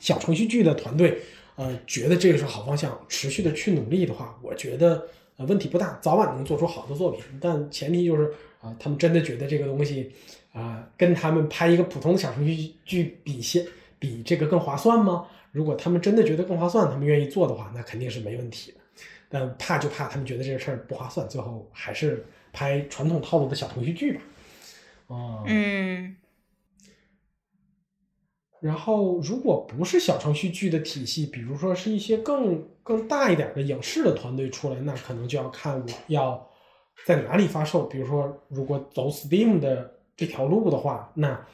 小程序剧的团队呃觉得这个是好方向，持续的去努力的话，我觉得呃问题不大，早晚能做出好的作品。但前提就是啊，他们真的觉得这个东西啊跟他们拍一个普通的小程序剧比些比这个更划算吗？如果他们真的觉得更划算，他们愿意做的话，那肯定是没问题的。但怕就怕他们觉得这个事儿不划算，最后还是拍传统套路的小程序剧吧。哦，嗯。然后，如果不是小程序剧的体系，比如说是一些更更大一点的影视的团队出来，那可能就要看我要在哪里发售。比如说，如果走 Steam 的这条路的话，那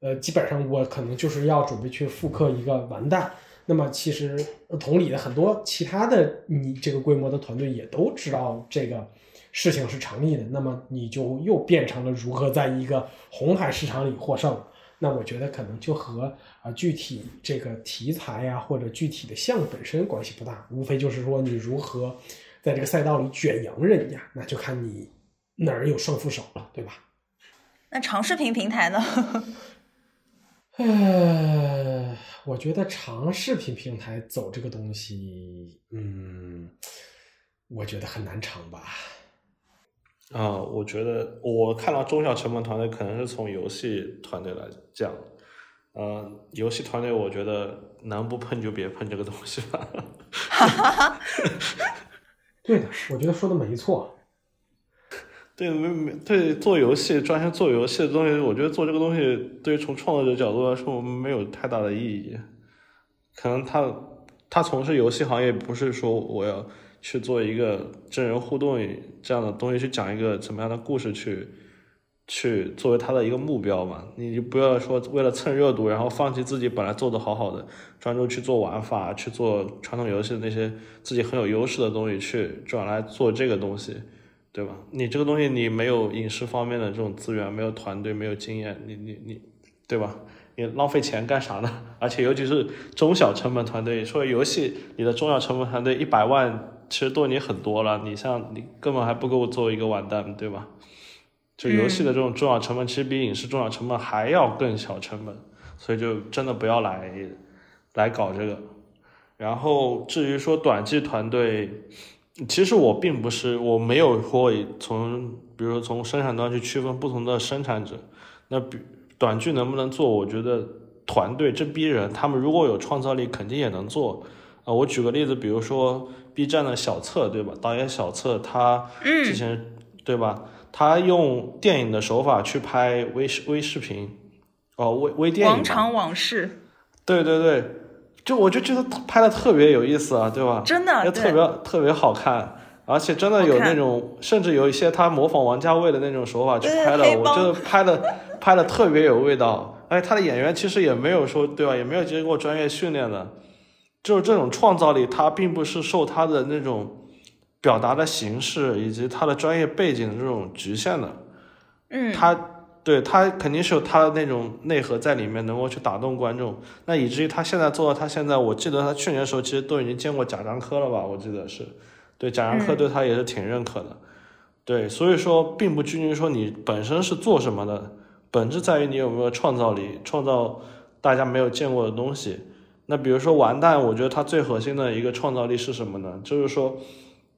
呃，基本上我可能就是要准备去复刻一个完蛋。那么其实同理的很多其他的你这个规模的团队也都知道这个事情是成立的，那么你就又变成了如何在一个红海市场里获胜。那我觉得可能就和啊具体这个题材呀或者具体的项目本身关系不大，无非就是说你如何在这个赛道里卷赢人家，那就看你哪儿有胜负手了，对吧？那长视频平台呢？*laughs* 呃，我觉得长视频平台走这个东西，嗯，我觉得很难长吧。啊，我觉得我看到中小成本团队可能是从游戏团队来讲，呃，游戏团队我觉得能不碰就别碰这个东西吧。*laughs* 对的，我觉得说的没错。对没没对做游戏专心做游戏的东西，我觉得做这个东西对于从创作者角度来说没有太大的意义。可能他他从事游戏行业不是说我要去做一个真人互动这样的东西，去讲一个怎么样的故事去去作为他的一个目标嘛？你就不要说为了蹭热度，然后放弃自己本来做的好好的，专注去做玩法，去做传统游戏的那些自己很有优势的东西，去转来做这个东西。对吧？你这个东西你没有影视方面的这种资源，没有团队，没有经验，你你你，对吧？你浪费钱干啥呢？*laughs* 而且尤其是中小成本团队，说游戏你的中小成本团队一百万其实都已经很多了，你像你根本还不够做一个完蛋，对吧？就游戏的这种重要成本，其实比影视重要成本还要更小成本，所以就真的不要来来搞这个。然后至于说短剧团队。其实我并不是，我没有说从，比如说从生产端去区分不同的生产者。那比短剧能不能做？我觉得团队这逼人，他们如果有创造力，肯定也能做。啊，我举个例子，比如说 B 站的小策，对吧？导演小策他之前、对吧？他用电影的手法去拍微视微视频，哦，微微电影。广场往事，对对对，就我就觉得拍的特别有意思啊，对吧？真的特别特别好看，而且真的有那种，甚至有一些他模仿王家卫的那种手法去拍的，我觉得拍的拍的特别有味道。哎，他的演员其实也没有说对吧，也没有经过专业训练的，就是这种创造力，他并不是受他的那种表达的形式以及他的专业背景的这种局限的。嗯，他对他肯定是有他的那种内核在里面，能够去打动观众。那以至于他现在做到他现在，我记得他去年的时候其实都已经见过贾樟柯了吧？我记得是，对贾樟柯嗯对他也是挺认可的。对，所以说并不拘泥说你本身是做什么的，本质在于你有没有创造力，创造大家没有见过的东西。那比如说完蛋，我觉得它最核心的一个创造力是什么呢？就是说，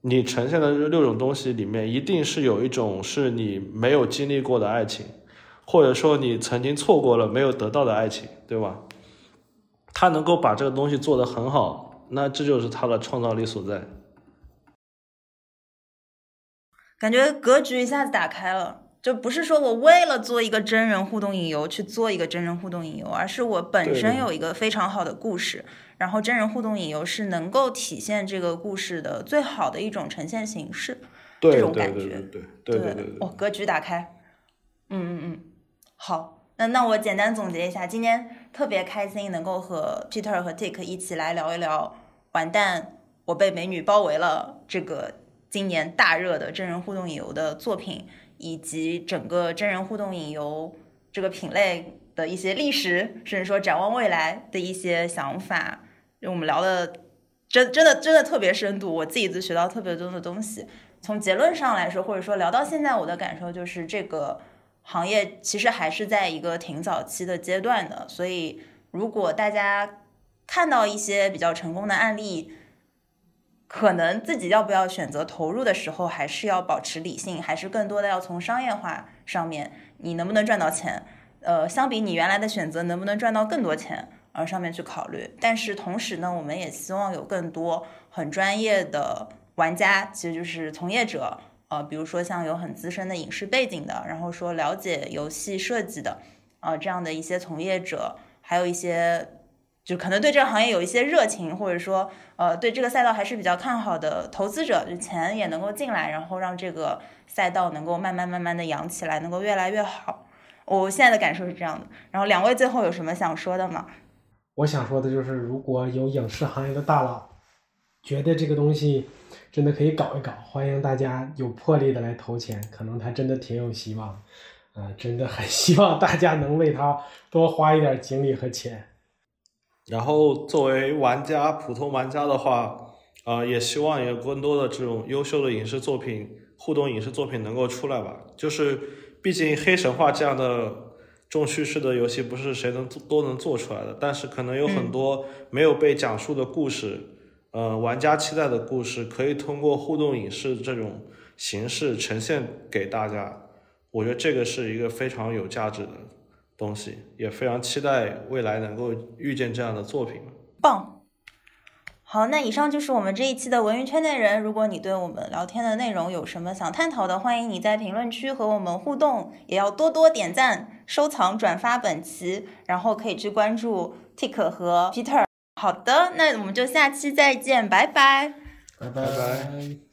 你呈现的这六种东西里面，一定是有一种是你没有经历过的爱情，或者说你曾经错过了没有得到的爱情，对吧？他能够把这个东西做得很好，那这就是他的创造力所在。感觉格局一下子打开了，就不是说我为了做一个真人互动影游去做一个真人互动影游，而是我本身有一个非常好的故事，然后真人互动影游是能够体现这个故事的最好的一种呈现形式。对这种感觉对对对对对对对哦，格局打开。嗯嗯嗯，好，那那我简单总结一下，今天特别开心能够和 Peter 和 Tick 一起来聊一聊《完蛋，我被美女包围了》这个今年大热的真人互动影游的作品，以及整个真人互动影游这个品类的一些历史，甚至说展望未来的一些想法。因为我们聊的真真的真的特别深度，我自己都学到特别多的东西。从结论上来说，或者说聊到现在，我的感受就是这个行业其实还是在一个挺早期的阶段的。所以，如果大家看到一些比较成功的案例，可能自己要不要选择投入的时候，还是要保持理性，还是更多的要从商业化上面，你能不能赚到钱？呃，相比你原来的选择能不能赚到更多钱，而上面去考虑。但是同时呢，我们也希望有更多很专业的玩家，其实就是从业者，呃，比如说像有很资深的影视背景的，然后说了解游戏设计的，呃，这样的一些从业者，还有一些就可能对这个行业有一些热情，或者说呃对这个赛道还是比较看好的投资者，就钱也能够进来，然后让这个赛道能够慢慢慢慢的养起来，能够越来越好。我现在的感受是这样的。然后两位最后有什么想说的吗？我想说的就是，如果有影视行业的大佬觉得这个东西真的可以搞一搞，欢迎大家有魄力的来投钱，可能他真的挺有希望，啊、真的很希望大家能为他多花一点精力和钱。然后作为玩家，普通玩家的话，啊、也希望有更多的这种优秀的影视作品、互动影视作品能够出来吧。就是，毕竟黑神话这样的重叙事的游戏不是谁能做都能做出来的，但是可能有很多没有被讲述的故事，呃，玩家期待的故事，可以通过互动影视这种形式呈现给大家。我觉得这个是一个非常有价值的东西，也非常期待未来能够遇见这样的作品。棒。好，那以上就是我们这一期的文娱圈内人。如果你对我们聊天的内容有什么想探讨的，欢迎你在评论区和我们互动，也要多多点赞、收藏、转发本期，然后可以去关注 Tick 和 Peter。好的，那我们就下期再见，拜拜。拜拜拜